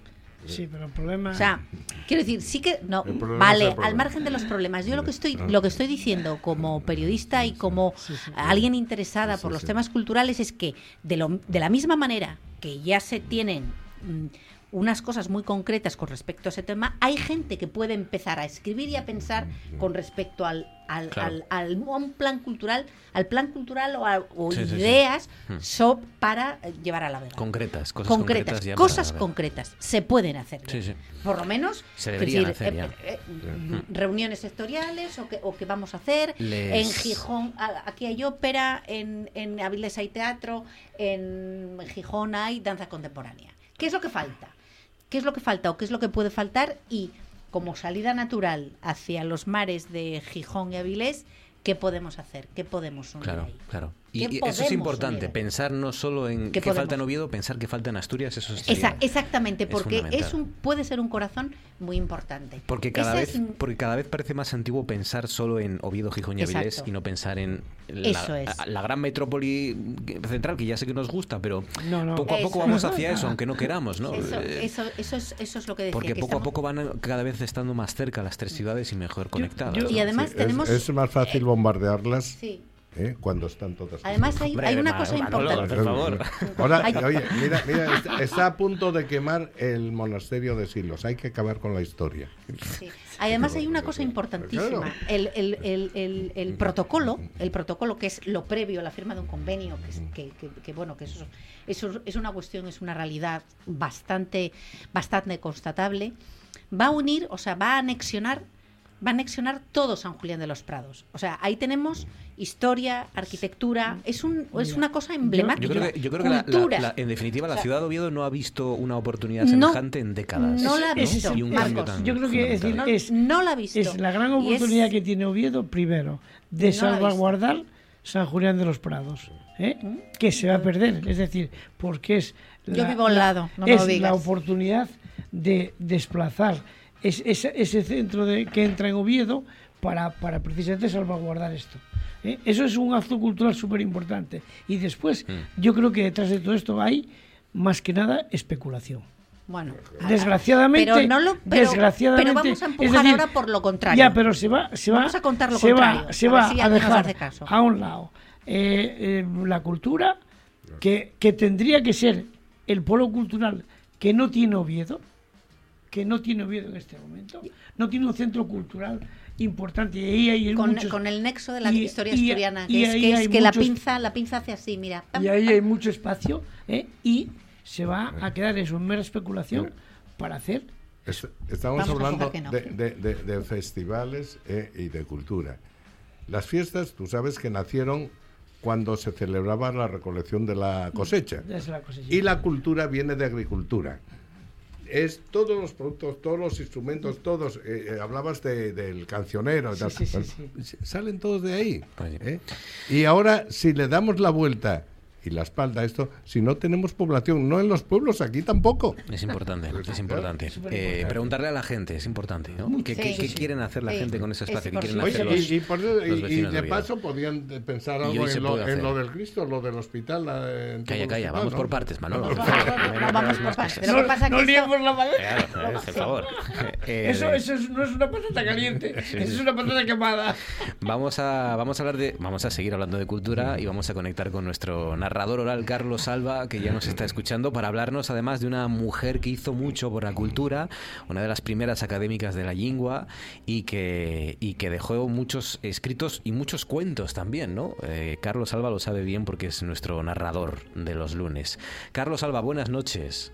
Sí, pero el problema. O sea, quiero decir, sí que no vale, al margen de los problemas. Yo lo que estoy, lo que estoy diciendo como periodista y como alguien interesada por los temas culturales es que de, lo, de la misma manera que ya se tienen mm, unas cosas muy concretas con respecto a ese tema, hay gente que puede empezar a escribir y a pensar con respecto al, al, al, un plan cultural, al plan cultural o, ideas hmm. para llevar a la verdad. Concretas, cosas concretas. concretas cosas concretas se pueden hacer. Por lo menos, se deberían hacer eh, eh, hmm. reuniones sectoriales o que, o que vamos a hacer. En Gijón, aquí hay ópera, en, en Avilés hay teatro, en Gijón hay danza contemporánea. ¿Qué es lo que falta? Qué es lo que falta o qué es lo que puede faltar y como salida natural hacia los mares de Gijón y Avilés, ¿qué podemos hacer? ¿Qué podemos unir claro, ahí? Claro, y, eso es importante, pensar no solo en qué, falta en Oviedo, pensar que falta en Asturias, eso es Exactamente, porque es, un, puede ser un corazón muy importante. Porque cada, vez, porque cada vez parece más antiguo pensar solo en Oviedo, Gijón y Avilés y no pensar en la, gran metrópoli central, que ya sé que nos gusta, pero poco a poco vamos hacia eso, aunque no queramos, ¿no? Eso, eso, es, eso es lo que decía. Porque poco a poco van cada vez estando más cerca las tres ciudades y mejor conectadas. y además tenemos... Es, más fácil bombardearlas. Sí ¿eh? cuando están todas. Además, hay, hay una cosa importante. por favor. Ahora, oye, mira, mira está, a punto de quemar el monasterio de Silos. Hay que acabar con la historia. Sí. Además, hay una cosa importantísima. El, el, el, el, protocolo, el protocolo que es lo previo a la firma de un convenio, que, que, que, bueno, que eso, eso es una cuestión, es una realidad bastante, bastante constatable. Va a unir, o sea, va a anexionar va a anexionar todo San Julián de los Prados. O sea, ahí tenemos historia, arquitectura, es, un, es una cosa emblemática. Yo creo que, en definitiva la ciudad de Oviedo no ha visto una oportunidad semejante en décadas. No la ha visto, Yo creo que es, no, la ha visto. Es la gran oportunidad que tiene Oviedo, primero, de salvaguardar San Julián de los Prados. ¿eh? ¿Mm? Que se va a perder, es decir, porque es Yo vivo al lado, no es la oportunidad de desplazar es, ese centro de, que entra en Oviedo para, para precisamente salvaguardar esto. ¿Eh? Eso es un acto cultural súper importante. Y después, mm. yo creo que detrás de todo esto hay, más que nada, especulación. Bueno, desgraciadamente, pero no lo, pero, desgraciadamente, pero vamos a empujar decir, ahora por lo contrario. Ya, pero se va, se va, Vamos a contar lo se contrario, va, se a va si a dejar caso. a un lado eh, eh, la cultura que, que tendría que ser el polo cultural que no tiene Oviedo, que no tiene Oviedo en este momento, no tiene un centro cultural importante y ahí hay con, muchos- con el nexo de la y- historia y- asturiana, y que es ahí que, es la pinza, la pinza hace así, mira. pam, y ahí pam. hay mucho espacio ¿eh? y se va a quedar eso en mera especulación para hacer Est- Estamos Vamos hablando no. de, de- de- de festivales eh, y de cultura. Las fiestas, tú sabes que nacieron cuando se celebraba la recolección de la cosecha. la Y la cultura viene de agricultura. Es todos los productos, todos los instrumentos, todos. eh, eh, hablabas de- del cancionero. Sí, tal. sí, Salen todos de ahí. ¿eh? Y ahora, si le damos la vuelta y la espalda esto, si no tenemos población, no en los pueblos, aquí tampoco. Es importante, es importante. Eh, preguntarle a la gente, es importante, ¿no? ¿Qué, qué- Sí, qué sí. quieren hacer la Sí. gente con ese Es espacio? ¿Qué Oye, hacer los, y, y por- los y- de Oviedo? paso podían pensar algo en lo, en lo del Cristo, lo del hospital. la- en Calla, calla, hospital, vamos ¿no? por partes, Manolo. No, vamos por partes. Que pasa no que esto- liemos la madera. Claro, por favor. Eh, Eso, eso es- no es una patata caliente, Sí, eso sí. es una patata quemada. Vamos a, vamos a hablar de, vamos a seguir hablando de cultura y vamos a conectar con nuestro narrador oral Carlos Alba, que ya nos está escuchando, para hablarnos además de una mujer que hizo mucho por la cultura, una de las primeras académicas de la lengua y que, y que dejó muchos escritos y muchos cuentos también, ¿no? Eh, Carlos Alba lo sabe bien porque es nuestro narrador de los lunes. Carlos Alba, buenas noches.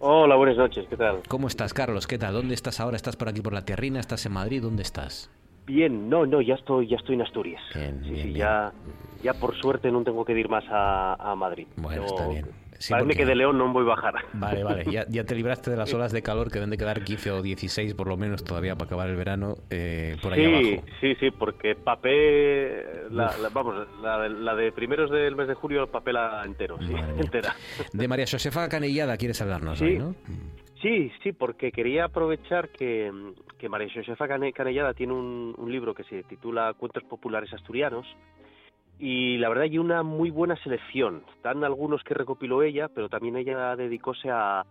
Hola, buenas noches, ¿qué tal? ¿Cómo estás, Carlos? ¿Qué tal? ¿Dónde estás ahora? ¿Estás por aquí por la tierrina? ¿Estás en Madrid? ¿Dónde estás? Bien, no, no, ya estoy, ya estoy en Asturias. Bien, Sí, bien, sí, bien. ya, ya por suerte no tengo que ir más a, a Madrid. Bueno, Yo- está bien. Sí, parece porque- que de León no voy a bajar. Vale, vale. Ya, ya te libraste de las olas de calor que deben de quedar 15 o 16 por lo menos todavía para acabar el verano eh, por ahí sí, abajo. sí, sí, porque papé, la, la- vamos, la, de- la de primeros del mes de julio, papela entero, sí, entera. De María Josefa Canellada quieres hablarnos Sí. hoy, ¿no? Sí, sí, porque quería aprovechar que, María Josefa Cane- Canellada tiene un, un libro que se titula Cuentos Populares Asturianos y la verdad hay una muy buena selección. Están algunos que recopiló ella, pero también ella dedicóse a,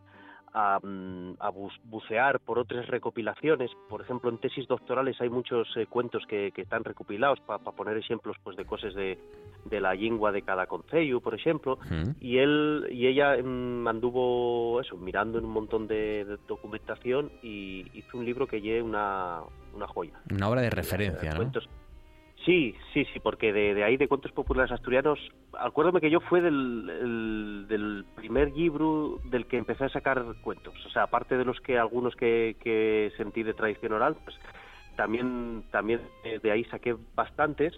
a, mm, a bucear por otras recopilaciones. Por ejemplo, en tesis doctorales hay muchos eh, cuentos que, que están recopilados para poner ejemplos pues de cosas de, de la lengua de cada concello, por ejemplo Mm. y él y ella mm, anduvo eso mirando en un montón de, de documentación y hizo un libro que lleve una, una joya Una obra de referencia, ¿no? Cuentos- sí sí sí porque de, ahí de cuentos populares asturianos acuérdame que yo fue del, el- del primer libro del que empecé a sacar cuentos. O sea aparte de los que algunos que, que sentí de tradición oral pues también también eh, de ahí saqué bastantes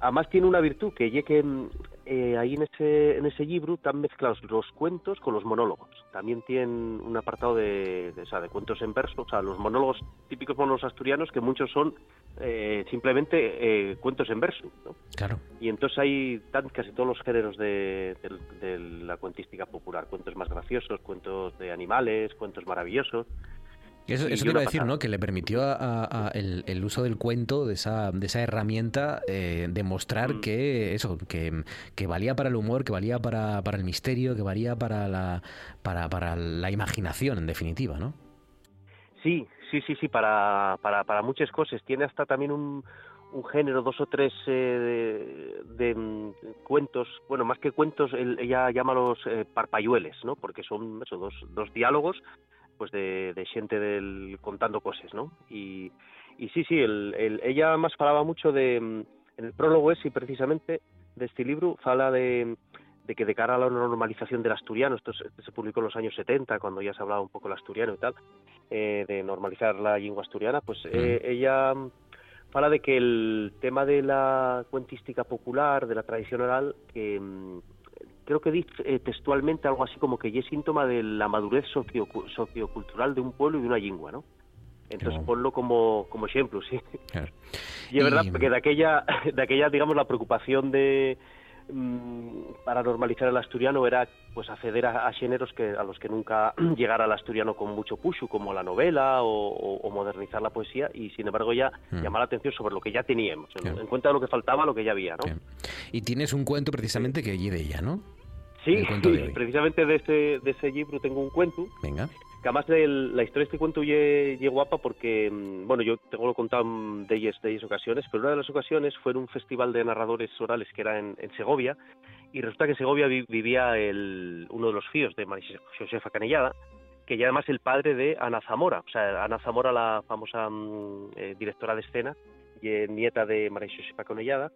Además tiene una virtud que que mm, eh, ahí en ese en ese libro están mezclados los cuentos con los monólogos. También tienen un apartado de, de, o sea, de cuentos en verso, o sea, los monólogos típicos monólogos asturianos que muchos son eh, simplemente eh, cuentos en verso. ¿no? Claro. Y entonces hay tan, casi todos los géneros de, de- de la cuentística popular, cuentos más graciosos, cuentos de animales, cuentos maravillosos. Eso, eso te iba a decir. ¿no? Que le permitió a- a- a el, el uso del cuento, de esa, de esa herramienta, eh, demostrar Mm. que eso, que, que valía para el humor, que valía para, para el misterio, que valía para la, para, para la imaginación, en definitiva, ¿no? Sí, sí, sí, sí, para, para, para muchas cosas. Tiene hasta también un, un género, dos o tres eh, de, de, mm, cuentos, bueno, más que cuentos, él- ella llama los eh, parpayueles, ¿no? Porque son eso, dos, dos diálogos pues de, de gente del, contando cosas, ¿no? Y, y sí, sí, el, el- ella además falaba mucho de, mm, en el prólogo ese precisamente, de este libro, fala de, de que de cara a la normalización del asturiano, esto se, se publicó en los años 70, cuando ya se hablaba un poco el asturiano y tal, eh, de normalizar la lengua asturiana, pues eh, ella mm, fala de que el tema de la cuentística popular, de la tradición oral, que mm, creo que dice eh, textualmente algo así como que ya es síntoma de la madurez socio, sociocultural de un pueblo y de una lengua, ¿no? Entonces bueno. ponlo como, como ejemplo, sí. Claro. Y es verdad que de aquella, de aquella, digamos, la preocupación de mm, para normalizar el asturiano era pues acceder a, a géneros que a los que nunca llegara el asturiano con mucho pushu, como la novela o, o- o modernizar la poesía, y sin embargo ya Mm. llamar la atención sobre lo que ya teníamos, en, Claro. en cuenta de lo que faltaba, lo que ya había, ¿no? Y tienes un cuento precisamente que lleve ella, ¿no? Sí, de precisamente de ese, de ese libro tengo un cuento Venga. que además el- la historia de este cuento ye, ye guapa porque, mm, bueno, yo tengo lo contado de ellas, de ellas ocasiones, pero una de las ocasiones fue en un festival de narradores orales que era en, en Segovia, y resulta que en Segovia vi- vivía el, uno de los fíos de María Josefa Canellada, que ya además el padre de Ana Zamora, o sea, Ana Zamora, la famosa mm, eh, directora de escena, y eh, nieta de María Josefa Canellada,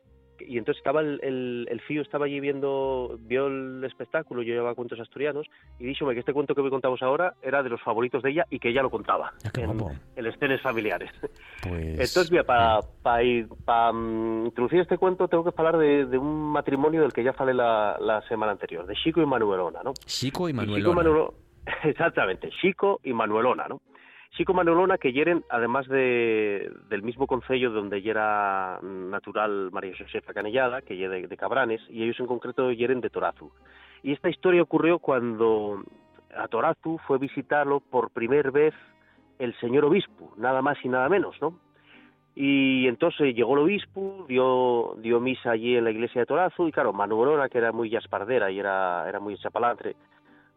y entonces estaba el, el, el fío estaba allí viendo, vio el espectáculo, yo llevaba cuentos asturianos, y díxome que este cuento que hoy contamos ahora era de los favoritos de ella y que ella lo contaba Ah, en, en escenas familiares. Pues, Entonces, mira, para pa, pa, mm, introducir este cuento tengo que hablar de, de un matrimonio del que ya falé la, la semana anterior, de Chico y Manuelona, ¿no? Chico y Y Chico Manuelona. Manuelo- exactamente, Chico y Manuelona, ¿no? Chico y Manuelona que yeren, además de, del mismo concello donde yera natural María Josefa Canellada, que ye de, Cabranes, y ellos en concreto yeren de Torazu. Y esta historia ocurrió cuando a Torazu fue visitarlo por primera vez el señor obispo, nada más y nada menos, ¿no? Y entonces llegó el obispo, dio, dio misa allí en la iglesia de Torazu, y claro, Manuelona, que era muy yaspardera y era, era muy chapalantre,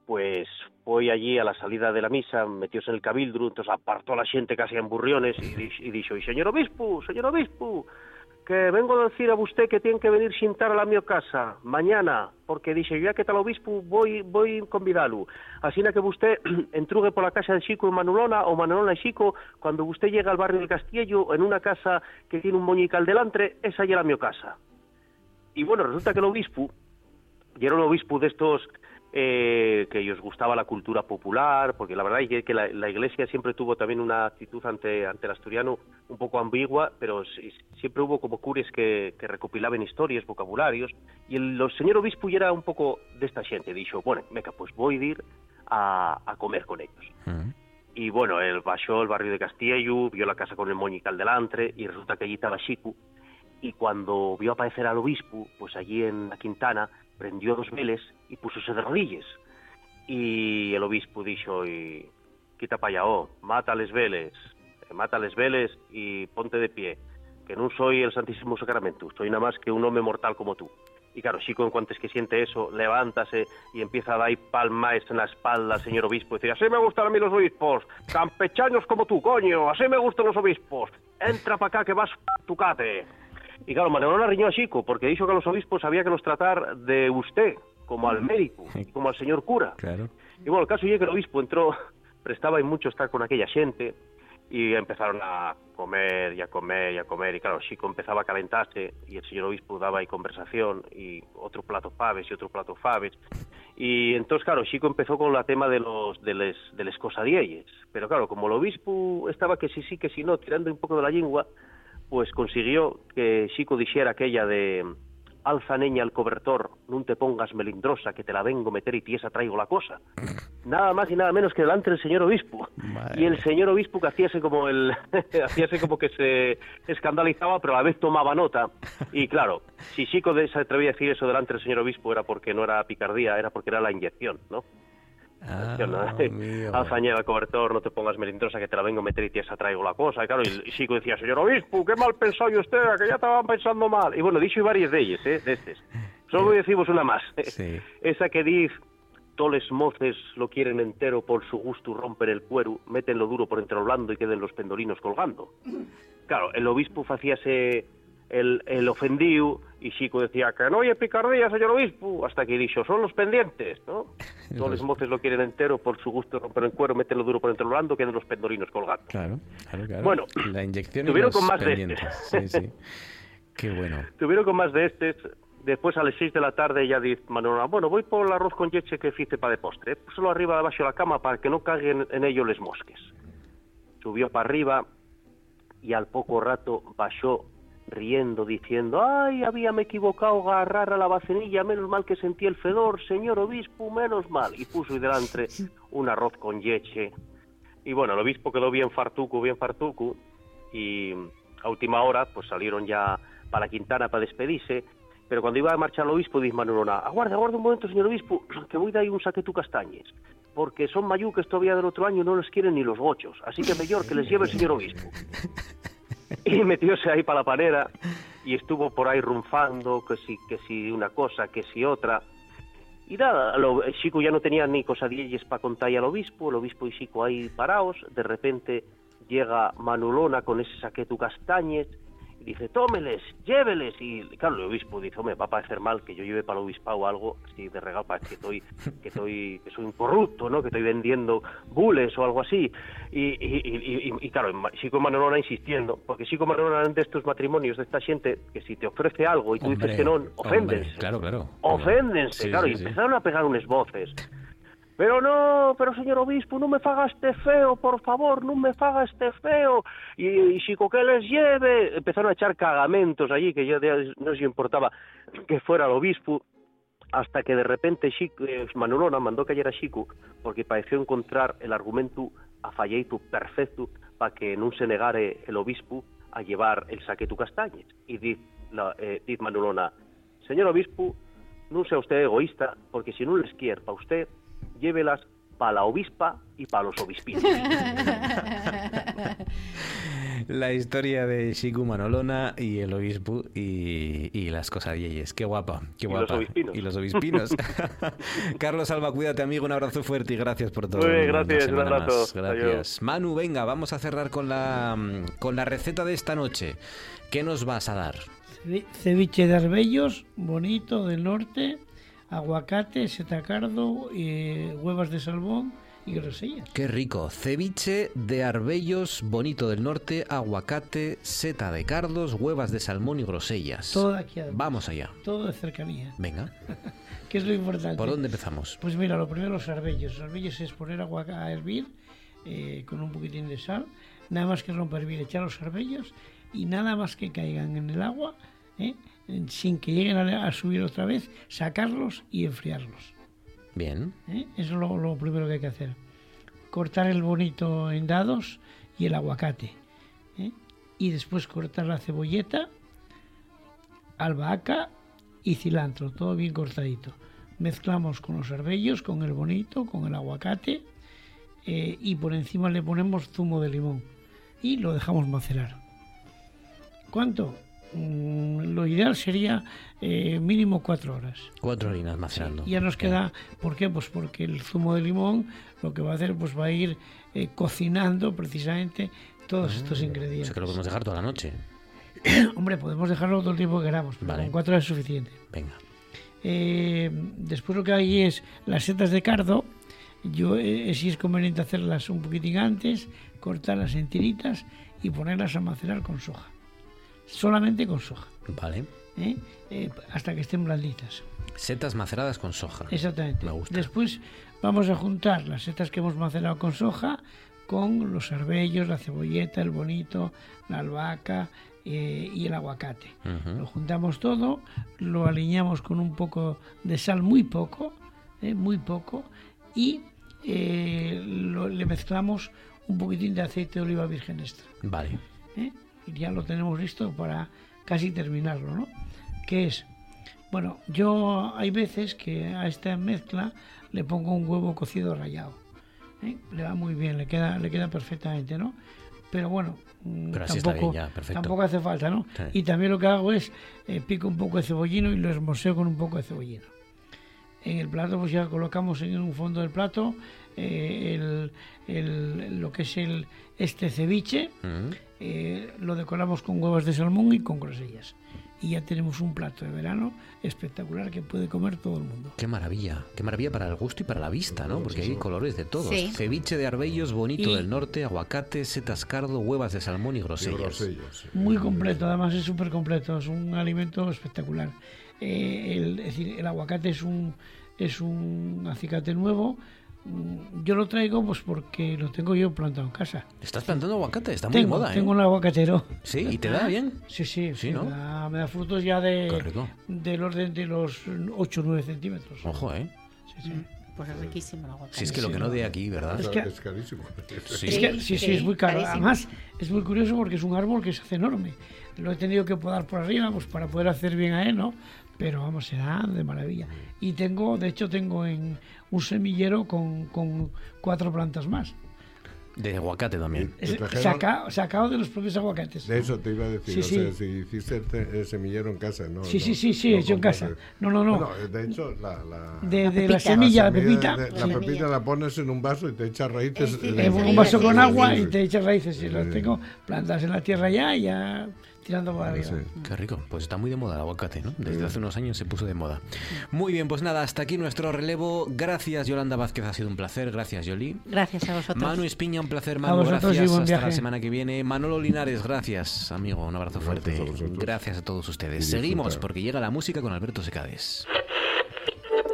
pues fue allí a la salida de la misa, metióse en el cabildro, entonces apartó a la gente casi en burriones y, di- y dijo, y señor obispo, señor obispo, que vengo a decir a usted que tiene que venir sintar a la mi casa mañana, porque dice, ya que el obispo, voy, voy a convidarlo. Así que usted entrugue por la casa de Chico y Manolona, o Manolona y Chico, cuando usted llega al barrio del Castillo, en una casa que tiene un moñical delante, esa ya la mi casa. Y bueno, resulta que el obispo, y era un obispo de estos eh, que os gustaba la cultura popular, porque la verdad es que la, la iglesia siempre tuvo también una actitud ante, ante el asturiano un poco ambigua, pero sí- siempre hubo como cures que, que recopilaban historias, vocabularios, y el, el señor obispo ya era un poco de esta gente, dijo, bueno, meca, pues voy a ir a, a comer con ellos. Mm. Y bueno, él bajó al barrio de Castillo, vio la casa con el moñical delante, y resulta que allí estaba Chico, y cuando vio aparecer al obispo, pues allí en la Quintana, prendió dos veles y púsose de rodillas. Y el obispo dijo, y, quita pa' allá, oh, mata les veles, eh, mata les veles y ponte de pie, que no soy el Santísimo Sacramento, soy nada más que un hombre mortal como tú. Y claro, Chico, en cuanto es que siente eso, levántase y empieza a dar palmas en la espalda al señor obispo y dice, así me gustan a mí los obispos, campechanos como tú, coño, así me gustan los obispos, entra para acá que vas tu cate. Y claro, Manolona riñó a Chico, porque dijo que los obispos había que los tratar de usted, como al médico, como al señor cura. Claro. Y bueno, el caso es que el obispo entró, prestaba y mucho estar con aquella gente, y empezaron a comer y a comer y a comer, y claro, Chico empezaba a calentarse, y el señor obispo daba ahí conversación, y otro plato faves y otro plato faves. Y entonces, claro, Chico empezó con la tema de los de les, de les. Pero claro, como el obispo estaba que sí, sí, que sí, no, tirando un poco de la lengua, pues consiguió que Chico dijera aquella de alza neña al cobertor, no te pongas melindrosa, que te la vengo meter y tiesa traigo la cosa. Nada más y nada menos que delante del señor obispo. Y el señor obispo que hacíase como el hacíase como que se escandalizaba, pero a la vez tomaba nota. Y claro, si Chico se atrevía a decir eso delante del señor obispo era porque no era picardía, era porque era la inyección, ¿no? Ah, ¿no? amigo. Alzañera al cobertor, no te pongas melindrosa que te la vengo a meter y tiesa traigo la cosa. Y claro, y, y Chico decía, señor obispo, qué mal pensado usted, que ya estaban pensando mal. Y bueno, dicho y varias de ellas, ¿eh? De estos. Solo decimos una más. Sí. Esa que dice, toles moces lo quieren entero por su gusto rompen el cuero, meten lo duro por entre lo blando y queden los pendolinos colgando. Claro, el obispo hacíase el, el ofendido y Chico decía que no oye picardía, señor obispo, hasta que dijo, son los pendientes, ¿no? Toles moces lo quieren entero por su gusto rompen el cuero, meten lo duro por entre lo blando, queden los pendolinos colgando. Claro, claro, claro. Bueno, la inyección y tuvieron los con más de pendientes. Sí, sí. Qué bueno. Tuvieron con más de estos. Después a las 6 de la tarde ya dice Manuela, bueno, voy por el arroz con leche que hice para de postre. Púselo arriba debajo de la cama para que no caguen en ello les mosques. Subió para arriba y al poco rato bajó riendo diciendo, ay, habíame equivocado agarrar a la bacenilla, menos mal que sentí el fedor, señor obispo, menos mal. Y puso ahí delante un arroz con leche. Y bueno, el obispo quedó bien fartuco, bien fartuco, y a última hora pues salieron ya para Quintana para despedirse, pero cuando iba a marchar el obispo dice Manolona, aguarda, aguarda un momento, señor obispo, que voy de ahí un saquetu castañes, porque son mayuques todavía del otro año y no les quieren ni los gochos, así que mejor que les lleve el señor obispo. Y metióse ahí para la panera y estuvo por ahí rumfando, que si, que una cosa, que si otra. Y nada, lo, el chico ya no tenía ni cosadillas para contar al obispo, el obispo y chico ahí parados, de repente llega Manulona con ese saqueto castañes y dice, tómeles, lléveles. Y claro, el obispo dice, hombre, va a parecer mal que yo lleve para el obispado algo así de regalo, para que estoy, que estoy, que soy un corrupto, ¿no? Que estoy vendiendo bules o algo así. Y, y, y, y, claro, Chico Manolona insistiendo, porque Chico Manolona de estos matrimonios de esta gente, que si te ofrece algo y tú Hombre, dices que no, oféndense. hombre, claro, claro. Oféndense, Sí, claro, sí, y sí. empezaron a pegar unas voces. Pero no, pero señor obispo, no me faga este feo, por favor, no me faga este feo. Y, y chico que les lleve. Empezaron a echar cagamentos allí, que de- no se importaba que fuera el obispo, hasta que de repente eh, Manolona mandó callar a Chico, porque pareció encontrar el argumento a falleito perfecto para que no se negare el obispo a llevar el saqueto castañes. Y la, eh, Manolona, señor obispo, no sea usted egoísta, porque si no les quiere para usted, llévelas para la obispa y para los obispinos. La historia de Shiku Manolona y el obispo y, y las cosadillas. Qué guapa, qué Y los guapa. obispinos. Y los obispinos. Carlos Alba, cuídate, amigo. Un abrazo fuerte y gracias por todo. Muy bien, gracias, un abrazo. más. Gracias. Adiós. Manu, venga, vamos a cerrar con la, con la receta de esta noche. ¿Qué nos vas a dar? Cevi- Ceviche de arbellos, bonito, del norte, aguacate, setacardo, eh, huevas de salmón y grosellas. Qué rico. Ceviche de arbellos, bonito del norte, aguacate, seta de cardos, huevas de salmón y grosellas. Todo aquí además. Vamos allá. Todo de cercanía. Venga. ¿Qué es lo importante? ¿Por dónde empezamos? Pues mira, lo primero los arbellos. Los arbellos es poner agua a hervir eh, con un poquitín de sal. Nada más que romper hervir, echar los arbellos y nada más que caigan en el agua, ¿eh? En- sin que lleguen a, a subir otra vez, sacarlos y enfriarlos. Bien. ¿eh? Eso es lo, lo primero que hay que hacer. Cortar el bonito en dados y el aguacate. ¿eh? Y después cortar la cebolleta, albahaca y cilantro, todo bien cortadito. Mezclamos con los arbellos, con el bonito, con el aguacate eh, y por encima le ponemos zumo de limón y lo dejamos macerar. ¿Cuánto? Mm, lo ideal sería eh, mínimo cuatro horas. Cuatro horinas macerando. Ya nos queda, ¿por qué? Pues porque el zumo de limón lo que va a hacer pues va a ir eh, cocinando precisamente todos estos O sea ingredientes. que lo podemos dejar toda la noche. Hombre, podemos dejarlo todo el tiempo que queramos, pero Vale. con cuatro horas es suficiente. Venga. Eh, después lo que hay es las setas de cardo. Yo sí es conveniente hacerlas un poquitín antes, cortarlas en tiritas y ponerlas a macerar con soja. Solamente con soja, Vale. ¿eh? Eh, hasta que estén blanditas. Setas maceradas con soja. Exactamente. Me gusta. Después vamos a juntar las setas que hemos macerado con soja con los arbellos, la cebolleta, el bonito, la albahaca eh, y el aguacate. Lo juntamos todo, lo alineamos con un poco de sal, muy poco, eh, muy poco, y eh, lo- le mezclamos un poquitín de aceite de oliva virgen extra. Vale. ¿eh? Y ya lo tenemos listo para casi terminarlo, ¿no? Que es, bueno, yo hay veces que a esta mezcla le pongo un huevo cocido rallado. ¿eh? Le va muy bien, le queda, le queda perfectamente, ¿no? Pero bueno, mm, Pero tampoco, ya, tampoco hace falta, ¿no? Sí. Y también lo que hago es eh, pico un poco de cebollino y lo hermoseo con un poco de cebollino. En el plato pues ya colocamos en un fondo del plato eh, el, el- lo que es el este ceviche, Mm. Eh, lo decoramos con huevos de salmón y con grosellas. Y ya tenemos un plato de verano espectacular que puede comer todo el mundo. Qué maravilla, qué maravilla para el gusto y para la vista, ¿no? Porque hay colores de todos. Sí. Ceviche de arbellos, bonito Y- del norte, aguacate, setas cardo, huevas de salmón y Y grosellas. grosellas, sí. Muy completo, además es súper completo, es un alimento espectacular. Eh, el, es decir, el aguacate es un, es un acicate nuevo. Mm, Yo lo traigo pues porque lo tengo yo plantado en casa. ¿Estás plantando aguacate? Está muy tengo, moda, ¿eh? tengo un aguacatero. Sí, ¿y te da bien? Sí, sí, Sí, sí, ¿no? me, da, me da frutos ya de, del orden de los 8 o 9 centímetros. Ojo, ¿eh? Sí, sí. Pues es riquísimo el aguacate. Si es que lo que no de aquí, ¿verdad? Es que- Es carísimo. Sí. Es que, sí, sí, sí, es muy caro. carísimo. Además, es muy curioso porque es un árbol que se hace enorme. Lo he tenido que podar por arriba pues para poder hacer bien a él, ¿no? Pero vamos, se da de maravilla. Y tengo, de hecho, tengo en un semillero con, con cuatro plantas más. De aguacate también. Saca- sacado de los propios aguacates. De eso te iba a decir, Sí, o sea, si hiciste el, te- el semillero en casa, ¿no? Sí, no- sí, sí, sí, no hecho en casa. No, no, no. Bueno, de hecho, la, la, De, de la semilla, la semilla pepita. de- la pepita la pones en un vaso y te echas raíces. Sí, En sí, un vaso con agua y te echas raíces. Y las tengo plantas en la tierra ya y ya tirando para arriba. Sí. Qué rico. Pues está muy de moda el aguacate, ¿no? Desde Sí. hace unos años se puso de moda. Muy bien, pues nada, hasta aquí nuestro relevo. Gracias, Yolanda Vázquez, ha sido un placer. Gracias, Yoli. Gracias a vosotros. Manu Espiña, un placer, A Manu. vosotros Gracias. Hasta la semana que viene. Manolo Linares, gracias, amigo. Un abrazo Gracias fuerte. a. Gracias a todos ustedes. Seguimos porque llega la música con Alberto Secades.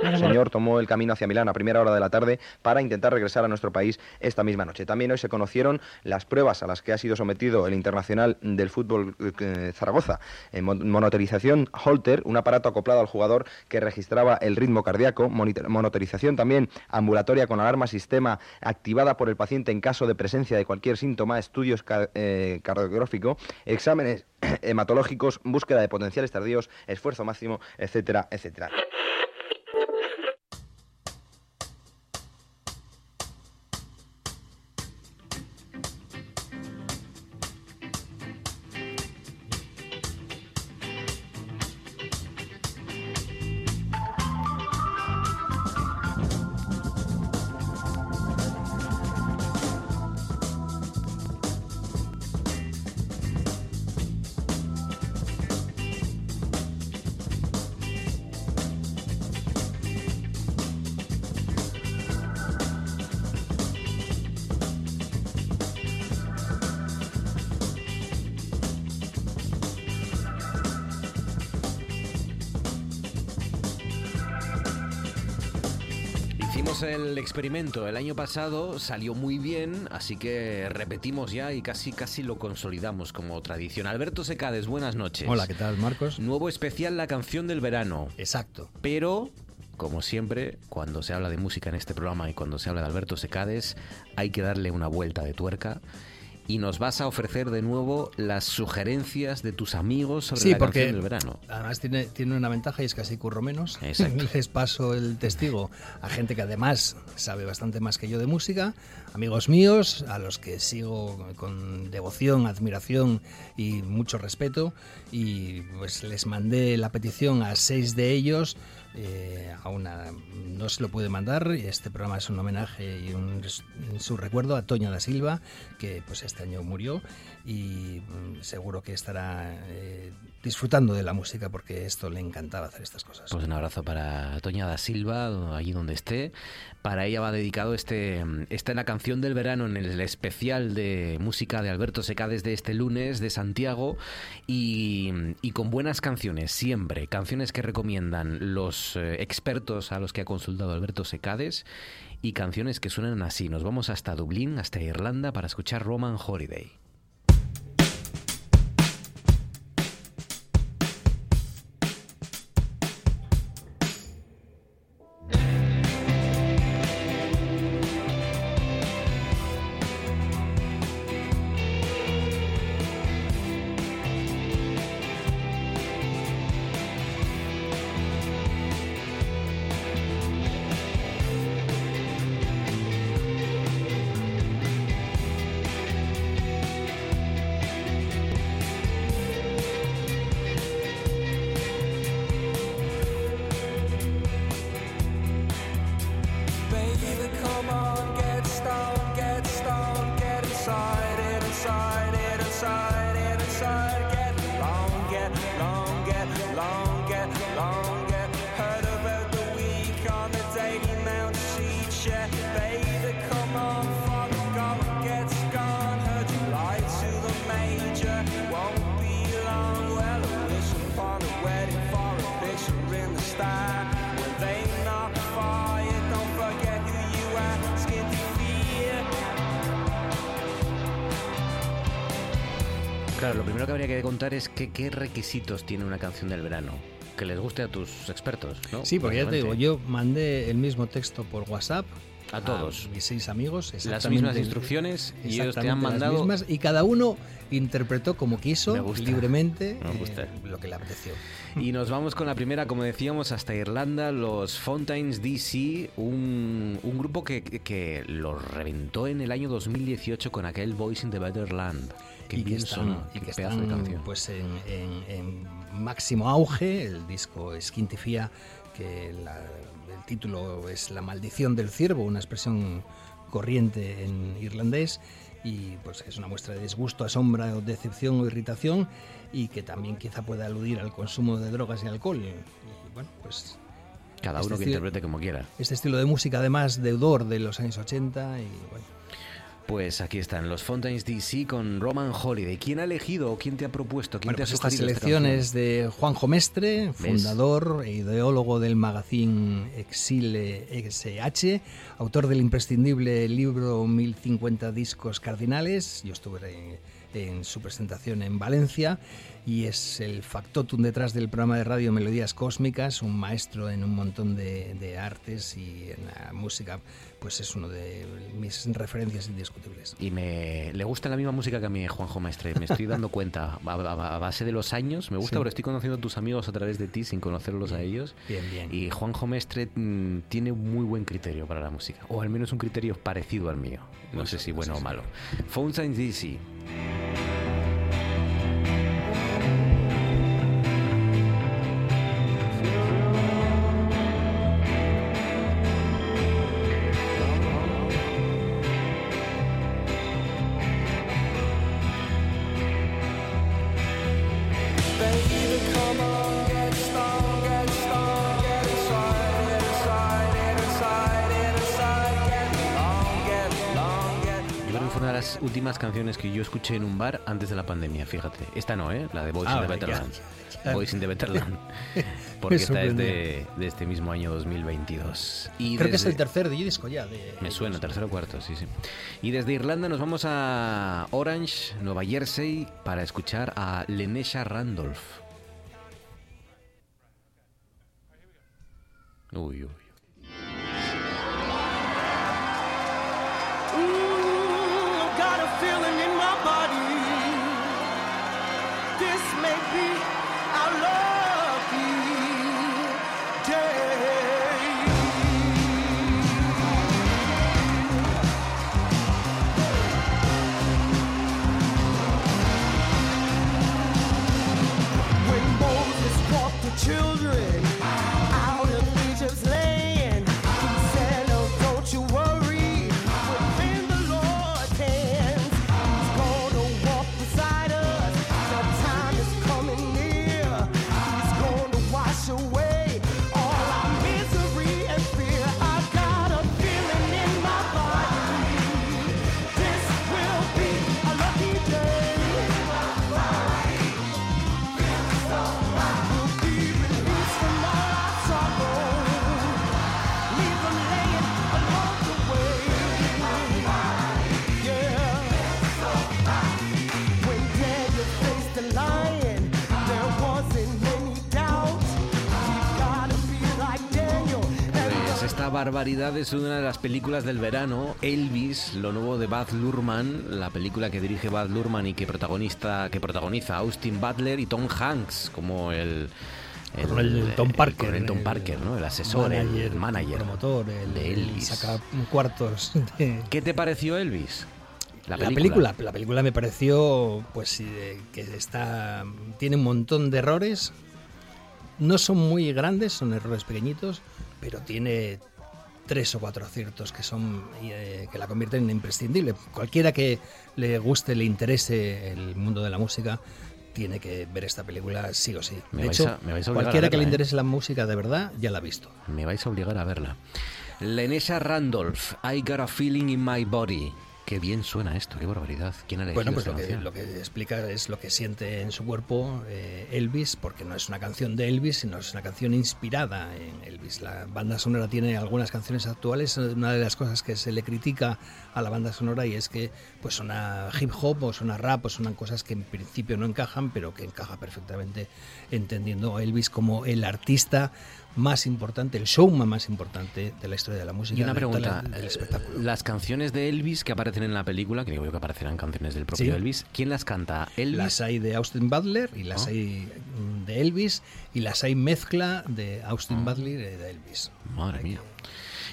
El señor tomó el camino hacia Milán a primera hora de la tarde para intentar regresar a nuestro país esta misma noche. También hoy se conocieron las pruebas a las que ha sido sometido el internacional del fútbol eh, Zaragoza. Monoterización Holter, un aparato acoplado al jugador que registraba el ritmo cardíaco. Monoterización también ambulatoria con alarma sistema activada por el paciente en caso de presencia de cualquier síntoma. Estudios ca- eh, cardiográfico, exámenes hematológicos, búsqueda de potenciales tardíos, esfuerzo máximo, etcétera, etcétera. Hicimos el experimento el año pasado, salió muy bien, así que repetimos ya y casi casi lo consolidamos como tradición. Alberto Secades, buenas noches. Hola, ¿qué tal, Marcos? Nuevo especial La canción del verano. Exacto. Pero, como siempre, cuando se habla de música en este programa y cuando se habla de Alberto Secades, hay que darle una vuelta de tuerca. Y nos vas a ofrecer de nuevo las sugerencias de tus amigos sobre Sí, la porque canción del verano. además tiene, tiene una ventaja y es que así curro menos. Exacto. Les paso el testigo a gente que además sabe bastante más que yo de música, amigos míos, a los que sigo con devoción, admiración y mucho respeto. Y pues les mandé la petición a seis de ellos. Eh, a una no se lo pude mandar. Este programa es un homenaje y un, su recuerdo a Toña da Silva que pues este año murió y mm, seguro que estará eh, disfrutando de la música porque esto le encantaba hacer estas cosas. Pues un abrazo para Toña da Silva, allí donde esté. Para ella va dedicado este, esta la canción del verano en el especial de música de Alberto Secades de este lunes de Santiago y, con buenas canciones siempre, canciones que recomiendan los eh, expertos a los que ha consultado Alberto Secades y canciones que suenan así. Nos vamos hasta Dublín, hasta Irlanda para escuchar Roman Holiday. Que, qué requisitos tiene una canción del verano. Que les guste a tus expertos, ¿no? Sí, porque ya te digo, yo mandé el mismo texto por WhatsApp A todos. mis seis amigos. Las mismas instrucciones y ellos te han exactamente las mandado. mismas, y cada uno interpretó como quiso, Me gusta. libremente, Me gusta. eh, lo que le apeteció. Y nos vamos con la primera, como decíamos, hasta Irlanda, los Fountains DC, un, un grupo que, que los reventó en el año 2018 con aquel Voice in the Better Land. Qué y que están, sonó, y que pedazo de están, canción. pues en, en- en máximo auge. El disco Skintifia, que la- el título es La maldición del ciervo, una expresión corriente en irlandés y pues es una muestra de disgusto, asombra o decepción o irritación y que también quizá pueda aludir al consumo de drogas y alcohol. Y, bueno, pues Cada este uno que estilo- interprete como quiera. Este estilo de música además deudor de los años 80 y bueno, Pues aquí están los Fountains DC con Roman Holiday. ¿Quién ha elegido o quién te ha propuesto? ¿Quién Bueno, te ha pues esta sugerido esta selección canción? es de Juanjo Mestre, fundador e ideólogo del magazine Exile XH, autor del imprescindible libro 1050 discos cardinales. Yo estuve en, en su presentación en Valencia y es el factotum detrás del programa de radio Melodías Cósmicas, un maestro en un montón de, de artes y en la música, pues es uno de mis referencias indiscutibles. Y me le gusta la misma música que a mí, Juanjo Maestre. Me estoy dando cuenta a, a- a base de los años. Me gusta Sí. porque estoy conociendo a tus amigos a través de ti sin conocerlos a ellos. Bien, bien. Y Juanjo Mestre mm, tiene muy buen criterio para la música. O al menos un criterio parecido al mío. No sé si bueno o malo. Fountains DC. Baby, que yo escuché en un bar antes de la pandemia, fíjate. Esta no, ¿eh? La de Voice Ah, in the vale, Better ya, Land. ya. Voice in the Better Land. Me Porque esta es de, de este mismo año 2022. Y Creo que es el tercer disco ya de... Me suena, tercero o cuarto, sí, sí. Y desde Irlanda nos vamos a Orange, Nueva Jersey, para escuchar a Lenesha Randolph. Uy, uy. Ooh, got a feeling body. This may be our lucky day. When Moses brought the children barbaridad es una de las películas del verano, Elvis, lo nuevo de Baz Luhrmann, la película que dirige Baz Luhrmann y que protagonista que protagoniza Austin Butler y Tom Hanks como el el Tom Parker, Tom el Parker, ¿no? El asesor, manager, el manager, promotor, el, de el Elvis. saca cuartos de, ¿Qué te pareció Elvis? La película. la película me pareció pues que está tiene un montón de errores. No son muy grandes, son errores pequeñitos, pero tiene tres o cuatro aciertos que son eh, que la convierten en imprescindible. Cualquiera que le guste, le interese el mundo de la música, tiene que ver esta película sí o sí. Me de hecho, a- me vais a obligar a cualquiera que le ¿eh? interese la música de verdad ya la ha visto. Me vais a obligar a verla. Lenesha Randolph, I Got a Feeling in My Body. Qué bien suena esto, qué barbaridad. ¿Quién ha Bueno, pues esta lo que, lo que explica es lo que siente en su cuerpo eh, Elvis, porque no es una canción de Elvis, sino es una canción inspirada en Elvis. La banda sonora tiene algunas canciones actuales. Una de las cosas que se le critica a la banda sonora y es que pues suena hip hop o suena rap o suenan cosas que en principio no encajan, pero que encaja perfectamente entendiendo a Elvis como el artista más importante, el showman más importante de la historia de la música. Y una pregunta, del espectáculo. las canciones de Elvis que aparecen en la película, que digo yo que aparecerán canciones del propio Sí. Elvis, ¿quién las canta? ¿Elvis? Las hay de Austin Butler y las Ah. hay mm, de Elvis y las hay mezcla de Austin Butler y de Elvis. Madre mía.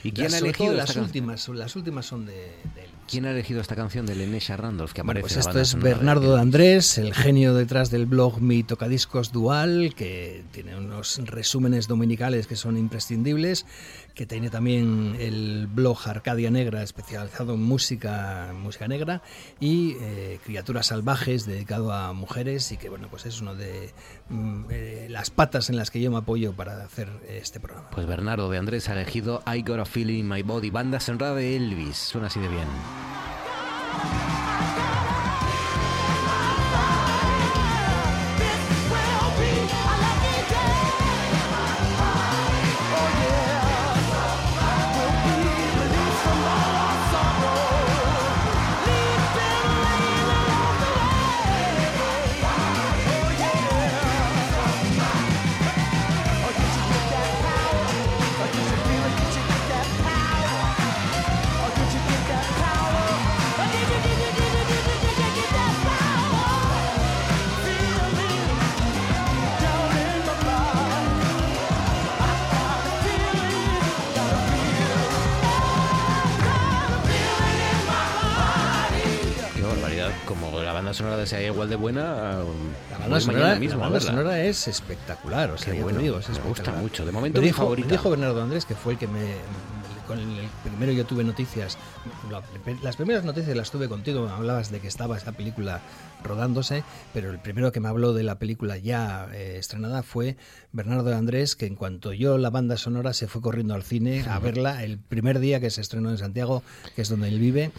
¿Y quién Las- ha elegido las últimas? Las últimas son de, de Elvis. ¿Quién ha elegido esta canción de Lenesha Randolph que Bueno, aparece pues en la esto es Bernardo de Andrés, el genio detrás del blog Mi Tocadiscos Dual, que tiene unos resúmenes dominicales que son imprescindibles, que tiene también el blog Arcadia Negra, especializado en música, música negra, y eh, Criaturas Salvajes, dedicado a mujeres, y que bueno, pues es uno de mm, eh, las patas en las que yo me apoyo para hacer este programa. Pues Bernardo de Andrés ha elegido I Got a Feeling in My Body, banda sonora de Elvis. Suena así de bien. Banda sonora de sea igual de buena, La voy banda, sonora, mismo la banda sonora es espectacular, o sea, Qué ya te bueno, digo, es me gusta mucho. De momento me mi dijo, favorita. me dijo Bernardo Andrés, que fue el que me... Con el, primero yo tuve noticias, la- las primeras noticias las tuve contigo, me hablabas de que estaba esa película rodándose, pero el primero que me habló de la película ya eh, estrenada fue Bernardo Andrés, que en cuanto yo la banda sonora se fue corriendo al cine a verla el primer día que se estrenó en Santiago, que es donde él vive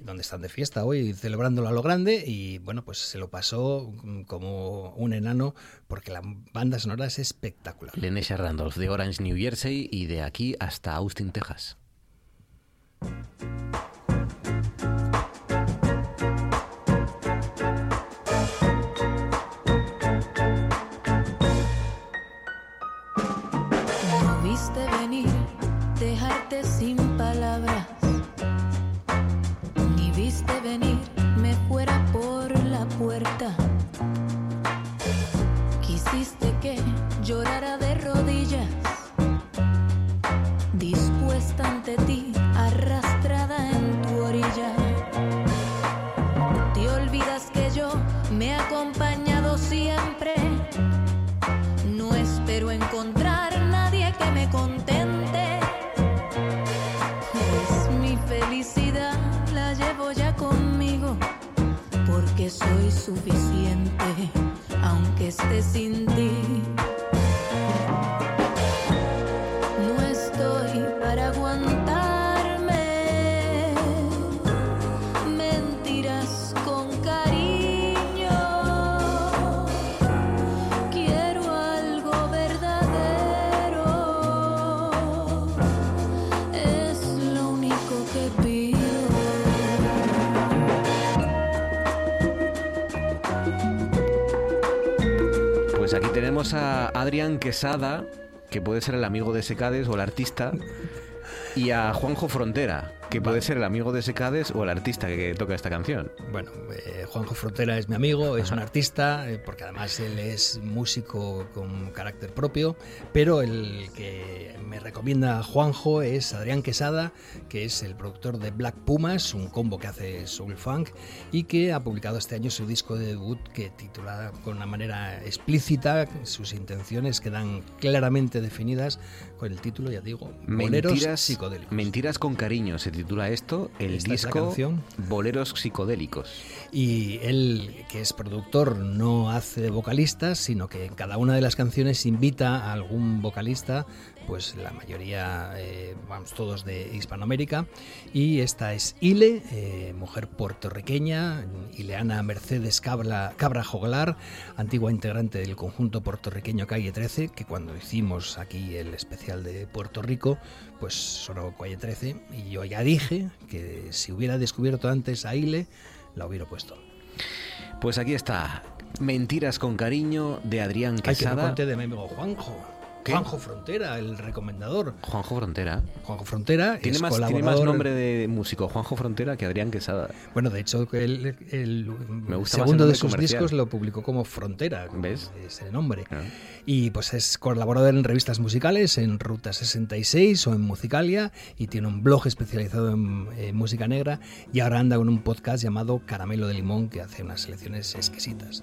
donde están de fiesta hoy, celebrándolo a lo grande, y bueno, pues se lo pasó mm, como un enano, porque la banda sonora es espectacular. Lenesha Randolph de Orange, New Jersey y de aquí hasta Austin, Texas. Suficiente, aunque esté sin ti. A Adrián Quesada, que puede ser el amigo de Secades o el artista, y a Juanjo Frontera, que puede ser el amigo de Secades o el artista que toca esta canción. Bueno, eh, Juanjo Frontera es mi amigo, es un artista, eh, porque además él es músico con carácter propio, pero el que me recomienda a Juanjo es Adrián Quesada, que es el productor de Black Pumas, un combo que hace soul funk y que ha publicado este año su disco de debut que titula con una manera explícita, sus intenciones quedan claramente definidas con el título, ya digo, Boleros Mentiras, Psicodélicos. Mentiras con cariño se titula esto, el Esta disco. Boleros Psicodélicos. Y él, que es productor, no hace vocalistas, sino que en cada una de las canciones invita a algún vocalista, pues la mayoría, eh, vamos, todos de Hispanoamérica. Y esta es Ile, eh, mujer puertorriqueña, Ileana Mercedes Cabra, Cabra Joglar, antigua integrante del conjunto puertorriqueño Calle 13, que cuando hicimos aquí el especial de Puerto Rico, pues sonó Calle 13. Y yo ya dije que si hubiera descubierto antes a Ile, la hubiera puesto. Pues aquí está, Mentiras con cariño de Adrián que Quesada. conté de mi amigo Juanjo. Qué? Juanjo Frontera, el recomendador. Juanjo Frontera. Juanjo Frontera Tiene es más, tiene más colaborador- nombre de músico Juanjo Frontera que Adrián Quesada. Bueno, de hecho, el, el Me gusta más el segundo de sus comercial. discos lo publicó como Frontera, ¿Ves? ese nombre. Y pues es colaborador en revistas musicales, en Ruta 66 o en Musicalia, y tiene un blog especializado en, en música negra, y ahora anda con un podcast llamado Caramelo de Limón, que hace unas selecciones exquisitas.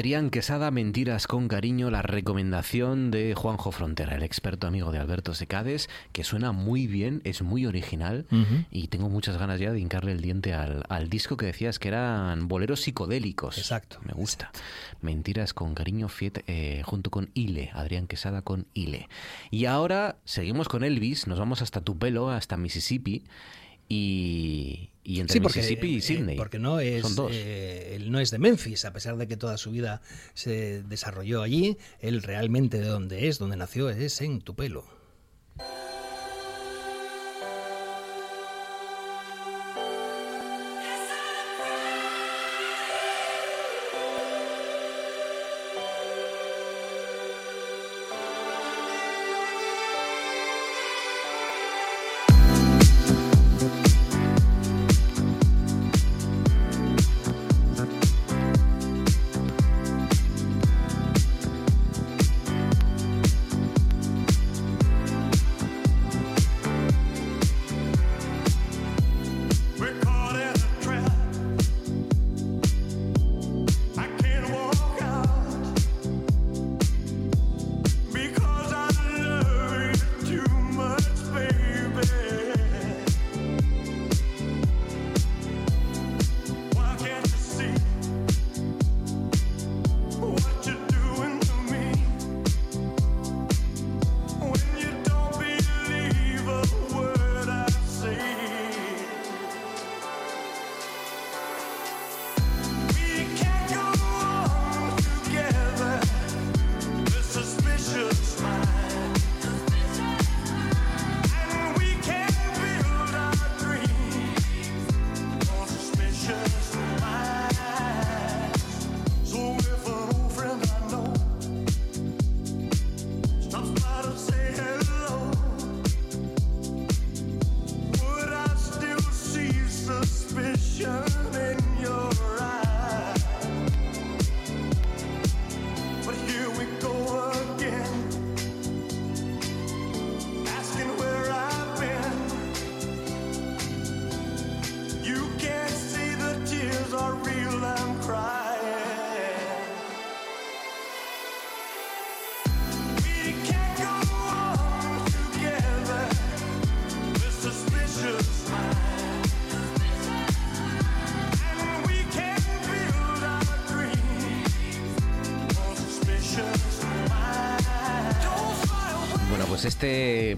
Adrián Quesada, Mentiras con Cariño, la recomendación de Juanjo Frontera, el experto amigo de Alberto Secades, que suena muy bien, es muy original y tengo muchas ganas ya de hincarle el diente al, al disco que decías que eran boleros psicodélicos. Exacto. Me gusta. Mentiras con Cariño, Fiet, eh, junto con Ile, Adrián Quesada con Ile. Y ahora seguimos con Elvis, nos vamos hasta Tupelo, hasta Mississippi. Y, y entre Sí, porque, Mississippi y eh, porque no es, Son dos. eh, él no es de Memphis, a pesar de que toda su vida se desarrolló allí. Él realmente de donde es, donde nació, es en Tupelo.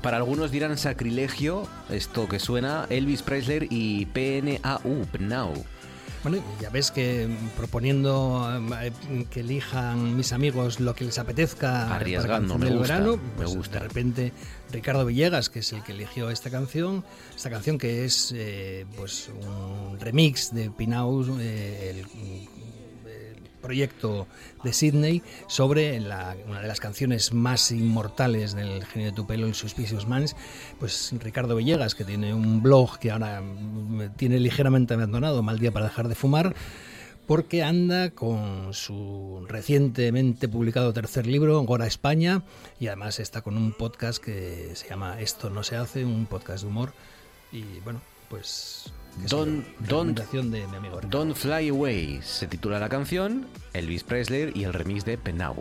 Para algunos dirán sacrilegio, esto que suena, Elvis Presley y PNAU, PNAU. Bueno, ya ves que mm, proponiendo eh, que elijan mis amigos lo que les apetezca para Arriesgando, canción me gusta, verano, me pues gusta. de repente Ricardo Villegas, que es el que eligió esta canción, esta canción que es eh, pues un remix de Pinaus, eh, proyecto de Sydney sobre una de las canciones más inmortales del género de Tupelo, el Suspicious Minds, pues Ricardo Villegas, que tiene un blog que ahora tiene ligeramente abandonado, Mal Día para dejar de fumar, porque anda con su recientemente publicado tercer libro, Gora España, y además está con un podcast que se llama Esto no se hace, un podcast de humor, y bueno, pues... de mi amigo. Don't Fly Away se titula la canción, Elvis Presley y el remix de Penau.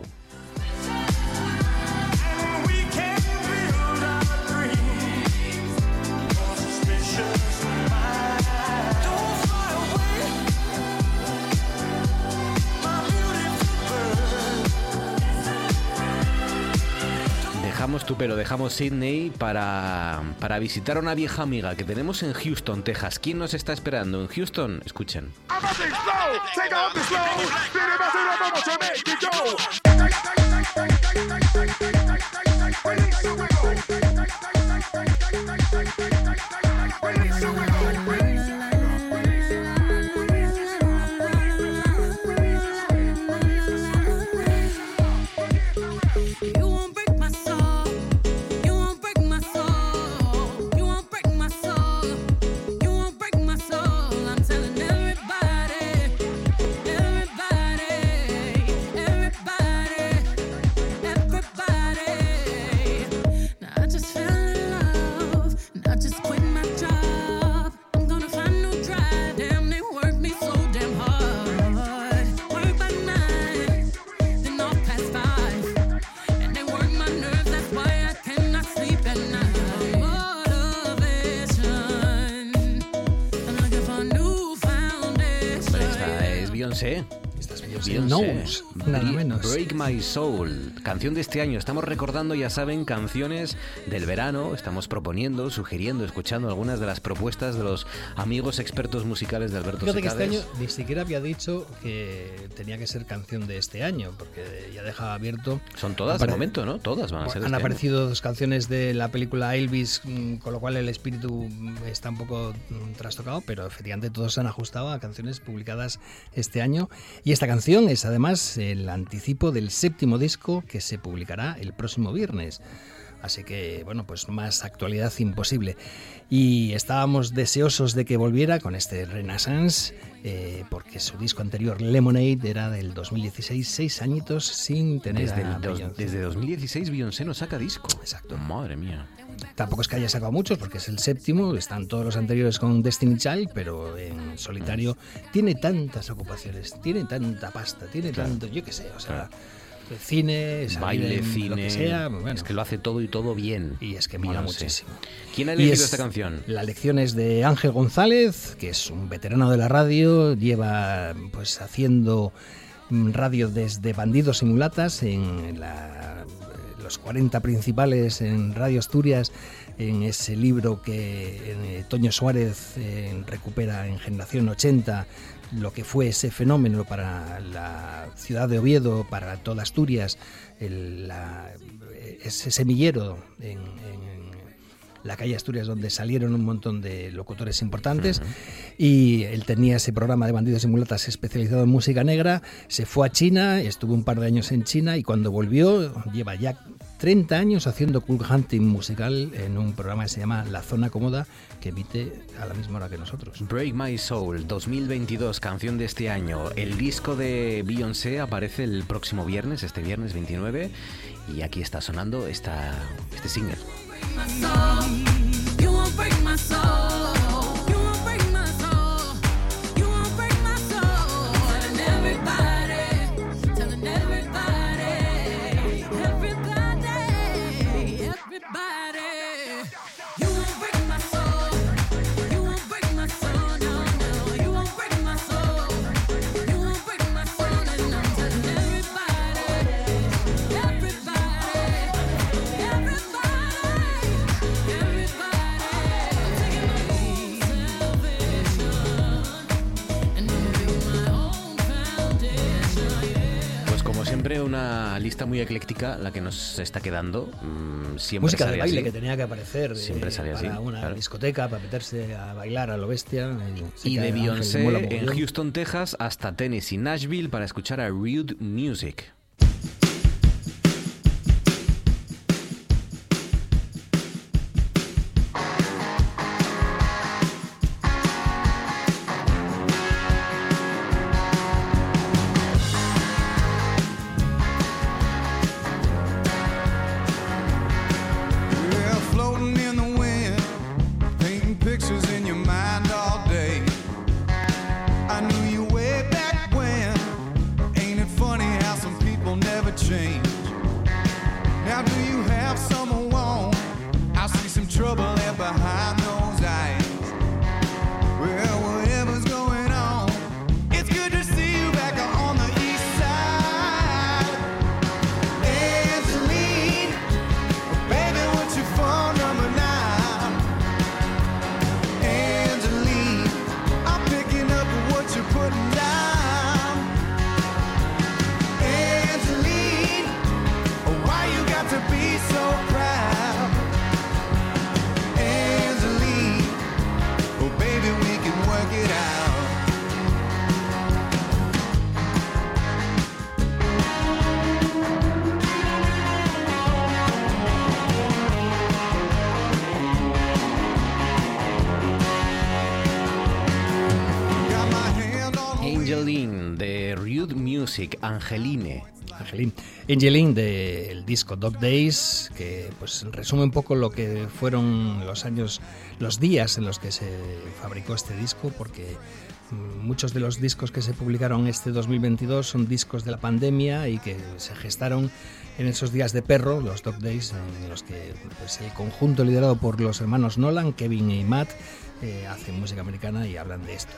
Dejamos tu pelo, dejamos Sydney para, para visitar a una vieja amiga que tenemos en Houston, Texas. ¿Quién nos está esperando en Houston? Escuchen. Esta es Beyoncé. Nada menos. Break My Soul, canción de este año. Estamos recordando, ya saben, canciones del verano. Estamos proponiendo, sugiriendo, escuchando algunas de las propuestas de los amigos expertos musicales de Alberto Fíjate que este año ni siquiera había dicho que tenía que ser canción de este año, porque ya dejaba abierto. Son todas de momento, ¿no? Todas van a ser Han este año. aparecido dos canciones de la película Elvis, mm, con lo cual el espíritu mm, está un poco mm, trastocado, pero efectivamente todos se han ajustado a canciones publicadas este año. Y esta canción es además el anticipo del séptimo disco que se publicará el próximo viernes. Así que, bueno, pues más actualidad imposible. Y estábamos deseosos de que volviera con este Renaissance, eh, porque su disco anterior, Lemonade, era del 2016, seis añitos sin tener Desde, a dos- desde 2016 Beyoncé no saca disco. Exacto. Madre mía. Tampoco es que haya sacado muchos, porque es el séptimo, están todos los anteriores con Destiny Child, pero en solitario tiene tantas ocupaciones, tiene tanta pasta, tiene Claro. tanto, yo qué sé, o sea, cine, Baile, en cine. lo que sea, bueno. Es que lo hace todo y todo bien. Y es que mola Beyoncé. muchísimo. ¿Quién ha elegido es- esta canción? La lección es de Ángel González, que es un veterano de la radio, lleva pues haciendo mm, radio desde Bandidos y Mulatas en la- los 40 principales en Radio Asturias, en ese libro que eh, Toño Suárez eh, recupera en Generación 80, lo que fue ese fenómeno para la ciudad de Oviedo, para toda Asturias, el- la- ese semillero en- en, la calle Asturias donde salieron un montón de locutores importantes y él tenía ese programa de bandidos y mulatas especializado en música negra, se fue a China, estuvo un par de años en China y cuando volvió lleva ya 30 años haciendo cool hunting musical en un programa que se llama La Zona Cómoda que emite a la misma hora que nosotros. Break My Soul 2022, canción de este año. El disco de Beyoncé aparece el próximo viernes, este viernes 29, y aquí está sonando esta, este single. Siempre, una lista muy ecléctica la que nos está quedando. Mm, siempre Música de baile así. que tenía que aparecer Siempre eh, así, una claro. discoteca, para meterse a bailar a lo bestia. Y que de Beyoncé en. Houston, Texas, hasta Tennessee, Nashville para escuchar a Rude Music. Pictures in your mind Angeline. Angeline. Angeline del disco Dog Days, que pues resume un poco lo que fueron los años, los días en los que se fabricó este disco, porque mm, muchos de los discos que se publicaron este 2022 son discos de la pandemia y que se gestaron en esos días de perro, los Dog Days, en los que pues, el conjunto liderado por los hermanos Nolan, Kevin y Matt, eh, hacen música americana y hablan de esto,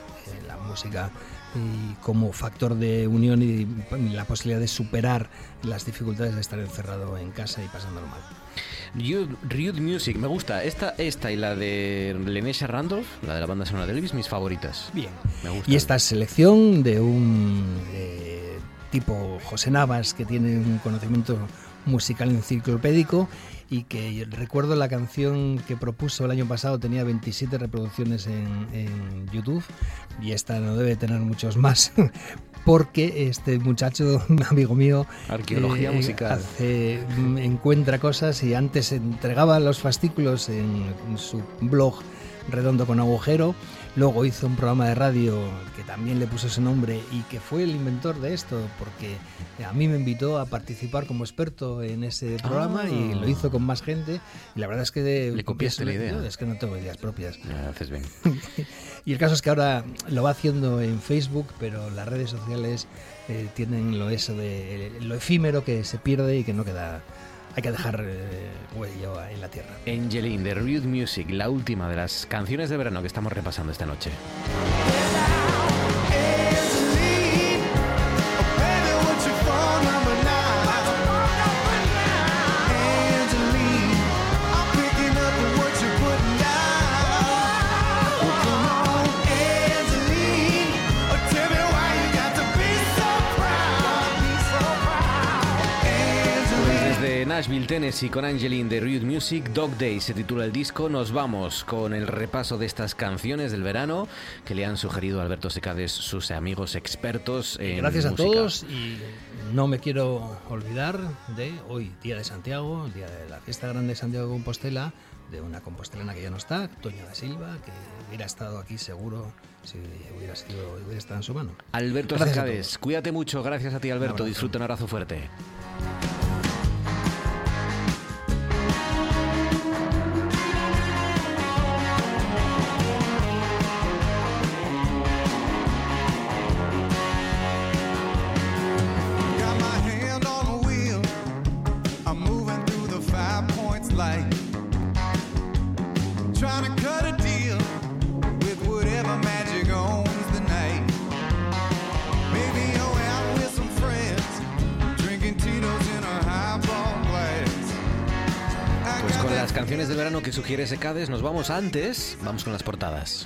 la música y como factor de unión y la posibilidad de superar las dificultades de estar encerrado en casa y pasándolo mal. Rude, Music, me gusta. Esta, esta y la de Lenesha Randolph, la de la banda sonora de Elvis, mis favoritas. Bien. Me gusta. Y esta selección de un eh, tipo José Navas que tiene un conocimiento musical enciclopédico y que recuerdo la canción que propuso el año pasado tenía 27 reproducciones en, en YouTube y esta no debe tener muchos más porque este muchacho, amigo mío, Arqueología musical. hace- mm, encuentra cosas y antes entregaba los fascículos en su blog redondo con agujero. Luego hizo un programa de radio que también le puso ese nombre y que fue el inventor de esto, porque a mí me invitó a participar como experto en ese programa Ah. y lo hizo con más gente. Y la verdad es que de, Le copiaste la idea. Yo Es que no tengo ideas propias. Haces bien. Y el caso es que ahora lo va haciendo en Facebook, pero las redes sociales eh, tienen lo eso de lo efímero que se pierde y que no queda. Hay que dejar eh, en la tierra. Angeline de Rude Music, la última de las canciones de verano que estamos repasando esta noche. Nashville, Tennessee, con Angeline de Rude Music, Dog Day se titula el disco. Nos vamos con el repaso de estas canciones del verano que le han sugerido a Alberto Secades sus amigos expertos en Gracias a música. todos y no me quiero olvidar de hoy, Día de Santiago, el Día de la Fiesta Grande de Santiago de Compostela, de una compostelana que ya no está, Toña da Silva, que hubiera estado aquí seguro si hubiera, sido, hubiera estado en su mano. Alberto Secades, cuídate mucho. Gracias a ti, Alberto. abrazo. Disfruta un abrazo fuerte. Sugiere Secades, nos vamos antes. Vamos con las portadas.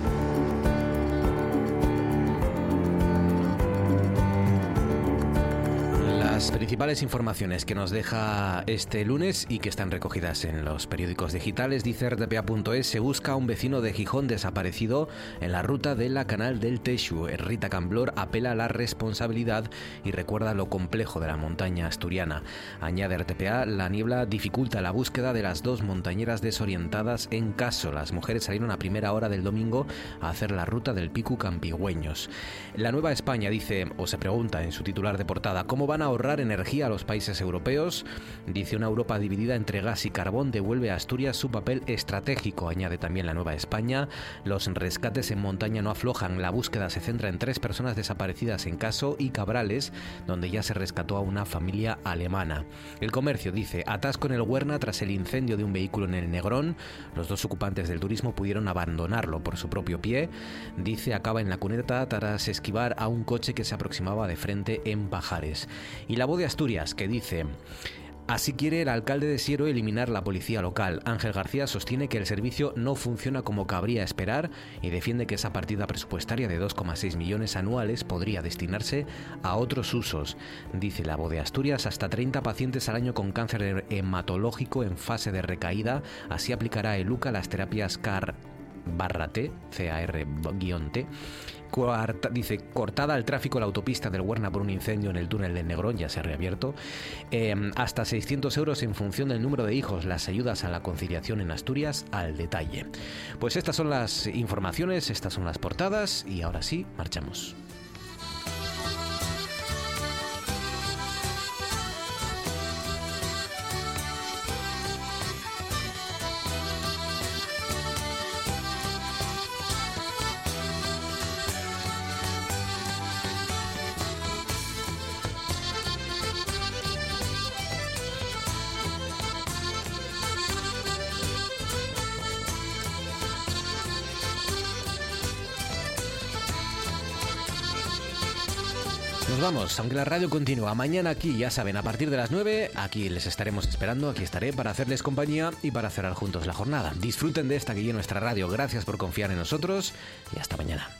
Las principales informaciones que nos deja este lunes y que están recogidas en los periódicos digitales, dice rtpa.es, se busca a un vecino de Gijón desaparecido en la ruta de la Canal del Texu. Rita Camblor apela a la responsabilidad y recuerda lo complejo de la montaña asturiana. Añade RTPA, la niebla dificulta la búsqueda de las dos montañeras desorientadas en caso. Las mujeres salieron a primera hora del domingo a hacer la ruta del Picu Campigüeños. La Nueva España dice, o se pregunta en su titular de portada, ¿cómo van a ahorrar energía a los países europeos? Dice una Europa dividida entre gas y carbón devuelve a Asturias su papel estratégico, añade también la Nueva España. Los rescates en montaña no aflojan, la búsqueda se centra en tres personas desaparecidas en Caso y Cabrales, donde ya se rescató a una familia alemana. El comercio dice, atasco en el Huerna tras el incendio de un vehículo en el Negrón. Los dos ocupantes del turismo pudieron abandonarlo por su propio pie. Dice, acaba en la cuneta tras esquivar a un coche que se aproximaba de frente en Pajares. Y la voz de Asturias, que dice... Así quiere el alcalde de Siero eliminar la policía local. Ángel García sostiene que el servicio no funciona como cabría esperar y defiende que esa partida presupuestaria de 2,6 millones anuales podría destinarse a otros usos. Dice la voz de Asturias, hasta 30 pacientes al año con cáncer hematológico en fase de recaída. Así aplicará el UCA las terapias CAR barra T, CAR-T. Dice, cortada al tráfico la autopista del Huerna por un incendio en el túnel del Negrón, ya se ha reabierto. Eh, hasta 600 euros en función del número de hijos, las ayudas a la conciliación en Asturias al detalle. Pues estas son las informaciones, estas son las portadas y ahora sí, marchamos. Vamos, aunque la radio continúa. Mañana aquí, ya saben, a partir de las 9, aquí les estaremos esperando, aquí estaré para hacerles compañía y para cerrar juntos la jornada. Disfruten de esta que es nuestra radio. Gracias por confiar en nosotros y hasta mañana.